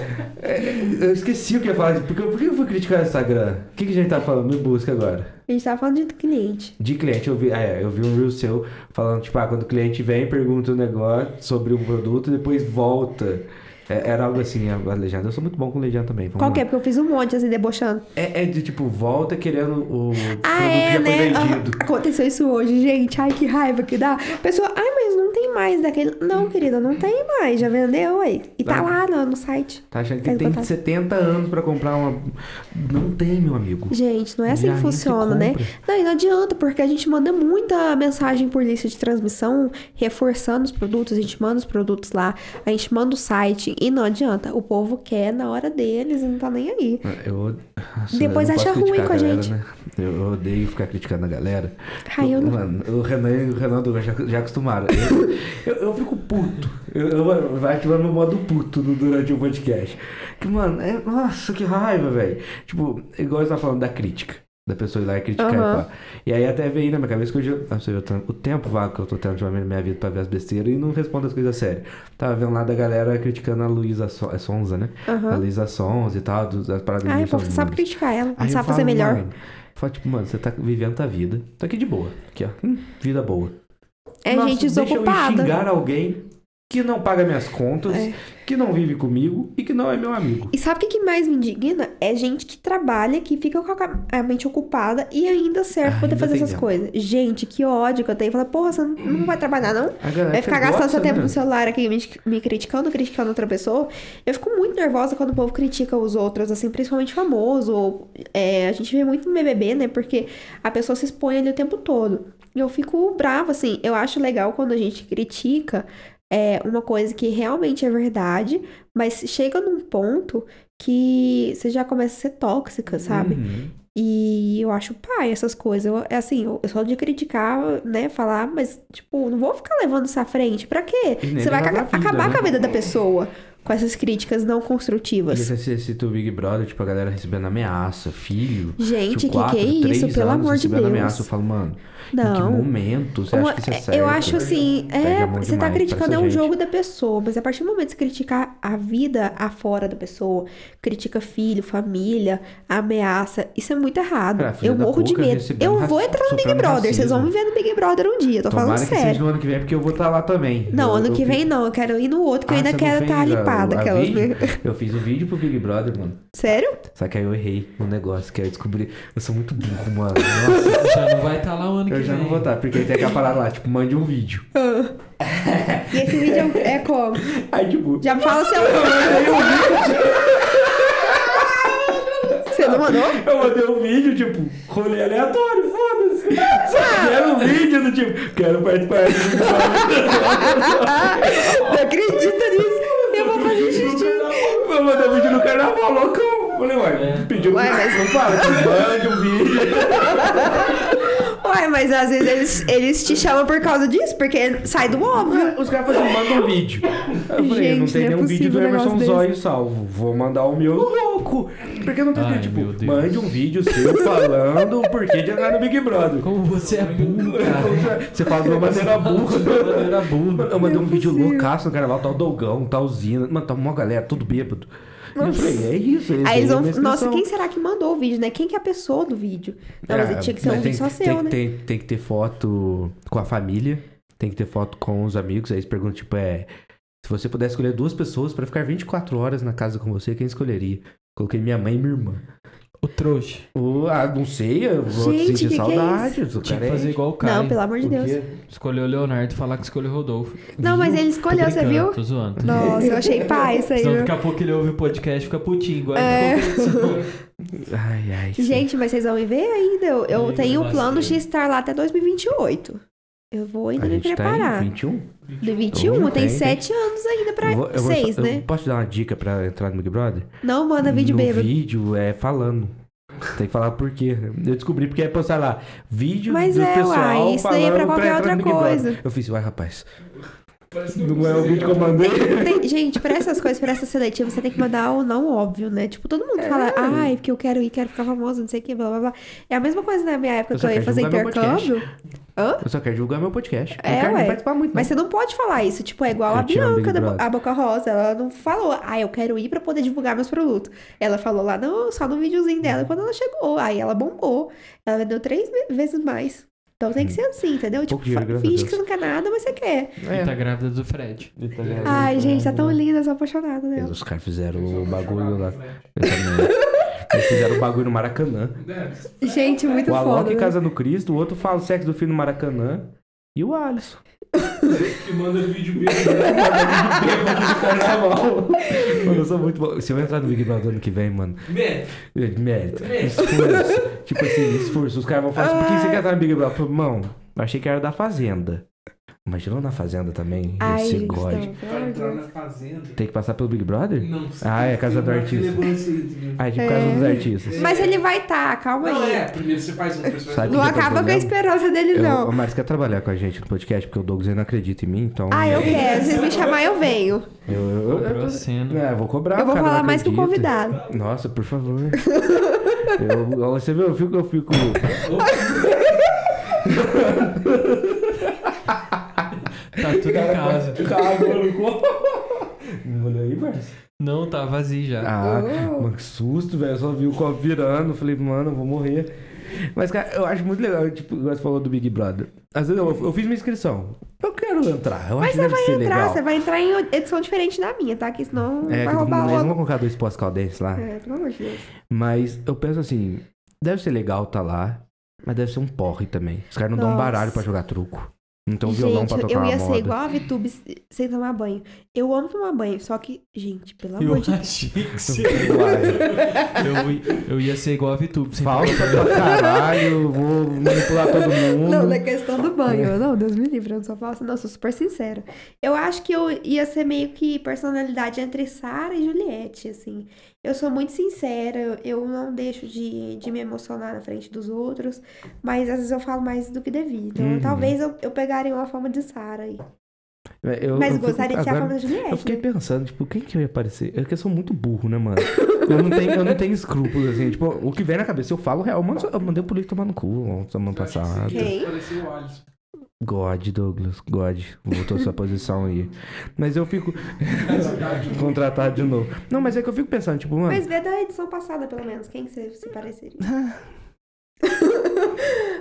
eu esqueci o que eu ia falar. Por que, por que eu fui criticar o Instagram? O que, que a gente tá falando? Me busca agora. A gente tava falando de cliente. De cliente, eu vi, é, eu vi um reel seu falando, tipo, ah, quando o cliente vem, pergunta um negócio sobre um produto e depois volta. É, era algo assim, a, legenda. Eu sou muito bom com legenda também. Qual que é? Porque eu fiz um monte assim, debochando. É, é de tipo, volta querendo o Ah, produto é, já né? foi vendido. Aconteceu isso hoje, gente. Ai, que raiva que dá. Pessoa, ai, mas tem mais daquele. Não, querida, não tem mais. Já vendeu aí. E tá Não. lá no, no site. Tá achando que tem botar. 70 anos pra comprar uma. Não tem, meu amigo. Gente, não é assim Já que funciona, né? Não, e não adianta, porque a gente manda muita mensagem por lista de transmissão, reforçando os produtos, a gente manda os produtos lá, a gente manda o site, e não adianta. O povo quer na hora deles e não tá nem aí. Eu, Nossa, Depois acha ruim com a galera, gente. né? Eu, odeio ficar criticando a galera. Ai, eu não- Mano, o Renan e o Renan já, já acostumaram. Eu, eu, eu fico puto. Eu, eu, vai ativando meu modo puto durante o podcast. Que, mano, é, nossa, que raiva, velho. Tipo, igual você tá falando da crítica. Da pessoa ir lá e criticar Aham. e pá. E aí até veio na minha cabeça que eu, ah, vê o tempo vago que eu tô tendo ultimamente na minha vida pra ver as besteiras e não respondo as coisas sérias. Tava vendo lá da galera criticando a Luísa So- é Sonza, né? A Aham. Luísa Sonza e tal, dos- das paradas Ai, o povo sabe criticar ela, Aí sabe fazer falo, melhor. Mano, fala, tipo, mano, você tá vivendo a vida. Tá aqui de boa. Aqui, ó. Hum, vida boa. É Nossa, gente Deixa eu desocupada. xingar alguém que não paga minhas contas, É. que não vive comigo e que não é meu amigo. E sabe o que, mais me indigna? É gente que trabalha, que fica com a mente ocupada e ainda serve pra poder fazer essas tempo. coisas. Gente, que ódio que eu tenho. Fala, porra, você não- vai trabalhar, não? Vai ficar gosta, gastando seu tempo né? no celular aqui me, me criticando, criticando outra pessoa. Eu fico muito nervosa quando o povo critica os outros, assim, principalmente famoso. Ou, é, a gente vê muito no BBB, né? Porque a pessoa se expõe ali o tempo todo. E eu fico brava, assim. Eu acho legal quando a gente critica é, uma coisa que realmente é verdade, mas chega num ponto que você já começa a ser tóxica, sabe? Uhum. E eu acho pai essas coisas. Eu, é assim, eu, eu só de criticar, né? Falar, mas, tipo, não vou ficar levando isso à frente. Pra quê? Você vai vida, acabar né? com a vida da pessoa com essas críticas não construtivas. você assiste o Big Brother, tipo, a galera recebendo ameaça, filho. Gente, tipo, que quatro, que é isso? Pelo amor de recebendo Deus. ameaça. Eu falo, mano, em que Não. momento você Uma- acha que isso é é, certo? eu acho assim, é, você tá criticando é um gente. jogo da pessoa, mas a partir do momento que você criticar a vida afora da pessoa, critica filho, família, ameaça, isso é muito errado. Cara, eu morro de medo. Eu vou entrar no Big Brother, vocês vão me racismo. ver no Big Brother um dia, tô Tomara falando que seja sério. no ano que vem, porque eu vou estar lá também. Não, Eu- ano eu que vem não, eu quero ir no outro, que eu Ah, ainda você não quero estar fez a- a Aquelas... vídeo? Eu fiz o vídeo pro Big Brother, mano. Sério? Só que aí eu errei no negócio, que aí eu descobri. Eu sou muito burro, mano. Nossa, Já não vai estar lá o ano eu que já vem. não vou estar, porque aí tem aquela parada lá, tipo, mande um vídeo. E esse vídeo é como? Aí, tipo, Já fala seu Você não mandou? eu mandei um vídeo, tipo, rolê aleatório, foda-se. Só que era um vídeo do tipo, quero participar do. Não acredita nisso? Eu mandei um vídeo no carnaval, loucão. Falei, ué, É. pediu Ué, mas- Não fala, que mande um vídeo. Ué, mas às vezes eles, eles te chamam por causa disso, porque sai do óbvio. Os caras falam assim, manda um vídeo. Aí Eu falei, Gente, não tem não é nenhum vídeo do um Emerson Zóio salvo. Vou mandar o meu louco. Porque não tem Ai, tipo, meu Deus. mande um vídeo seu falando o porquê de andar no Big Brother. Como você é burro, cara. Você fala de uma maneira burra. De uma maneira burra. Eu mandei um é vídeo loucaço no carnaval, tal Dogão, tal Zina. Mano, tá uma galera, tudo bêbado. Eu falei, é isso. Aí eles vão. Nossa, quem será que mandou o vídeo, né? Quem que é a pessoa do vídeo? Não, mas É, tinha que ser um mas vídeo só tem, seu, tem, né? Tem, tem que ter foto com a família, tem que ter foto com os amigos. Aí eles perguntam, tipo, é... Se você pudesse escolher duas pessoas pra ficar 24 horas na casa com você, quem escolheria? Coloquei minha mãe e minha irmã. O trouxa. O- ah, não sei, eu vou Gente, sentir que que é saudades. Tinha que é- fazer igual o cara. Não, pelo amor de Deus. quê? Escolheu o Leonardo e falar que escolheu o Rodolfo. Não, mas ele escolheu, você viu? Tô zoando. Nossa, eu achei pai isso aí, Senão viu? daqui a pouco ele ouve o podcast e fica putinho. Igual É. ele ficou Ai, ai. sim. Gente, mas vocês vão me ver ainda. Eu, eu tenho o plano de estar lá até 2028. Eu vou ainda A me tá preparar. em 21? Do 21, Oh, tem tem, tem. sete anos ainda pra Eu vou- eu vou seis, só- né? Eu posso te dar uma dica pra entrar no Big Brother? Não manda vídeo no bêbado. vídeo é falando. Tem que falar por quê. Eu descobri porque é postar lá. Vídeo Mas do é, pessoal uai, isso daí é pra falando qualquer entrar outra no Big Brother. coisa. Eu fiz, vai rapaz. Parece Não é o vídeo que eu mandei. Tem- gente, pra essas coisas, pra essa seletiva, você tem que mandar o não óbvio, né? Tipo, todo mundo É. fala, ai, porque eu quero ir, quero ficar famoso, não sei o que, blá blá blá. É a mesma coisa na minha época Eu que eu ia fazer intercâmbio. Hã? Eu só quero divulgar meu podcast. É, não quero ué. participar muito, não. Mas você não pode falar isso. Tipo, é igual a Eu amo, Bianca da Bo- a Boca Rosa. Ela não falou, ah, eu quero ir pra poder divulgar meus produtos. Ela falou lá no, só no videozinho dela quando ela chegou. Aí ela bombou. Ela vendeu três ve- vezes mais. Então tem que ser assim, entendeu? Pouco Tipo, dinheiro, a finge que você não quer nada, mas você quer. É. E tá grávida do Fred. Ai, gente, tá tão linda, eu sou apaixonada dela. Os caras fizeram o bagulho lá. Eu também. Eles fizeram o bagulho no Maracanã. Gente, muito o Alok foda. né? casa no Cristo, o outro fala o sexo do filho no Maracanã. E o Alisson. Que manda vídeo mesmo. Mano, eu sou muito bom. Se eu entrar no Big Brother ano que vem, mano. Mete. Mérito. Esforço. tipo assim, esforço. Os caras vão falar assim, por que você quer estar no Big Brother? Eu falo, eu achei que era da Fazenda. Imagina na Fazenda também. Ai, esse gente, God. não, pelo Pra de entrar na fazenda. Tem que passar pelo Big Brother? Não sei. Ah, é Casa do Artista. Ah, é tipo É. Casa dos Artistas. Mas ele vai tá, calma Não, aí. é. Primeiro você faz um personagem. Sabe Não acaba com a esperança dele, Eu, não. o Marcos quer trabalhar com a gente no podcast, porque o Douglas ainda não acredita em mim, então. Ah, eu quero. Se me chamar, eu venho. Eu, eu, eu, a. É, eu vou cobrar. Eu vou cara falar mais que o convidado. Nossa, por favor. eu, você vê, eu fico, eu fico. Tá tudo em casa. Olha aí, Marcos. Não, tá vazio já. Ah, Oh. mano, que susto, velho. Eu só vi o copo virando. Falei, mano, eu vou morrer. Mas, cara, eu acho muito legal, tipo, você falou do Big Brother. Às vezes eu, eu fiz minha inscrição. Eu quero entrar. Eu Mas acho você vai ser entrar, legal. você vai entrar em edição diferente da minha, tá? Que senão É, vai que roubar não logo. colocar dois pós-caldenses lá. É, pelo amor de Deus. Mas eu penso assim, deve ser legal tá lá, mas deve ser um porre também. Os caras não dão um Nossa. baralho pra jogar truco. Não tem um violão gente, pra tocar eu ia moda. ser igual a Vitube sem tomar banho. Eu amo tomar banho, só que, gente, pelo Eu amor de Deus. achei que você... Uai, eu, eu ia ser igual a VTube. sem Falta pra caralho, vou manipular todo mundo. Não, na questão do banho. Não, Deus me livre, eu não só falo assim, não, eu sou super sincera. Eu acho que eu ia ser meio que personalidade entre Sara e Juliette, assim. Eu sou muito sincera, eu- não deixo de, de me emocionar na frente dos outros, mas às vezes eu falo mais do que devia. Então, Uhum. talvez eu, eu pegaria uma forma de Sara aí. Eu- Mas eu fico- gostaria de ter a agora- forma da Juliette. Eu fiquei né? pensando, tipo, quem que eu ia aparecer? É que eu sou muito burro, né, mano? Eu não tenho, eu não tenho escrúpulos, assim. Tipo, o que vem na cabeça, eu falo real. Mano, eu mandei o político tomar no cu semana passada. Quem? Pareceu o Alisson. God, Douglas, God. Voltou sua posição aí. Mas eu fico. Contratado de novo. Não, mas é que eu fico pensando, tipo, mano. Mas vê da edição passada, pelo menos, quem você se pareceria?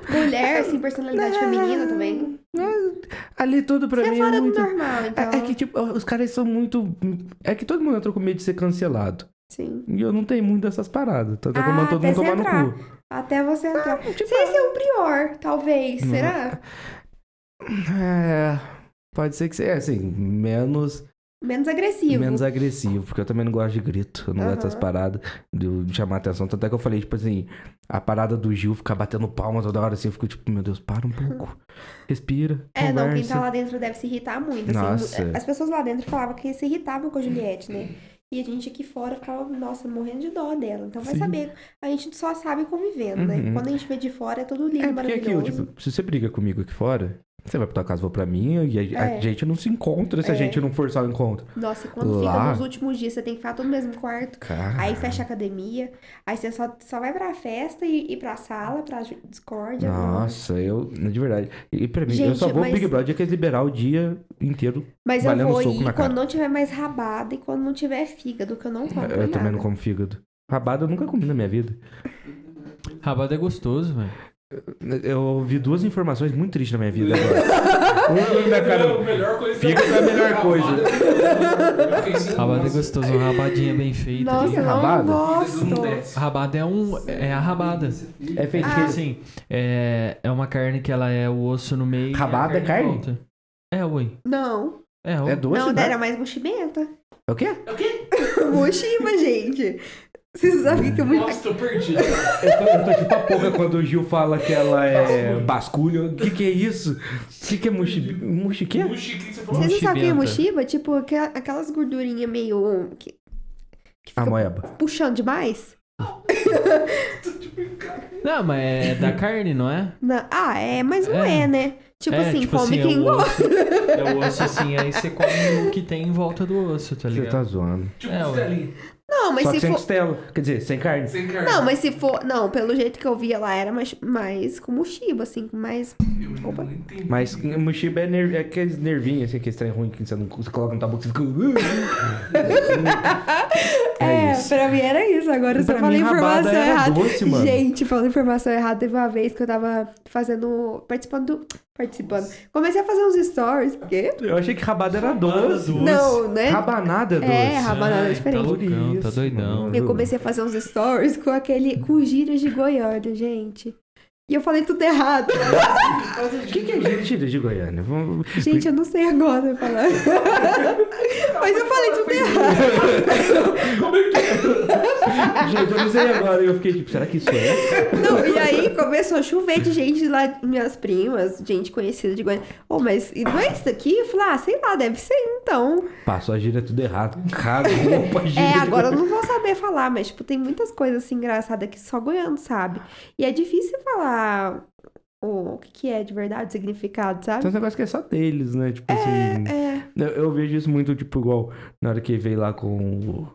Mulher, assim, personalidade feminina também. Ali tudo pra Você é mim fora é do muito. normal, então. É, é que, tipo, os caras são muito. É que todo mundo entrou com medo de ser cancelado. Sim. E eu não tenho muito dessas paradas. É que eu Ah, mando todo mundo você tomar entrar. no cu. Até você entrar. tipo, Sem ser um prior, talvez. Não. Será? É. Pode ser que seja, assim, menos, Menos agressivo. menos agressivo, porque eu também não gosto de grito, eu não gosto dessas paradas de, chamar atenção. Tanto é que eu falei, tipo assim, a parada do Gil ficar batendo palma toda hora assim, eu fico tipo, meu Deus, para um pouco, respira, É, não, quem conversa. tá lá dentro deve se irritar muito. assim. Nossa. As pessoas lá dentro falavam que se irritavam com a Juliette, né? E a gente aqui fora ficava, nossa, morrendo de dó dela. Então vai Sim. saber. A gente só sabe convivendo, né? Uhum. Quando a gente vê de fora é tudo lindo, É, porque é aquilo, maravilhoso. tipo, se você briga comigo aqui fora, você vai pra tua casa, vou pra minha, e a, a É. gente não se encontra se a É. gente não forçar o encontro. Nossa, e quando Lá- fica nos últimos dias, você tem que ficar tudo no mesmo quarto. Cara. Aí fecha a academia. Aí você só, só vai pra festa e, e pra sala, pra discórdia. Nossa, eu, de verdade. E pra mim, eu Gente, só vou mas- pro Big Brother que eles liberar o dia inteiro. Mas eu vou soco ir na cara. quando não tiver mais rabada e quando não tiver fígado, que eu não como. Eu nada. também não como fígado. Rabada eu nunca comi na minha vida. Rabada é gostoso, velho. Eu ouvi duas informações muito tristes na minha vida agora. Uma na Não, a cara. melhor coisa Fica com a melhor coisa. Rabada é nossa, gostoso, uma rabadinha bem feita. Nossa, não rabada? desce. Rabada é um. É a rabada. É feito Porque Ah. assim, é, é uma carne que ela é o osso no meio. Rabada é carne? volta. É, ui. Não. É, ui. É doce, não, né? era mais mochimenta. É o quê? Mochima, gente. Vocês sabem que é muito. Nossa, tô perdido. Eu tô, eu tô tipo a pouca quando o Gil fala que ela é basculho. O que que é isso? O que que é mushi... Mushi quê? Mushi, o que você falou? Vocês não sabem o que é mochiba? Tipo, aquela- aquelas gordurinhas meio. que, que A fica moeba. puxando demais? Não, mas é da carne, não é? Não. Ah, é, mas não É. é, né? Tipo é, assim, tipo come assim, quem é o gosta. osso, é o osso assim, aí você come o que tem em volta do osso, tá Você ligado? tá zoando. Tipo, É. Não, mas Só que se sem for. costela. Quer dizer, sem carne. Sem carne. Não, mas se for. Não, pelo jeito que eu via lá, era mais, mais com mochiba, assim, com mais. Eu Opa. não entendi. Mas mochiba é, ner- é aqueles nervinhos, assim, aquele trem ruim que você, não, você coloca no tabu que você fica. É, isso. pra mim era isso. Agora eu só Pra falei informação errada. doce, mano. Gente, falando informação errada, teve uma vez que eu tava fazendo. participando do. Participando. Comecei a fazer uns stories. O quê? Eu achei que rabada era doce. Não, né? Rabanada é doce. É, rabanada é Ai, diferente. Tá loucão, tá doidão. Eu comecei a fazer uns stories com aquele. com gírias de Goiânia, gente. E eu falei tudo errado. O que, que é gíria de Goiânia? Vamos... Gente, eu não sei agora falar. Mas eu falei tudo errado. Como é que é? Gente, eu não sei agora. E eu fiquei tipo, será que isso é? Não, e aí começou a chover de gente lá, minhas primas, gente conhecida de Goiânia. Oh, mas e não é isso daqui? Eu falei, ah, sei lá, deve ser então. Passou a gíria tudo errado. Cara, opa, gíria É, agora eu Goiânia. não vou saber falar, mas, tipo, tem muitas coisas assim engraçadas que só goiano sabe. E é difícil falar o, o que, que é de verdade, o significado, Tem sabe? uns negócios que é só deles, né? Tipo assim. É. Eu, eu vejo isso muito, tipo, igual na hora que veio lá com o.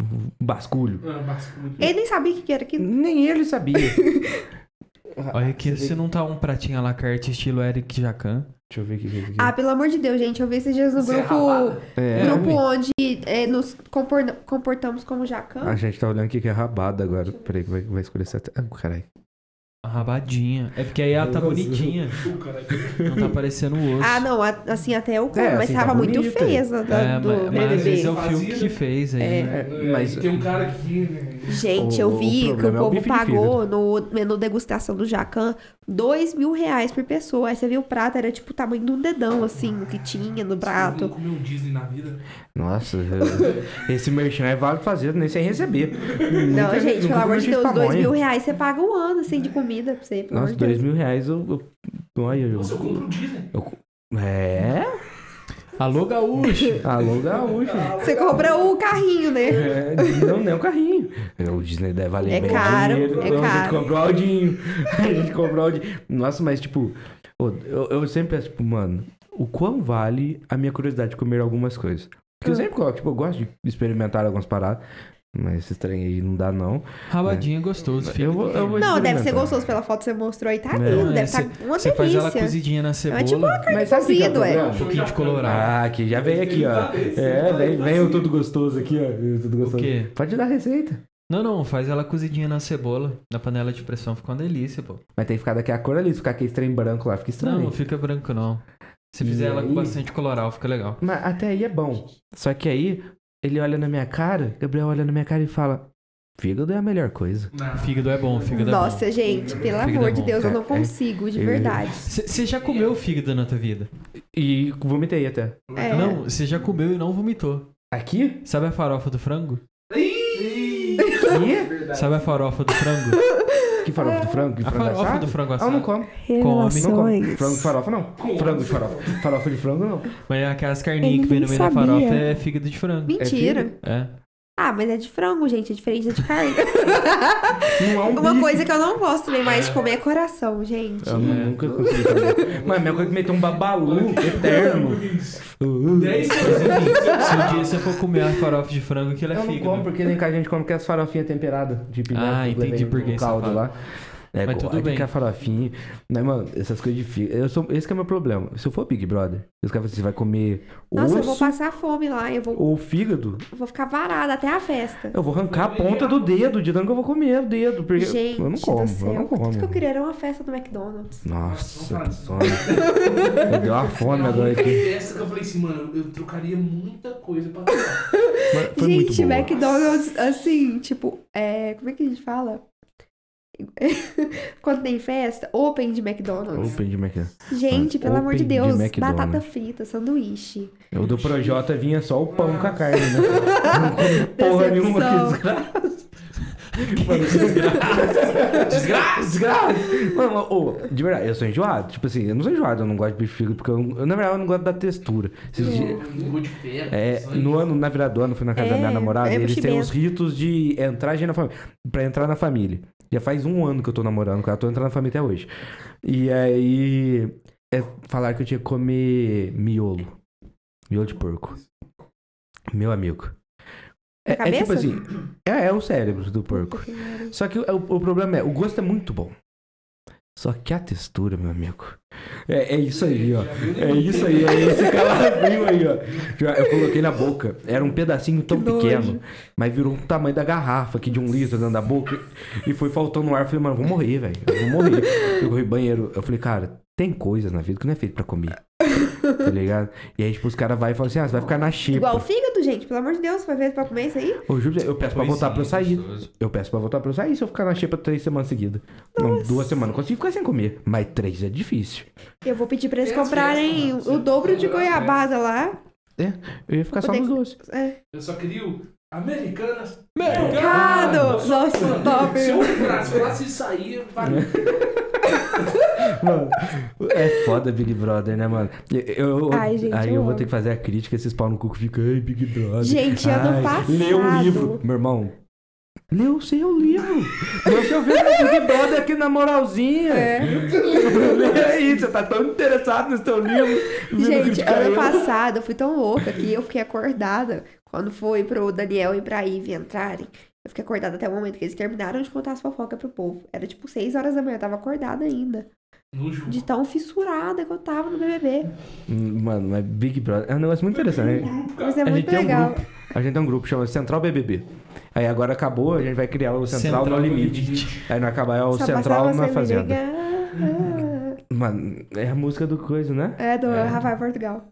o basculho. Ah, basculho. Ele nem sabia o que que era aquilo. Nem ele sabia. Olha aqui, se não tá um pratinho à la carte estilo Eric Jacan. Deixa eu ver o que que é aqui. Ah, pelo amor de Deus, gente, eu vi esses dias no Isso é grupo. é, grupo onde é, nos compor- comportamos como jacan. a gente tá olhando aqui que é rabada agora. Peraí, que vai, vai escurecer até. Ah, caralho. A rabadinha. É porque aí ela tá bonitinha. Não tá parecendo o osso. Ah, não, a- assim até eu como, É, mas assim, tá tava muito bonito. feia essa da- É, do mas, mas é o filme que né? fez aí, É. né? É, mas- Tem um cara aqui, né? Gente, O- eu o vi que o é o povo bife de pagou no menu degustação do Jacan dois mil reais por pessoa. Aí você viu o prato, era tipo o tamanho de um dedão, assim, o que tinha no Você prato. não comeu um Disney na vida? Nossa, eu- esse merchan é válido fazer, nem sem receber. Não, Nunca- gente, nunca pelo amor comi de Deus, dois mil reais você paga um ano, assim, de comida pra você. Nossa, dois Deus. mil reais eu. eu... Olha, eu. Nossa, eu compro um Disney. É? Alô, gaúcho! Alô, gaúcho. Você compra o carrinho, né? É, não, não é o carrinho. É, O Disney deve valer É bem caro, dinheiro. é Então, A gente caro. comprou o Aldinho. A gente comprou o Aldinho. Nossa, mas tipo, eu, eu sempre penso, tipo, mano, o quão vale a minha curiosidade de comer algumas coisas? Porque eu Ah. sempre coloco, tipo, eu gosto de experimentar algumas paradas. Mas esse trem aí não dá, não. Rabadinha é gostoso, filho. Eu vou, eu vou Não, deve ser gostoso pela foto que você mostrou aí. Tá É. lindo, É, deve estar uma Você faz ela delícia. cozidinha na cebola. É tipo uma carne Mas o que que é o cozida, é. Um pouquinho de colorado. Ah, aqui, já veio aqui, ó. É, vem, vem o tudo gostoso aqui, ó. Tudo gostoso. quê? Pode dar receita. Não, não, faz ela cozidinha na cebola. Na panela de pressão fica uma delícia, pô. Mas tem que ficar daqui a cor ali. Se ficar aquele trem branco lá, fica estranho. Não, não fica branco não. Se E fizer ela com aí? bastante coloral, fica legal. Mas até aí é bom. Só que aí, ele olha na minha cara, Gabriel olha na minha cara e fala: Fígado é a melhor coisa. Não. Fígado é bom, fígado é bom. Nossa, gente, pelo Fígado amor é de Deus, eu não consigo, de É. verdade. Você já comeu fígado na tua vida? E vomitei até. É. Não, você já comeu e não vomitou. Aqui? Sabe a farofa do frango? Ih. Sabe a farofa do frango? Que farofa de frango? Que A frango farofa assado? do frango Ah, eu não assado. como. Come. Não como. Frango de farofa não. Frango de farofa. Farofa de frango não. Mas aquelas carninhas que vem no meio da sabia. farofa é fígado de frango. Mentira. É. Ah, mas é de frango, gente, é diferente de carne. Não é um Uma bife. coisa que eu não gosto também mais de comer é coração, gente. Eu nunca consegui fazer. Mas a minha coisa é meter um babalu eterno. 10 Mas enfim, se um dia você for comer a farofa de frango, aquilo é Eu não como, porque nem cá a gente come que as farofinhas temperadas de pimenta. Ah, que entendi levei por que você caldo fala. lá. É, Mas tudo bem. Que a farofinha. Mas, mano, essas coisas de fígado. Eu sou, esse que é o meu problema. Se eu for Big Brother, os caras assim, você vai comer Nossa, eu vou osso passar fome lá, eu vou, ou fígado, eu vou ficar varada até a festa. eu vou arrancar a ponta do dedo de tanto que eu vou comer o dedo. Porque Gente eu não como, do céu, eu não como. tudo que eu queria era uma festa do McDonald's. Nossa, que sono. Me deu uma fome agora aqui. festa que eu falei assim, mano, eu trocaria muita coisa pra trocar. Mas Foi gente. McDonald's, assim, tipo, é. Como é que a gente fala? Quando tem festa, open de McDonald's. Open de McDonald's. Gente, pelo amor de de Deus, McDonald's. batata frita, sanduíche. O do Projota vinha só o pão com a carne, né? Não come porra nenhuma, que desgraça. Mano, Desgraça! Desgraça! Mano, ô, de verdade, eu sou enjoado. Tipo assim, eu não sou enjoado, eu não gosto de bife fígado, porque eu, eu, na verdade eu não gosto da textura. Esses dias- Língua de é, no ano, na virada do ano, fui na casa da É, minha namorada é e eles têm os ritos de entrar na família. Pra entrar na família. Já faz um ano que eu tô namorando com ela, tô entrando na família até hoje. E aí. É, falaram que eu tinha que comer miolo. Miolo de porco. Meu amigo. É, é tipo assim, é, é o cérebro do porco. Só que o, o problema é, o gosto é muito bom. Só que a textura, meu amigo. É, é isso aí, ó. É isso aí, é esse calabrinho aí, ó. Já- Eu coloquei na boca. Era um pedacinho tão Que nojo. pequeno, mas virou o tamanho da garrafa aqui de um litro dentro da boca. E foi faltando ar. Eu falei, mano, eu vou morrer, velho. Eu vou morrer. Eu corri banheiro. Eu falei, cara, tem coisas na vida que não é feito pra comer. Tá ligado? E aí, tipo, os caras vai e falam assim: ah, você vai ficar na xepa. Igual o fígado, gente. Pelo amor de Deus, vai ver pra comer isso aí? Ô, Júlio, eu peço pra voltar pra eu sair. Gostoso. Eu peço pra voltar pra eu sair se eu ficar na xepa três semanas seguidas. Não, duas semanas. Não consigo ficar sem comer. Mas três é difícil. Eu vou pedir pra eles comprarem o dobro de goiabada lá. Eu ia ficar só Poder- nos doces. É. Eu só queria o Americanas. Mercado! Nossa, top! Se eu comprasse, falasse isso aí, vai. Mano, é foda Big Brother, né, mano? Eu, Ai, gente, aí eu eu vou ter que fazer a crítica, esses pau no cu que ficam, ai, Big Brother. Gente, ano ai, passado- Lê um livro. Meu irmão, lê o seu livro. Deixa eu ver o Big Brother aqui na moralzinha. É. Lê aí, você tá tão interessado no seu livro. Gente, ano passado eu fui tão louca que eu fiquei acordada quando foi pro Daniel e pra Ivy entrarem. Eu fiquei acordada até o momento que eles terminaram de contar as fofocas pro povo. Era tipo 6 horas da manhã, eu tava acordada ainda. De tão fissurada que eu tava no BBB. Hum, Mano, mas Big Brother é um negócio muito interessante. né? Mas é A gente muito tem um legal. grupo. A gente tem um grupo que chama Central BBB. Aí agora acabou, a gente vai criar o Central, no Limite. Aí não acabar é o Só Central na Fazenda. Mano, é a música do coisa, né? É do Rafael Portugal.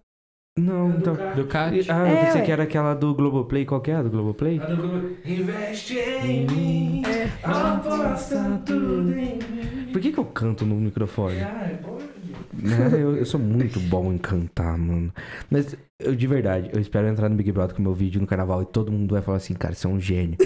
Não, É do então. cara. Do Cat. Ah, eu É, pensei ué. que era aquela do Globoplay. Qual que é a do Globoplay? Lá no grupo, Investe em mim. É. Aposta tudo em mim. Por que, que eu canto no microfone? Ai, pode. Né? Eu, eu sou muito bom em cantar, mano. Mas, eu, de verdade, eu espero entrar no Big Brother com meu vídeo no carnaval e todo mundo vai falar assim, cara, você é um gênio.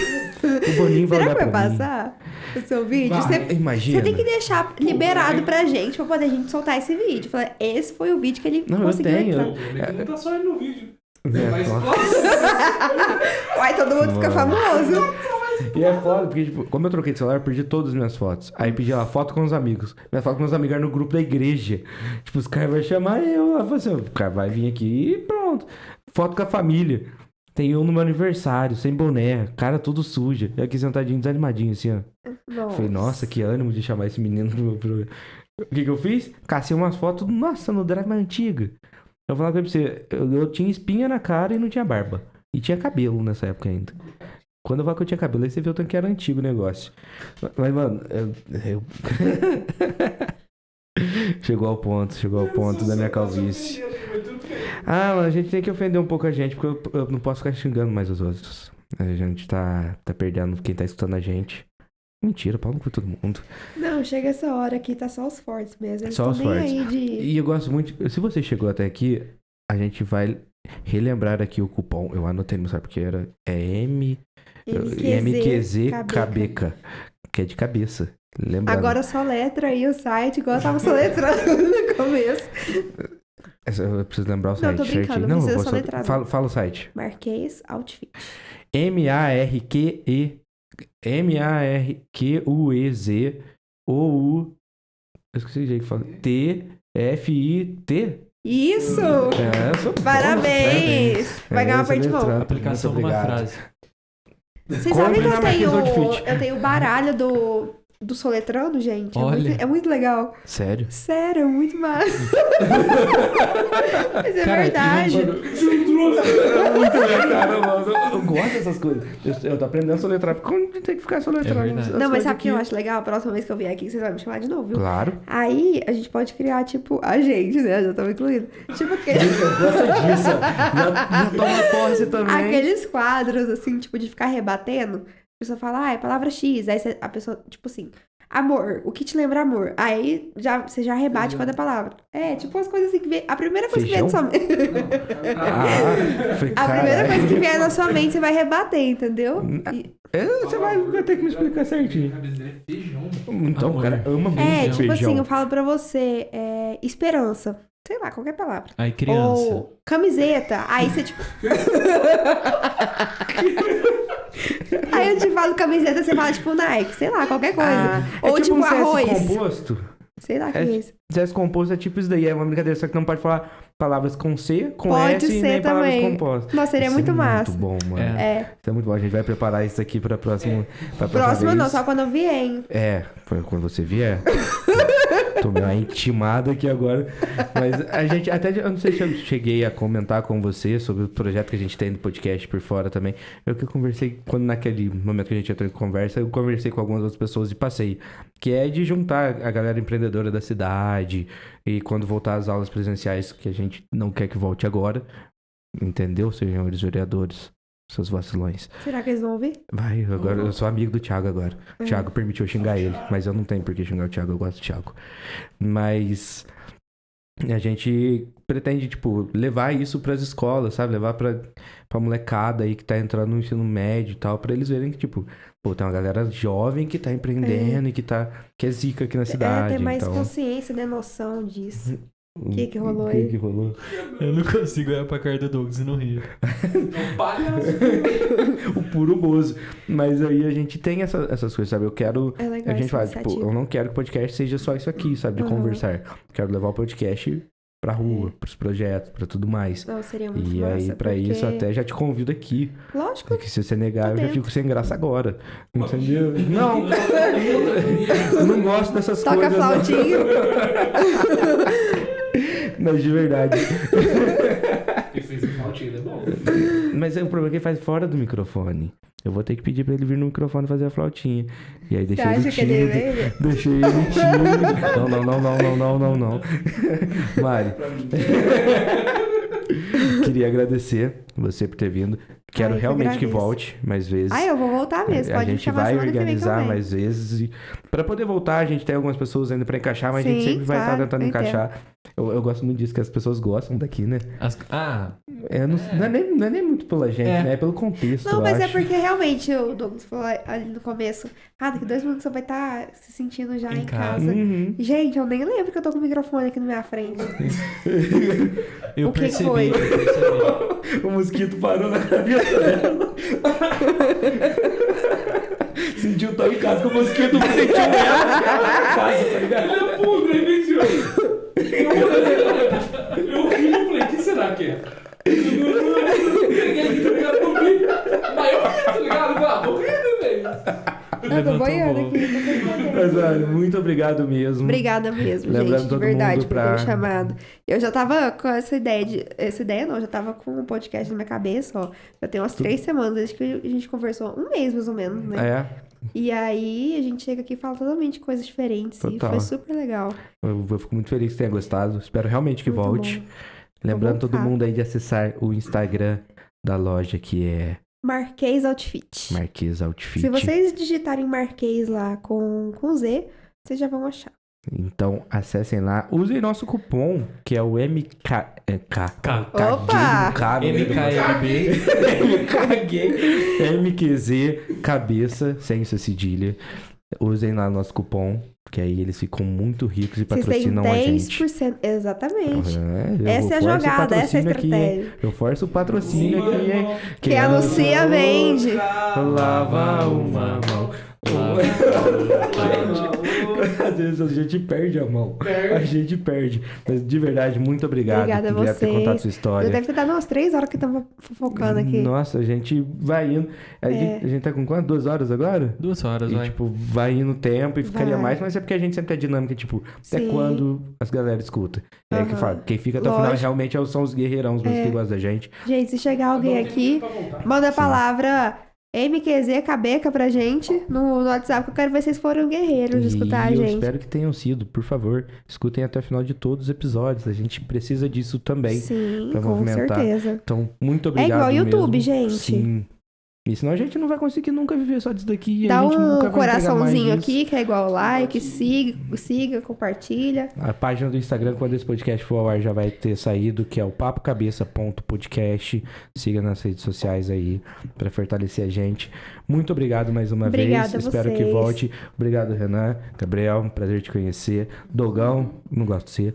O Boninho vai Será olhar que vai pra mim. passar o seu vídeo? Vai. Você, Imagina. você tem que deixar liberado pra gente pra poder a gente soltar esse vídeo. Falar, esse foi o vídeo que ele Não, eu conseguiu tenho. entrar. É não tá só aí no vídeo. É, Mas, foda. Uai, todo mundo fica famoso. E é foda, porque, tipo, como eu troquei de celular, eu perdi todas as minhas fotos. Aí pedi lá, foto com os amigos. Minha foto com os amigos era no grupo da igreja. Tipo, os caras vão chamar eu. Lá, assim, o cara vai vir aqui e pronto. Foto com a família. Tem eu no meu aniversário, sem boné, cara tudo suja. E aqui sentadinho, desanimadinho, assim, ó. Nossa. Falei, nossa, que ânimo de chamar esse menino pro meu programa. O que que eu fiz? Cacei umas fotos, nossa, no Drive mais antiga. Eu vou falar pra você, eu, eu tinha espinha na cara e não tinha barba. E tinha cabelo nessa época ainda. Quando eu falo que eu tinha cabelo, aí você vê o tanto que era antigo o negócio. Mas, mano, eu... eu- chegou ao ponto, chegou ao ponto da minha calvície. Ah, mano, a gente tem que ofender um pouco a gente, porque eu, eu não posso ficar xingando mais os outros. A gente tá, tá perdendo quem tá escutando a gente. Mentira, pau no cu todo mundo. Não, chega essa hora aqui, tá só os fortes mesmo. Eles Só os fortes. de... E eu gosto muito. Se você chegou até aqui, a gente vai relembrar aqui o cupom. Eu anotei, não sabe porque era. É M. MQZ Cabeca. Que é de cabeça. Lembra? Agora só letra aí o site, igual eu tava soletrando no começo. Eu preciso lembrar o Não, site tô brincando, não eu precisa vou só- soletrar, não. Fala, fala o site. Marquês Outfit. M-A-R-Q-E. M-A-R-Q-U-E-Z. O-U. Eu esqueci o jeito que fala. T-F-I-T. Isso! É, eu sou Parabéns! Vai ganhar uma parte de soletrando. Aplicação numa obrigado. frase. Vocês sabem que eu tenho, eu tenho o baralho do, do soletrando, gente? É Olha. muito, é muito legal. Sério? Sério, é muito massa. Mas é Cara, verdade. É muito legal, mano. Eu gosto dessas coisas. Eu, eu tô aprendendo a soletrar porque eu tenho que ficar soletrando. É Não, mas sabe o que eu acho legal? A próxima vez que eu vier aqui, vocês vão me chamar de novo, viu? Claro. Aí a gente pode criar, tipo, a gente, né? Já estamos incluindo. Tipo, aquele- Eu gosto disso. Já, já toma posse também. aqueles quadros, assim, tipo, de ficar rebatendo. A pessoa fala, ah, é palavra X. Aí você- a pessoa, tipo assim, amor, o que te lembra amor? Aí já, você já rebate com a palavra. É, tipo umas coisas assim que vem. A primeira coisa que vier na sua mente. Ah, foi, A primeira coisa que vier na sua mente, você vai rebater, entendeu? E- É, Você vai, vai ter que me explicar certinho. Feijão. Então, o cara ama muito é, tipo feijão. assim, eu falo pra você, é, esperança. Sei lá, qualquer palavra. Aí, criança. Ou camiseta. Aí você, tipo. Aí eu te falo camiseta, você fala, tipo, Nike, sei lá, qualquer coisa. Ah, Ou é tipo, tipo, um CS arroz. composto. Sei lá o que É, é isso. CS composto é tipo isso daí, é uma brincadeira, só que não pode falar palavras com C, com Pode S e ser nem palavras também. compostas. Nossa, seria Isso muito é massa. Muito bom, mano. É. É. Isso é muito bom. A gente vai preparar isso aqui pra próximo. Pra próxima Próxima não, só quando eu vier, hein? É, quando você vier. Tô meio intimado aqui agora. Mas a gente, até eu não sei se eu cheguei a comentar com você sobre o projeto que a gente tem do podcast por fora também. Eu que conversei, quando naquele momento que a gente entrou em conversa, eu conversei com algumas outras pessoas e passei. Que é de juntar a galera empreendedora da cidade e quando voltar às aulas presenciais, que a gente não quer que volte agora. Entendeu, senhores vereadores? Seus vacilões. Será que eles vão ouvir? Vai, agora eu sou amigo do Thiago agora. O Uhum. Thiago permitiu xingar ele, mas eu não tenho por que xingar o Thiago, eu gosto do Thiago. Mas a gente pretende, tipo, levar isso pras escolas, sabe? Levar pra, pra molecada aí que tá entrando no ensino médio e tal, pra eles verem que, tipo, pô, tem uma galera jovem que tá empreendendo e que tá. que é zica aqui na cidade. é, ter mais então, consciência, né? Noção disso. O que que rolou o que aí? que rolou? Eu não consigo olhar pra cara do Douglas e não rir. É palhaço. o puro bozo. Mas aí a gente tem essa- essas coisas, sabe? Eu quero. É legal A gente essa fala, tipo, iniciativa. eu não quero que o podcast seja só isso aqui, sabe? De Uhum. conversar. Quero levar o podcast pra rua, pros projetos, pra tudo mais. Não, seria muito E massa, aí, pra porque- isso, até já te convido aqui. Lógico. Porque se você negar, Tô eu já dentro. fico sem graça agora. Entendeu? Não, eu não gosto dessas Toca coisas. não. flautinha. Mas de verdade. Ele fez um flautinho, é bom. Mas é o problema é que ele faz fora do microfone. Eu vou ter que pedir pra ele vir no microfone fazer a flautinha. E aí deixei ele tímido. veio? Deixei ele tímido. Não, não, não, não, não, não, não, não. Mari, queria agradecer você por ter vindo. Quero Ai, que realmente que volte mais vezes. Ah, eu vou voltar mesmo. a Pode me gente vai que organizar mais vezes. E pra poder voltar, a gente tem algumas pessoas ainda pra encaixar, mas a gente Sim, sempre vai estar claro, tentando eu entendo. encaixar. Eu, eu gosto muito disso, que as pessoas gostam daqui, né? As- Ah, É, não, não é nem, não é nem muito pela gente, É. né? É pelo contexto. Não, mas é acho. porque realmente o Douglas falou ali no começo. Ah, daqui dois minutos você vai estar se sentindo já Em em, casa. casa. Uhum. Gente, eu nem lembro que eu tô com o microfone aqui na minha frente. eu O que percebi, foi? eu percebi. O mosquito parou na cabeça dela. Sentiu tão em casa que o mosquito sentiu em casa, tá ligado? Ele é podre, hein, Vinícius? Eu eu ri e falei, o que será que é? Ninguém aqui, tá ligado? Eu ri. Mas eu ri, tá ligado? Eu falei, ah, tô rindo, velho. Eu tô boiando o aqui. Mas, olha, muito obrigado mesmo. Obrigada mesmo, Lembrando gente, de verdade, por ter pra- me chamado. Eu já tava com essa ideia de. Essa ideia não, eu já tava com um podcast na minha cabeça, ó. Já tem umas três semanas desde que a gente conversou, um mês mais ou menos, né? É, E aí a gente chega aqui e fala totalmente coisas diferentes. Total. E foi super legal. eu, eu fico muito feliz que tenha gostado. Espero realmente que Muito volte. bom. Lembrando todo mundo aí de acessar o Instagram da loja, que é Marquês Outfit. Marquês Outfit. Se vocês digitarem Marquês lá com, com Z, vocês já vão achar. Então, acessem lá. Usem nosso cupom, que é o MK... É, K. K. Caguei Opa! K, MKLB. Caguei. MQZ, cabeça, sem essa cedilha. Usem lá nosso cupom, que aí eles ficam muito ricos e Vocês têm patrocinam a gente. 10%. Exatamente. Eu Essa é a jogada, essa é a patrocínio aqui, estratégia. Eu forço o patrocínio aqui, hein? Quem anuncia, vende. Lava uma mão. Às vezes a gente perde a mão. A gente perde. Mas de verdade, muito obrigado Obrigada a por ter contado sua história. deve ter dado umas três horas que estamos fofocando aqui. Nossa, a gente vai indo. A, É. gente, a gente tá com quanto? Duas horas agora? Duas horas, E, vai. tipo, vai indo o tempo e ficaria Vai. mais, mas é porque a gente sempre tem a dinâmica, tipo, até Sim. quando as galera escuta. É aí que fala, quem fica até o final Lógico. realmente é são os guerreirãos mesmo É. que gostam da gente. Gente, se chegar alguém aqui, manda a palavra MQZ Cabeca pra gente no, no WhatsApp, que eu quero ver se vocês foram guerreiros de escutar a e eu gente. espero que tenham sido, por favor, escutem até o final de todos os episódios. A gente precisa disso também. Sim, pra com movimentar. certeza. Então, muito É obrigado. igual ao YouTube, mesmo. gente. Sim. E senão a gente não vai conseguir nunca viver só disso daqui. Dá um coraçãozinho aqui, que é igual like, siga, siga, compartilha. A página do Instagram, quando esse podcast for ao ar, já vai ter saído, que é o papocabeça.podcast. Siga nas redes sociais aí pra fortalecer a gente. Muito obrigado mais uma Obrigada vez. Espero que volte. Obrigado, Renan. Gabriel, prazer te conhecer. Dogão, não gosto de ser.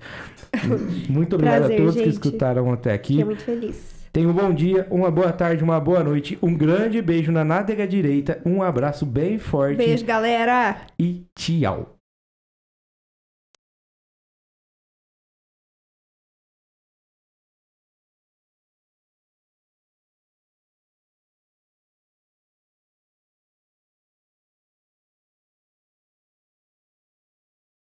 Muito obrigado Prazer, a todos que gente. escutaram até aqui. Fiquei muito feliz. Tenha um bom dia, uma boa tarde, uma boa noite. Um grande beijo na nádega direita. Um abraço bem forte. Beijo, galera! E tchau.